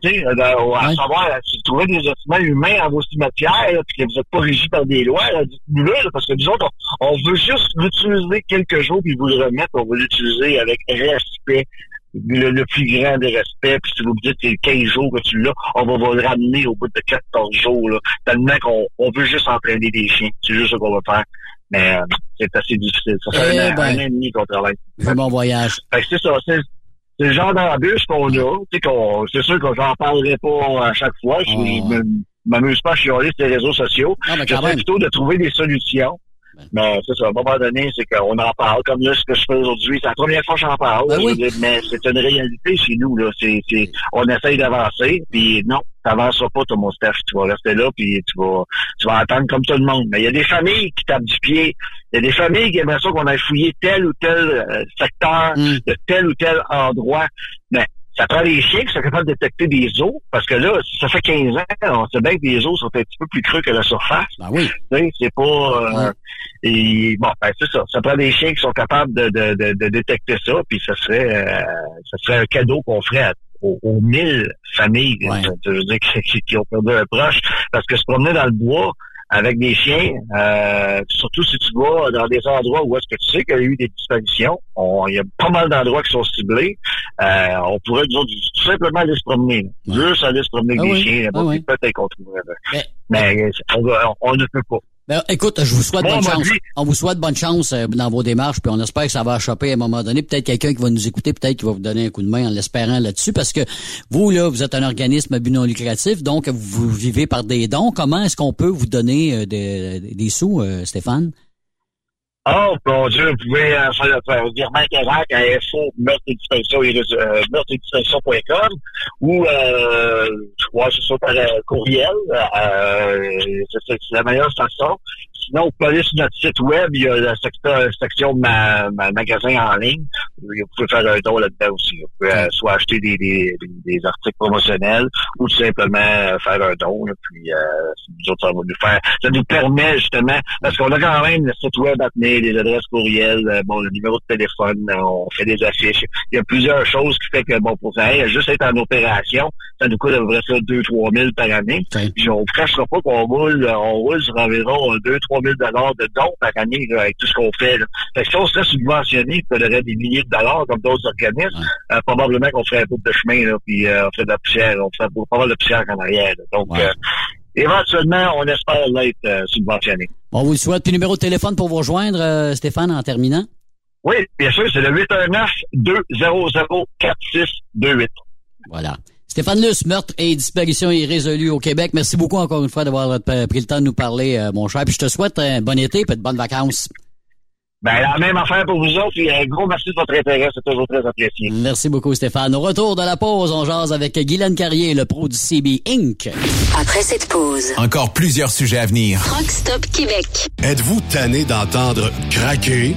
[SPEAKER 15] tu sais, euh, à savoir, si vous trouvez des ossements humains à vos cimetières, là, puis que vous n'êtes pas régis par des lois, dites-nous-le, parce que nous autres, on, on veut juste l'utiliser quelques jours, puis vous le remettre, on veut l'utiliser avec respect le, le plus grand des respects, puis si vous me dites que c'est 15 jours que tu l'as, on va vous le ramener au bout de 14 jours, là, tellement qu'on on veut juste entraîner des chiens. C'est juste ça qu'on va faire. Mais euh, c'est assez difficile. Ça fait
[SPEAKER 10] Eh
[SPEAKER 15] un, an-
[SPEAKER 10] ben.
[SPEAKER 15] un an et demi qu'on travaille.
[SPEAKER 10] C'est mon voyage.
[SPEAKER 15] Fait que c'est ça, c'est c'est le genre d'embûche qu'on a. Tu sais, qu'on, c'est sûr que j'en parlerai pas à chaque fois. Je
[SPEAKER 10] Oh.
[SPEAKER 15] m'amuse pas à chialer sur les réseaux sociaux.
[SPEAKER 10] Ah,
[SPEAKER 15] J'essaie plutôt de trouver des solutions. Mais c'est ça, à un moment donné, c'est qu'on en parle, comme là, ce que je fais aujourd'hui. C'est la première fois que j'en parle.
[SPEAKER 10] Ben oui.
[SPEAKER 15] dire, mais c'est une réalité chez nous, là. C'est, c'est, on essaye d'avancer, puis non, t'avanceras pas, toi, mon Steph. Tu vas rester là, puis tu vas, tu vas attendre comme tout le monde. Mais il y a des familles qui tapent du pied. Il y a des familles qui aimeraient ça qu'on aille fouiller tel ou tel euh, secteur, de tel ou tel endroit. Mais ça prend des chiens qui sont capables de détecter des eaux, parce que là, ça fait 15 ans, on sait bien que les eaux sont un petit peu plus creux que la surface.
[SPEAKER 10] Ben oui.
[SPEAKER 15] C'est pas... euh, et bon, ben c'est ça. Ça prend des chiens qui sont capables de, de, de, de détecter ça, puis ça serait euh, ça serait un cadeau qu'on ferait à- aux, aux 1000 familles je veux dire, qui, qui ont perdu un proche. Parce que se promener dans le bois avec des chiens, euh, surtout si tu vas dans des endroits où est-ce que tu sais qu'il y a eu des disparitions, on- il y a pas mal d'endroits qui sont ciblés, euh, on pourrait autres, tout simplement aller se promener. Juste aller se promener avec
[SPEAKER 10] Ah
[SPEAKER 15] des
[SPEAKER 10] oui,
[SPEAKER 15] chiens,
[SPEAKER 10] ah oui.
[SPEAKER 15] peut-être qu'on trouverait. Mais, on, va- on, on ne peut pas.
[SPEAKER 10] Ben, écoute, je vous souhaite bonne chance.
[SPEAKER 15] dit-
[SPEAKER 10] On vous souhaite bonne chance euh, dans vos démarches, puis on espère que ça va choper à un moment donné. Peut-être quelqu'un qui va nous écouter, peut-être qui va vous donner un coup de main en l'espérant là-dessus, parce que vous, là, vous êtes un organisme à but non lucratif, donc vous vivez par des dons. Comment est-ce qu'on peut vous donner euh, des, des sous, euh, Stéphane?
[SPEAKER 15] Oh, mon Dieu, vous pouvez euh, faire le virement Carac à info meurtre et disparition euh, meurtre ou euh, crois c'est ça par euh, courriel. Euh, c'est c'est la meilleure façon. Sinon, vous pouvez aller sur notre site web, il y a la secteur- section de ma, ma- magasin en ligne. Vous pouvez faire un don là-dedans aussi. Vous pouvez euh, soit acheter des, des, des articles promotionnels ou tout simplement euh, faire un don. là, puis euh, nous autres, ça va nous faire. Ça nous permet justement, parce qu'on a quand même le site web à tenir, les adresses courriels, euh, bon, le numéro de téléphone, euh, on fait des affiches. Il y a plusieurs choses qui fait que bon, pour ça, juste être en opération, ça nous coûte à peu près ça 2-3 000 par année. Puis on ne cachera pas qu'on roule, euh, on roule sur environ 2-3 000 dollars de dons par année là, avec tout ce qu'on fait. Là. Fait que si on serait subventionné, qu'on aurait des milliers de dollars comme d'autres organismes, euh, probablement qu'on ferait un bout de chemin, là, puis euh, on ferait de la poussière, on ferait pas mal de poussière en arrière. là. Donc, euh, éventuellement, on espère l'être euh, subventionné.
[SPEAKER 10] On vous le souhaite. Puis numéro de téléphone pour vous rejoindre, euh, Stéphane, en terminant?
[SPEAKER 15] Oui, bien sûr, c'est le 819-200-4628.
[SPEAKER 10] Voilà. Stéphane Luce, meurtre et disparition irrésolue au Québec. Merci beaucoup encore une fois d'avoir euh, pris le temps de nous parler, euh, mon cher. Puis je te souhaite un bon été et de bonnes vacances.
[SPEAKER 15] Ben, la même affaire pour vous autres, et un gros merci de votre intérêt, c'est toujours très apprécié.
[SPEAKER 10] Merci beaucoup, Stéphane. Au retour de la pause, on jase avec Guylaine Carrier, le pro du CB Inc.
[SPEAKER 8] Après cette pause,
[SPEAKER 16] Encore plusieurs sujets à venir.
[SPEAKER 8] Truck Stop Québec.
[SPEAKER 1] Êtes-vous tanné d'entendre craquer,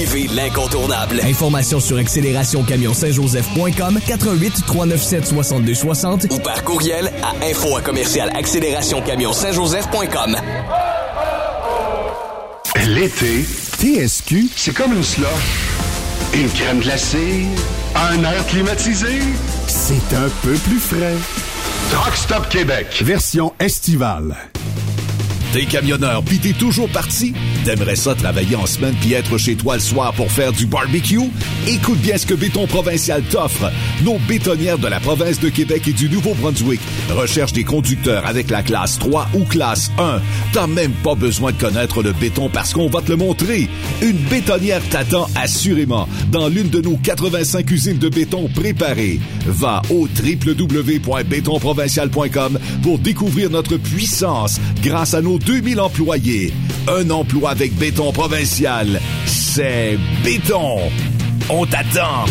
[SPEAKER 3] l'incontournable.
[SPEAKER 4] Informations sur accélérationcamionsaintjoseph.com 88 397 62 60
[SPEAKER 3] ou par courriel à info à commercial accélérationcamionsaintjoseph.com.
[SPEAKER 5] L'été, TSQ, c'est comme une slush. Une crème glacée, un air climatisé. C'est un peu plus frais. Truck Stop Québec, version estivale.
[SPEAKER 6] T'es camionneur pis t'es toujours parti? T'aimerais ça travailler en semaine puis être chez toi le soir pour faire du barbecue? Écoute bien ce que Béton Provincial t'offre. Nos bétonnières de la province de Québec et du Nouveau-Brunswick recherchent des conducteurs avec la classe 3 ou classe 1. T'as même pas besoin de connaître le béton parce qu'on va te le montrer. Une bétonnière t'attend assurément dans l'une de nos 85 usines de béton préparées. Va au www.bétonprovincial.com pour découvrir notre puissance grâce à nos 2000 employés. Un emploi avec béton provincial. C'est béton. On t'attend.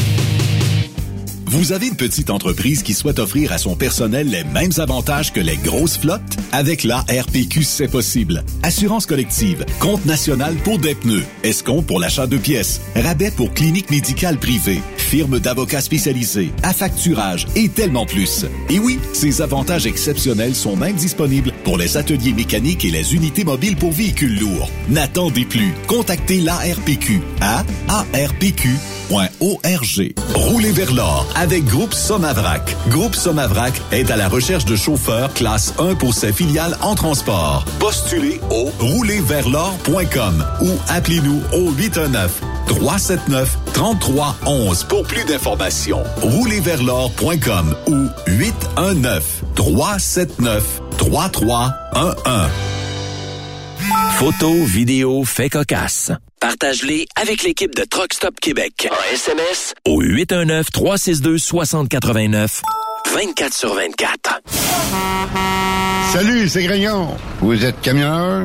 [SPEAKER 6] Vous avez une petite entreprise qui souhaite offrir à son personnel les mêmes avantages que les grosses flottes? Avec la RPQ, c'est possible. Assurance collective, compte national pour des pneus, escompte pour l'achat de pièces, rabais pour clinique médicale privée, firme d'avocats spécialisés, affacturage et tellement plus. Et oui, ces avantages exceptionnels sont même disponibles pour les ateliers mécaniques et les unités mobiles pour véhicules lourds. N'attendez plus. Contactez l'ARPQ à arpq.org. Roulez vers l'or avec Groupe Somavrac. Groupe Somavrac est à la recherche de chauffeurs classe 1 pour ses filiales en transport. Postulez au roulerversl'or.com ou appelez-nous au 819 379 3311 pour plus d'informations. Roulerversl'or.com ou 819 379 3311.
[SPEAKER 2] Photos, vidéos, faits cocasse. Partage-les avec l'équipe de Truck Stop Québec. En SMS au 819-362-6089. 24 sur 24.
[SPEAKER 5] Salut, c'est Grignon. Vous êtes camionneur?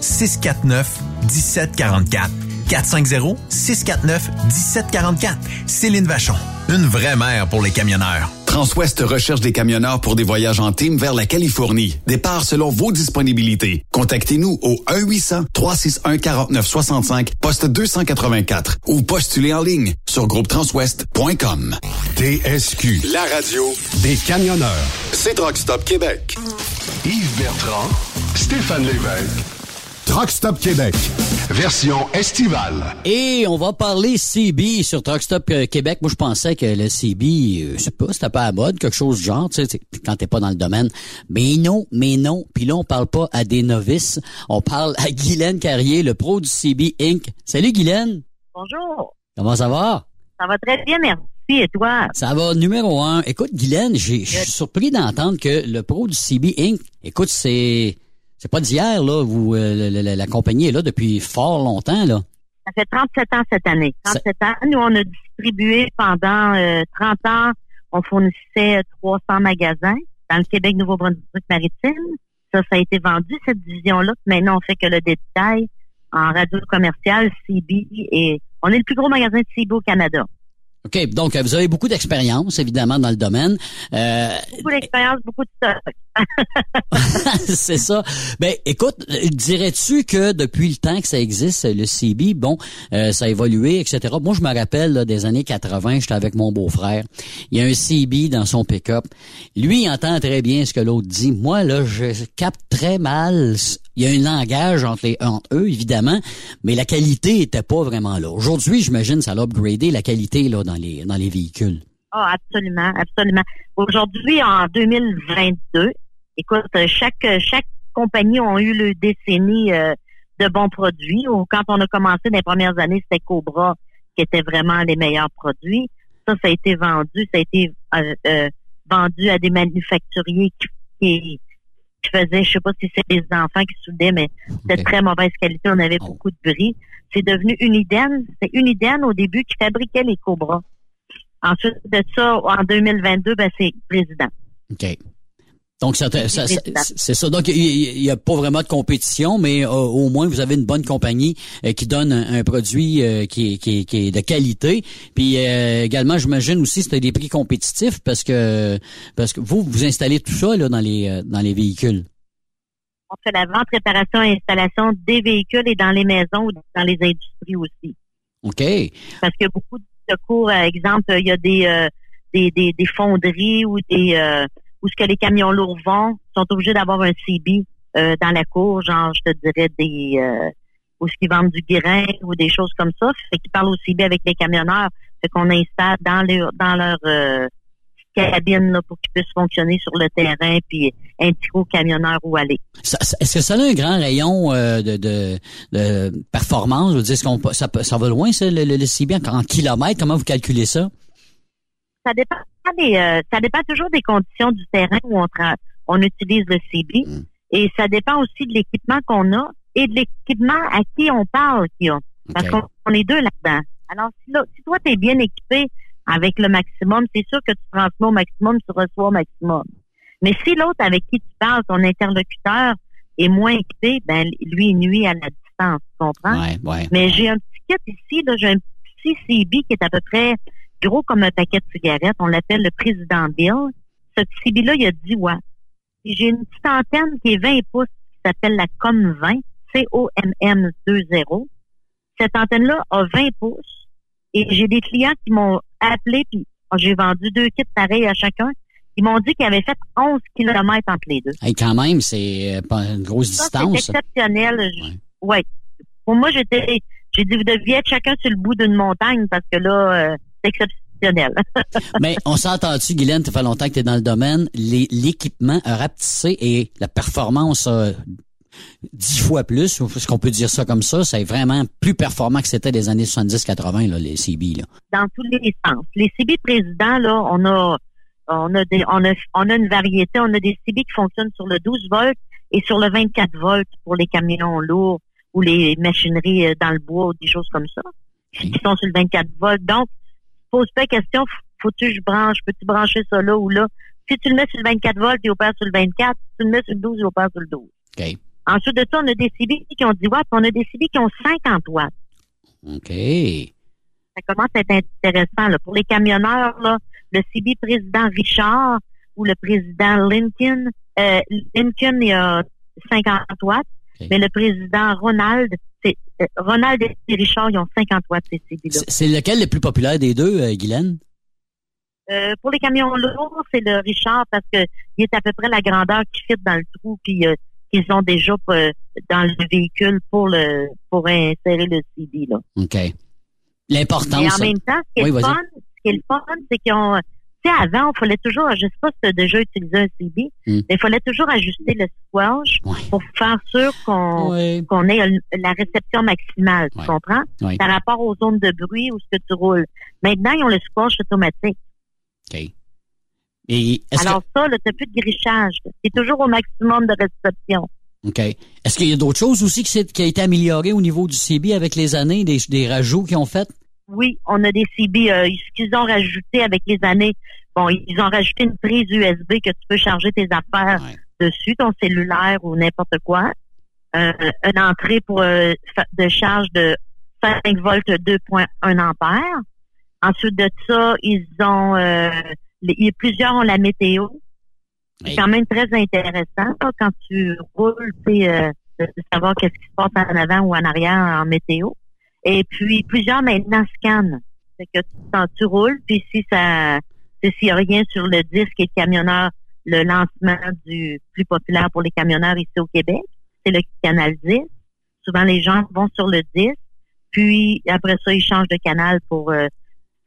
[SPEAKER 16] 649 1744. 450-649-1744. Céline Vachon. Une vraie mère pour les camionneurs.
[SPEAKER 13] Transwest recherche des camionneurs pour des voyages en team vers la Californie. Départ selon vos disponibilités. Contactez-nous au 1-800-361-4965, poste 284 ou postulez en ligne sur groupetranswest.com.
[SPEAKER 1] TSQ, la radio des camionneurs. C'est Truck Stop Québec.
[SPEAKER 5] Yves Bertrand, Stéphane Lévesque. Truck Stop Québec, version estivale.
[SPEAKER 10] Et on va parler CB sur Truck Stop euh, Québec. Moi, je pensais que le CB, euh, je sais pas, c'était pas à mode, quelque chose du genre, tu sais, quand t'es pas dans le domaine. Mais non, mais non. Puis là, on parle pas à des novices. On parle à Guylaine Carrier, le pro du CB Inc. Salut, Guylaine.
[SPEAKER 17] Bonjour.
[SPEAKER 10] Comment ça va?
[SPEAKER 17] Ça va très bien, merci. Et toi?
[SPEAKER 10] Ça va, numéro un. Écoute, Guylaine, je suis surpris d'entendre que le pro du CB Inc., écoute, c'est c'est pas d'hier, là. Vous, euh, la, la, compagnie est là depuis fort longtemps, là.
[SPEAKER 17] Ça fait 37 ans cette année. 37 ans. Nous, on a distribué pendant 30 euh, ans, on fournissait 300 magasins dans le Québec Nouveau-Brunswick-Maritime. Ça, ça a été vendu, cette division-là. Maintenant, on fait que le détail en radio commerciale, CB, et on est le plus gros magasin de CB au Canada.
[SPEAKER 10] OK, donc vous avez beaucoup d'expérience, évidemment, dans le domaine.
[SPEAKER 17] Euh... Beaucoup d'expérience, beaucoup de stock.
[SPEAKER 10] c'est ça. Ben, écoute, dirais-tu que depuis le temps que ça existe, le CB, bon, euh, ça a évolué, etc. Moi, je me rappelle des années 80, j'étais avec mon beau-frère. Il y a un CB dans son pick-up. Lui, il entend très bien ce que l'autre dit. Moi, là, je capte très mal il y a un langage entre, les, entre eux, évidemment, mais la qualité était pas vraiment là. Aujourd'hui, j'imagine, ça a upgradé la qualité là dans les dans les véhicules.
[SPEAKER 17] Ah, absolument, absolument. Aujourd'hui, en 2022, écoute, chaque chaque compagnie a eu le décennie euh, de bons produits. Ou quand on a commencé dans les premières années, c'était Cobra qui était vraiment les meilleurs produits. Ça, ça a été vendu, ça a été euh, euh, vendu à des manufacturiers qui qui faisait, je sais pas si c'est des enfants qui soudaient, mais c'était très mauvaise qualité. On avait beaucoup de bris. C'est devenu Uniden. C'est Uniden au début qui fabriquait les Cobras. Ensuite de ça, en 2022, ben, c'est Président.
[SPEAKER 10] OK. Donc, ça, c'est ça. Donc, il n'y a pas vraiment de compétition, mais euh, au moins, vous avez une bonne compagnie euh, qui donne un, produit euh, qui, qui, qui, est de qualité. Puis également, j'imagine aussi, c'était des prix compétitifs parce que parce que vous, vous installez tout ça là, dans les dans les véhicules.
[SPEAKER 17] On fait la vente, réparation et installation des véhicules et dans les maisons ou dans les industries aussi.
[SPEAKER 10] OK.
[SPEAKER 17] Parce que beaucoup de cours, exemple, il y a des, des, des, des fonderies ou des où ce que les camions lourds vont, sont obligés d'avoir un CB euh, dans la cour, genre je te dirais des euh, où ce qu'ils vendent du grain ou des choses comme ça. Fait qu'ils parlent au CB avec les camionneurs. Fait qu'on installe dans leur dans leur euh, cabine là, pour qu'ils puissent fonctionner sur le terrain puis indiquer aux camionneurs où aller.
[SPEAKER 10] Est-ce que ça a un grand rayon euh, de, de, de, performance? Je veux dire, est-ce qu'on ça, ça va loin, ça, le, le CB en, en kilomètres? Comment vous calculez ça?
[SPEAKER 17] Ça dépend euh, ça dépend toujours des conditions du terrain où on, on utilise le CB. Mm. Et ça dépend aussi de l'équipement qu'on a et de l'équipement à qui on parle qu'il a. Parce qu'on est deux là-dedans. Alors, si, si toi, tu es bien équipé avec le maximum, c'est sûr que tu transmets au maximum, tu reçois au maximum. Mais si l'autre avec qui tu parles, ton interlocuteur, est moins équipé, ben lui, il nuit à la distance, tu comprends? Mais j'ai un petit kit ici, là, j'ai un petit CB qui est à peu près gros comme un paquet de cigarettes. On l'appelle le président Bill. Ce CB-là, il a 10 watts. J'ai une petite antenne qui est 20 pouces qui s'appelle la COM 20. COMM20. Cette antenne-là a 20 pouces et j'ai des clients qui m'ont appelé puis j'ai vendu deux kits pareils à chacun. Ils m'ont dit qu'ils avaient fait 11 km entre les deux.
[SPEAKER 10] Hey, quand même, c'est euh, pas une grosse
[SPEAKER 17] Ça,
[SPEAKER 10] distance.
[SPEAKER 17] C'est exceptionnel. Je- Ouais. Pour moi, j'étais, j'ai dit, vous deviez être chacun sur le bout d'une montagne parce que là, euh, exceptionnel.
[SPEAKER 10] Mais on s'entend-tu, Guylaine, ça fait longtemps que tu es dans le domaine, l'équipement a rapetissé et la performance a dix fois plus, est-ce qu'on peut dire ça comme ça? C'est vraiment plus performant que c'était des années 70-80, là, les CB. Là.
[SPEAKER 17] dans tous les sens. Les CB présidents, là, on a, on a des, on a, on a une variété. On a des CB qui fonctionnent sur le 12 volts et sur le 24 volts pour les camions lourds ou les machineries euh, dans le bois ou des choses comme ça, qui sont sur le 24 volts. Donc, pose pas la question, faut-tu que je branche, peux-tu brancher ça là ou là? Si tu le mets sur le 24 volts, il opère sur le 24. Si tu le mets sur le 12, il opère sur le 12.
[SPEAKER 10] OK.
[SPEAKER 17] Ensuite de ça, on a des CB qui ont 10 watts, on a des CB qui ont 50 watts.
[SPEAKER 10] OK.
[SPEAKER 17] ça commence à être intéressant. Là. Pour les camionneurs, là, le CB président Richard ou le président Lincoln, euh, Lincoln, il a 50 watts, mais le président Ronald, Ronald et Richard, ils ont 50 watts, ces CB-là.
[SPEAKER 10] C'est lequel le plus populaire des deux, euh, Guylaine?
[SPEAKER 17] Euh, pour les camions lourds, c'est le Richard parce que il est à peu près la grandeur qui fit dans le trou, puis euh, qu'ils ont déjà euh, dans le véhicule pour le pour insérer le CB. Là.
[SPEAKER 10] OK. L'importance.
[SPEAKER 17] Mais en même temps, ce qui est,
[SPEAKER 10] Oui,
[SPEAKER 17] le,
[SPEAKER 10] vas-y.
[SPEAKER 17] fun, ce qui est le fun, c'est qu'ils ont, tu sais, avant, il fallait toujours, je sais pas si tu as déjà utilisé un CB,
[SPEAKER 10] Hmm.
[SPEAKER 17] mais il fallait toujours ajuster le squash pour faire sûr qu'on qu'on ait la réception maximale, tu comprends? Par rapport aux zones de bruit où ce que tu roules. Maintenant, ils ont le squash automatique.
[SPEAKER 10] OK. Et
[SPEAKER 17] Alors ça, là, t'as plus de grichage. C'est toujours au maximum de réception.
[SPEAKER 10] que, OK. Est-ce qu'il y a d'autres choses aussi qui, qui a été amélioré au niveau du CB avec les années, des, des rajouts qu'ils ont fait?
[SPEAKER 17] Oui, on a des CB. euh, ce qu'ils ont rajouté avec les années, bon, ils ont rajouté une prise USB que tu peux charger tes affaires dessus, ton cellulaire ou n'importe quoi. Euh, une entrée pour euh, de charge de 5 volts 2.1 ampères. Ensuite de ça, ils ont euh, les- plusieurs ont la météo. C'est quand même très intéressant quand tu roules, tu sais, euh, de de savoir qu'est-ce qui se passe en avant ou en arrière en météo. Et puis plusieurs maintenant scannent. C'est que tu, quand tu roules, puis si ça s'il n'y a rien sur le disque et le camionneur, le lancement du plus populaire pour les camionneurs ici au Québec, c'est le canal 10. Souvent les gens vont sur le 10, puis après ça, ils changent de canal pour euh,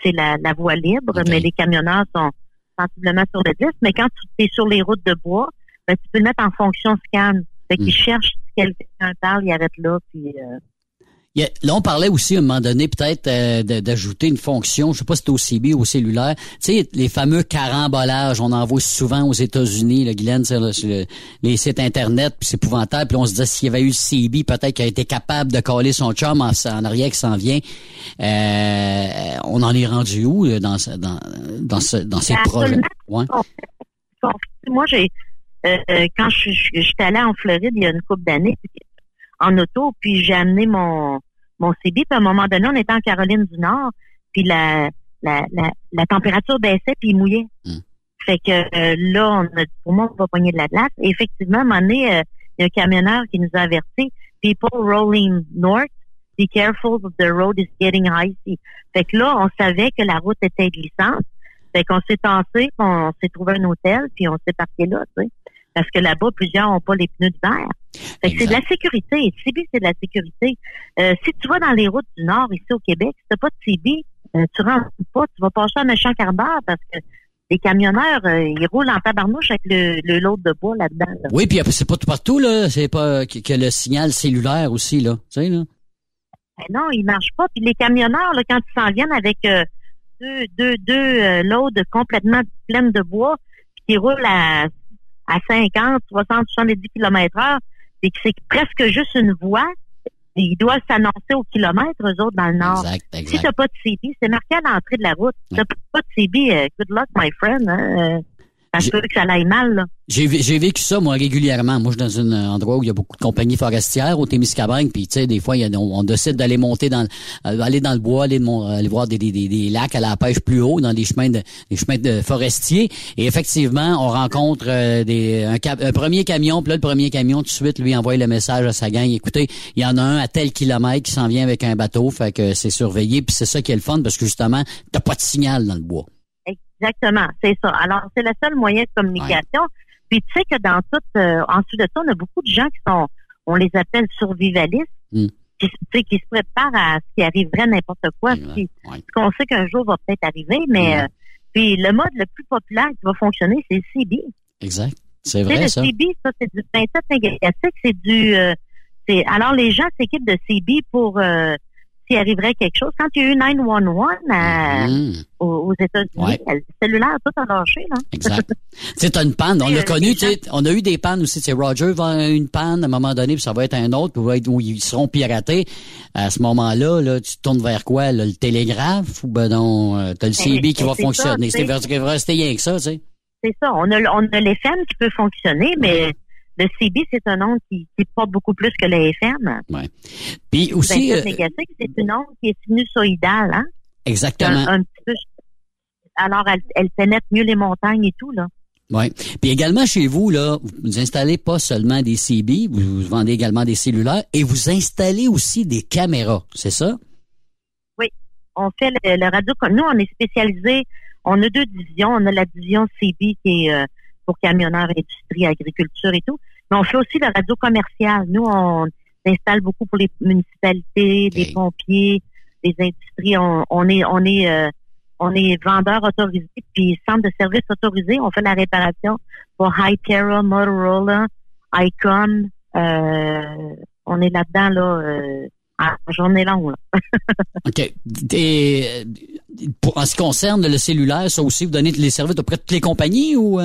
[SPEAKER 17] c'est la, la voie libre, mais les camionneurs sont sensiblement sur le 10. Mais quand tu es sur les routes de bois, ben, tu peux le mettre en fonction scan. Fait qu'ils cherchent si quelqu'un parle, il arrête là, puis euh,
[SPEAKER 10] Il y a- là, on parlait aussi à un moment donné peut-être euh, d'ajouter une fonction, je sais pas si c'est au CB ou au cellulaire. Tu sais, les fameux carambolages, on en voit souvent aux États-Unis, le Guylaine, sur, le- sur le- les sites internet, puis c'est épouvantable. Puis on se disait s'il y avait eu le CB, peut-être qu'il a été capable de coller son chum en, en arrière qui s'en vient. Euh, on en est rendu où là, dans, dans, dans, ce, dans ces projets? Ouais.
[SPEAKER 17] Moi, j'ai euh, euh, quand je je- j'étais allée en Floride il y a une couple d'années en auto, puis j'ai amené mon mon CB, puis à un moment donné, on était en Caroline du Nord, puis la la, la, la température baissait puis il mouillait. Fait que euh, là, on a dit, pour moi, on va pogner de la glace. Et effectivement, à un moment donné, euh, il y a un camionneur qui nous a averti, people rolling north, be careful, the road is getting icy. Fait que là, on savait que la route était glissante. Fait qu'on s'est tassé, on s'est trouvé un hôtel, puis on s'est parqué là, tu sais. Parce que là-bas, plusieurs n'ont pas les pneus d'hiver. C'est de la sécurité. CB, c'est de la sécurité. Euh, si tu vas dans les routes du Nord, ici au Québec, si t'as pas de CB, euh, tu rentres pas, tu vas passer un méchant quart d'heure parce que les camionneurs, euh, ils roulent en tabarnouche avec le, le lot de bois là-dedans. là.
[SPEAKER 10] Oui, puis c'est pas tout partout, là. C'est pas que, que le signal cellulaire aussi, là. Tu sais, là.
[SPEAKER 17] Ben non, ils marchent pas. Puis les camionneurs, là, quand ils s'en viennent avec euh, deux, deux, deux euh, loads complètement pleines de bois, puis qui roulent à, à 50, 60, 70 km heure, et que c'est presque juste une voie, ils doivent s'annoncer au kilomètre, eux autres, dans le Nord. Si t'as pas de CB, c'est marqué à l'entrée de la route. T'as pas de CB, euh, good luck, my friend. Hein? Ça se peut que ça aille mal, là.
[SPEAKER 10] J'ai vécu ça, moi, régulièrement. Moi, je suis dans un endroit où il y a beaucoup de compagnies forestières, au Témiscamingue, puis tu sais, des fois, on, décide d'aller monter dans, euh, aller dans le bois, aller, aller voir des, des, des, lacs à la pêche plus haut, dans des chemins de, des chemins de forestiers. Et effectivement, on rencontre euh, des, un, un, premier camion, puis là, le premier camion, tout de suite, lui, envoie le message à sa gang. Écoutez, il y en a un à tel kilomètre qui s'en vient avec un bateau, fait que c'est surveillé, puis c'est ça qui est le fun, parce que justement, t'as pas de signal dans le bois.
[SPEAKER 17] Exactement, c'est ça. Alors, c'est le seul moyen de communication. Puis tu sais que dans tout, euh, ensuite de ça, on a beaucoup de gens qui sont, on les appelle survivalistes, mm. qui, qui se préparent à ce qui arriverait n'importe quoi, ce qu'on sait qu'un jour va peut-être arriver, mais euh, puis le mode le plus populaire qui va fonctionner, c'est le CB.
[SPEAKER 10] Exact. C'est vrai, le
[SPEAKER 17] ça. Le CB, ça, c'est du 27 négatif, c'est du... Euh, c'est alors, les gens s'équipent de CB pour... Euh, s'il arriverait quelque chose. Quand il y a eu 911 à, mm-hmm. aux, États-Unis, le cellulaire tout a lâché. Là.
[SPEAKER 10] Exact. tu sais, une panne. On l'a connu. On a eu des pannes aussi. C'est Roger va une panne à un moment donné, puis ça va être un autre, où ils seront piratés. À ce moment-là, là, tu tournes vers quoi? le télégraphe ou ben non, euh, t'as le ben, CB qui va fonctionner. C'est rester rien que ça, tu sais.
[SPEAKER 17] C'est ça. On a, on a l'FM qui peut fonctionner, mais le CB, c'est un onde qui, qui porte beaucoup plus que le FM.
[SPEAKER 10] Ouais. Puis aussi.
[SPEAKER 17] Euh, c'est une onde qui est sinusoïdale, hein?
[SPEAKER 10] Exactement.
[SPEAKER 17] Un, petit peu, alors, elle, elle, pénètre mieux les montagnes et tout, là.
[SPEAKER 10] Oui. Puis également chez vous, là, vous installez pas seulement des CB, vous vendez également des cellulaires et vous installez aussi des caméras, c'est ça?
[SPEAKER 17] Oui. On fait le, radio. Nous, on est spécialisé. On a deux divisions. On a la division CB qui est euh, pour camionneurs, industrie, agriculture et tout. Mais on fait aussi la radio commerciale. Nous, on installe beaucoup pour les municipalités, des pompiers, des industries. On, est, on est, euh, on est vendeur autorisé, puis centre de service autorisé. On fait la réparation pour Hytera, Motorola, Icon. Euh, on est là-dedans là. Euh, à journée longue.
[SPEAKER 10] OK. Et, pour, en ce qui concerne le cellulaire, ça aussi, vous donnez les services auprès de toutes les compagnies ou?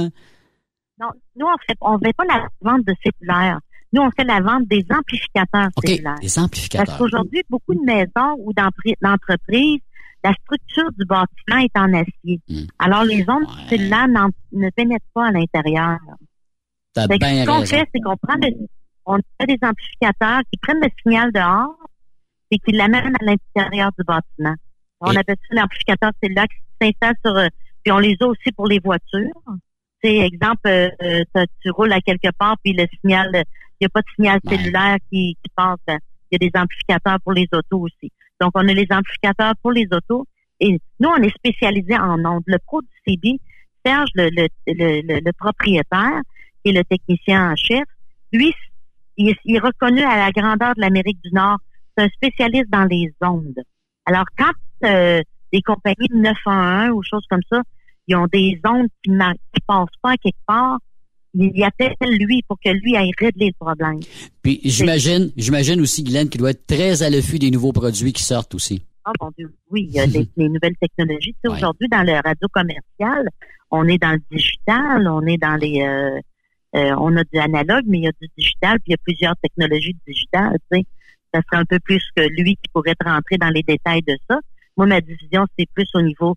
[SPEAKER 17] Non, nous, on fait, on fait pas la vente de cellulaires. Nous, on fait la vente des amplificateurs
[SPEAKER 10] okay,
[SPEAKER 17] cellulaires.
[SPEAKER 10] Des amplificateurs.
[SPEAKER 17] Parce qu'aujourd'hui, beaucoup de maisons ou d'entreprises, la structure du bâtiment est en acier. Hmm. Alors, les ondes cellulaires ne pénètrent pas à l'intérieur.
[SPEAKER 10] Ce
[SPEAKER 17] qu'on fait, c'est qu'on prend on fait des amplificateurs qui prennent le signal dehors et qui l'amènent à l'intérieur du bâtiment. On appelle ça l'amplificateur cellulaire qui s'installe sur, euh, puis on les a aussi pour les voitures exemple, euh, tu roules à quelque part, puis le signal, il n'y a pas de signal cellulaire qui, qui passe. Il y a des amplificateurs pour les autos aussi. Donc, on a les amplificateurs pour les autos. Et nous, on est spécialisé en ondes. Le pro du CB, Serge, le, le, le, le propriétaire, qui est le technicien en chef, lui, il, est reconnu à la grandeur de l'Amérique du Nord. C'est un spécialiste dans les ondes. Alors, quand euh, des compagnies de 911 ou choses comme ça ils ont des ondes qui ne passent pas quelque part. Il appelle lui pour que lui aille régler le problème.
[SPEAKER 10] Puis j'imagine, j'imagine aussi, Guylaine, qu'il doit être très à l'affût des nouveaux produits qui sortent aussi.
[SPEAKER 17] Ah bon Dieu, oui, il y a des, nouvelles technologies. Tu sais, Aujourd'hui, dans le radio commercial, on est dans le digital, on est dans les euh, euh, on a du analogue, mais il y a du digital, puis il y a plusieurs technologies digitales, tu sais. Ça serait un peu plus que lui qui pourrait rentrer dans les détails de ça. Moi, ma division, c'est plus au niveau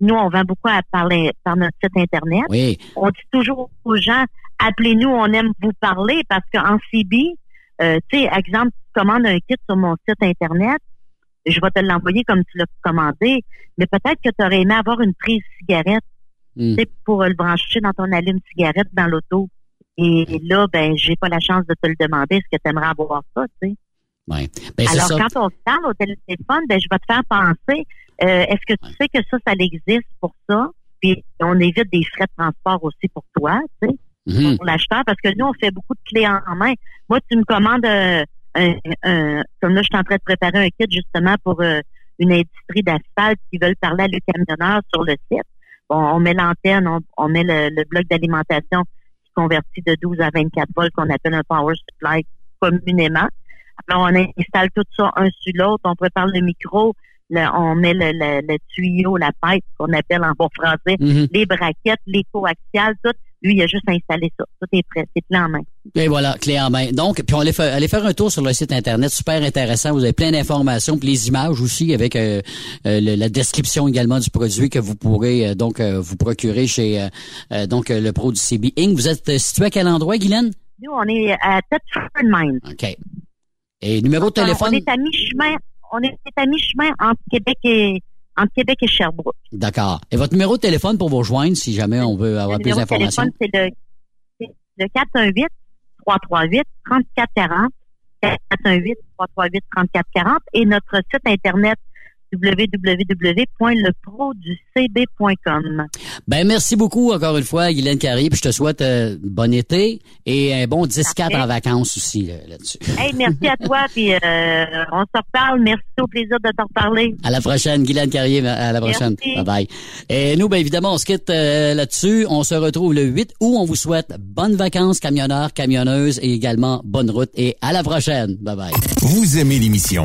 [SPEAKER 17] nous, on vend beaucoup à parler par notre site Internet.
[SPEAKER 10] Oui.
[SPEAKER 17] On dit toujours aux gens, appelez-nous, on aime vous parler parce qu'en CB, euh, tu sais, exemple, tu commandes un kit sur mon site Internet, je vais te l'envoyer comme tu l'as commandé, mais peut-être que tu aurais aimé avoir une prise cigarette, hmm. pour le brancher dans ton allume cigarette dans l'auto. Et là, ben, j'ai pas la chance de te le demander. Est-ce que tu aimerais avoir ça, tu sais?
[SPEAKER 10] Ouais.
[SPEAKER 17] Ben, Alors, quand on se parle au téléphone, ben, je vais te faire penser euh, est-ce que tu sais que ça, ça existe pour ça? Puis on évite des frais de transport aussi pour toi, tu sais, mhm. pour l'acheteur, parce que nous, on fait beaucoup de clés en main. Moi, tu me commandes euh, un, comme là, je suis en train de préparer un kit justement pour euh, une industrie d'asphalte qui veulent parler à le camionneur sur le site. Bon, on met l'antenne, on, met le, bloc d'alimentation qui convertit de 12 à 24 volts qu'on appelle un power supply communément. Alors, on installe tout ça un sur l'autre, on prépare le micro, on met le, tuyau, la pipe qu'on appelle en bon français,
[SPEAKER 10] mhm.
[SPEAKER 17] les braquettes, les coaxiales, tout. Lui, il a juste installé ça. Tout est prêt. C'est clé en main.
[SPEAKER 10] Et voilà, clé en main. Donc, puis on allait faire, allez faire un tour sur le site Internet. Super intéressant. Vous avez plein d'informations. Puis les images aussi avec euh, euh, le- la description également du produit que vous pourrez euh, donc euh, vous procurer chez euh, euh, donc euh, le pro du CB Inc. Vous êtes situé à quel endroit, Guylaine?
[SPEAKER 17] Nous, on est à Thetford Mine.
[SPEAKER 10] OK. Et numéro de téléphone?
[SPEAKER 17] On est à mi-chemin. On est à mi-chemin entre Québec et entre Québec et Sherbrooke.
[SPEAKER 10] D'accord. Et votre numéro de téléphone pour vous rejoindre si jamais on veut avoir
[SPEAKER 17] Le
[SPEAKER 10] plus
[SPEAKER 17] numéro de
[SPEAKER 10] d'informations?
[SPEAKER 17] téléphone, c'est le, le 418 338 3440 418 338 3440 et notre site internet www.leproducb.com.
[SPEAKER 10] Ben merci beaucoup encore une fois, Guylaine Carrier, puis je te souhaite euh, bon été et un bon 10-4 en vacances aussi là- là-dessus.
[SPEAKER 17] Hey, merci à toi, puis euh, on se reparle. Merci, au plaisir de t'en reparler.
[SPEAKER 10] À la prochaine, Guylaine Carrier, à la prochaine.
[SPEAKER 17] Merci.
[SPEAKER 10] Bye bye. Et nous, ben évidemment, on se quitte euh, là-dessus. On se retrouve le 8 août. On vous souhaite bonnes vacances, camionneurs, camionneuses et également bonne route et à la prochaine. Bye bye.
[SPEAKER 7] Vous aimez l'émission?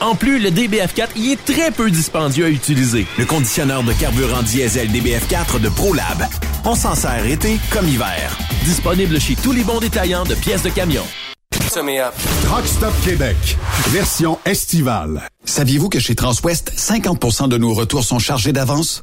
[SPEAKER 18] En plus, le DBF4 y est très peu dispendieux à utiliser.
[SPEAKER 7] Le conditionneur de carburant diesel DBF4 de ProLab. On s'en sert été comme hiver.
[SPEAKER 18] Disponible chez tous les bons détaillants de pièces de camion.
[SPEAKER 5] Truck Stop Québec, version estivale.
[SPEAKER 13] Saviez-vous que chez Transwest, 50% de nos retours sont chargés d'avance?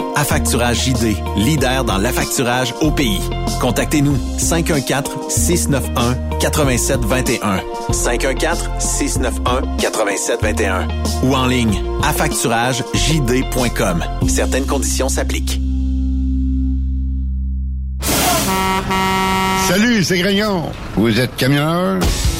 [SPEAKER 7] Affacturage JD, leader dans l'affacturage au pays. Contactez-nous 514-691-8721. 514-691-8721. Ou en ligne, affacturagejd.com. Certaines conditions s'appliquent.
[SPEAKER 5] Salut, c'est Grignon. Vous êtes camionneur?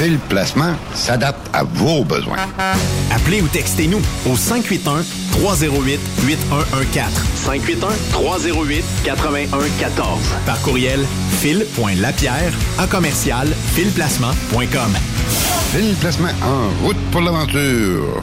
[SPEAKER 1] Phil Placement s'adapte à vos besoins.
[SPEAKER 7] Appelez ou textez-nous au 581 308 8114. 581 308 8114. Par courriel fil.lapierre à commercial filplacement.com.
[SPEAKER 1] Phil Placement en route pour l'aventure.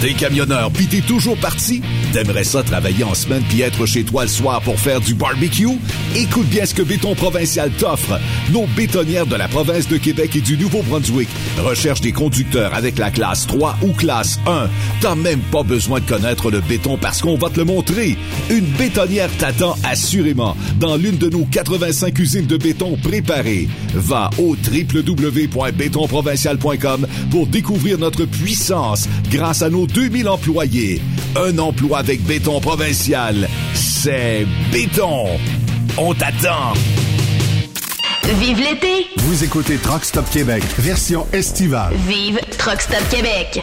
[SPEAKER 6] T'es camionneur pis t'es toujours parti? T'aimerais ça travailler en semaine puis être chez toi le soir pour faire du barbecue? Écoute bien ce que Béton Provincial t'offre. Nos bétonnières de la province de Québec et du Nouveau-Brunswick recherchent des conducteurs avec la classe 3 ou classe 1. T'as même pas besoin de connaître le béton parce qu'on va te le montrer. Une bétonnière t'attend assurément dans l'une de nos 85 usines de béton préparées. Va au www.bétonprovincial.com pour découvrir notre puissance grâce à nos 2000 employés. Un emploi avec béton provincial, c'est béton. On t'attend.
[SPEAKER 9] Vive l'été!
[SPEAKER 1] Vous écoutez Truck Stop Québec, version estivale.
[SPEAKER 9] Vive Truck Stop Québec!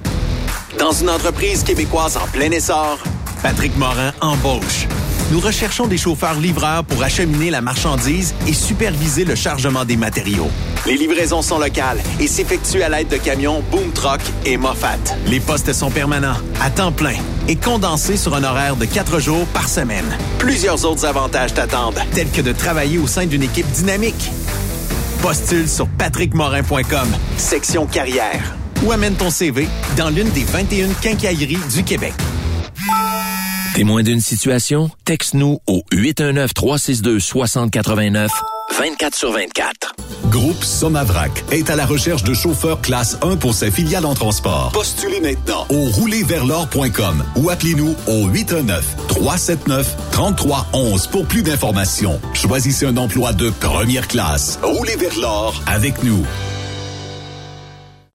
[SPEAKER 7] Dans une entreprise québécoise en plein essor, Patrick Morin embauche. Nous recherchons des chauffeurs livreurs pour acheminer la marchandise et superviser le chargement des matériaux. Les livraisons sont locales et s'effectuent à l'aide de camions Boom Truck et Moffat. Les postes sont permanents, à temps plein et condensés sur un horaire de quatre jours par semaine. Plusieurs autres avantages t'attendent, tels que de travailler au sein d'une équipe dynamique. Postule sur patrickmorin.com, section carrière, ou amène ton CV dans l'une des 21 quincailleries du Québec.
[SPEAKER 2] Témoin d'une situation? Texte-nous au 819-362-6089, 24 sur 24.
[SPEAKER 6] Groupe Somavrac est à la recherche de chauffeurs classe 1 pour ses filiales en transport.
[SPEAKER 19] Postulez maintenant
[SPEAKER 6] au roulerversl'or.com ou appelez-nous au 819-379-3311 pour plus d'informations. Choisissez un emploi de première classe. Roulez vers l'or avec nous.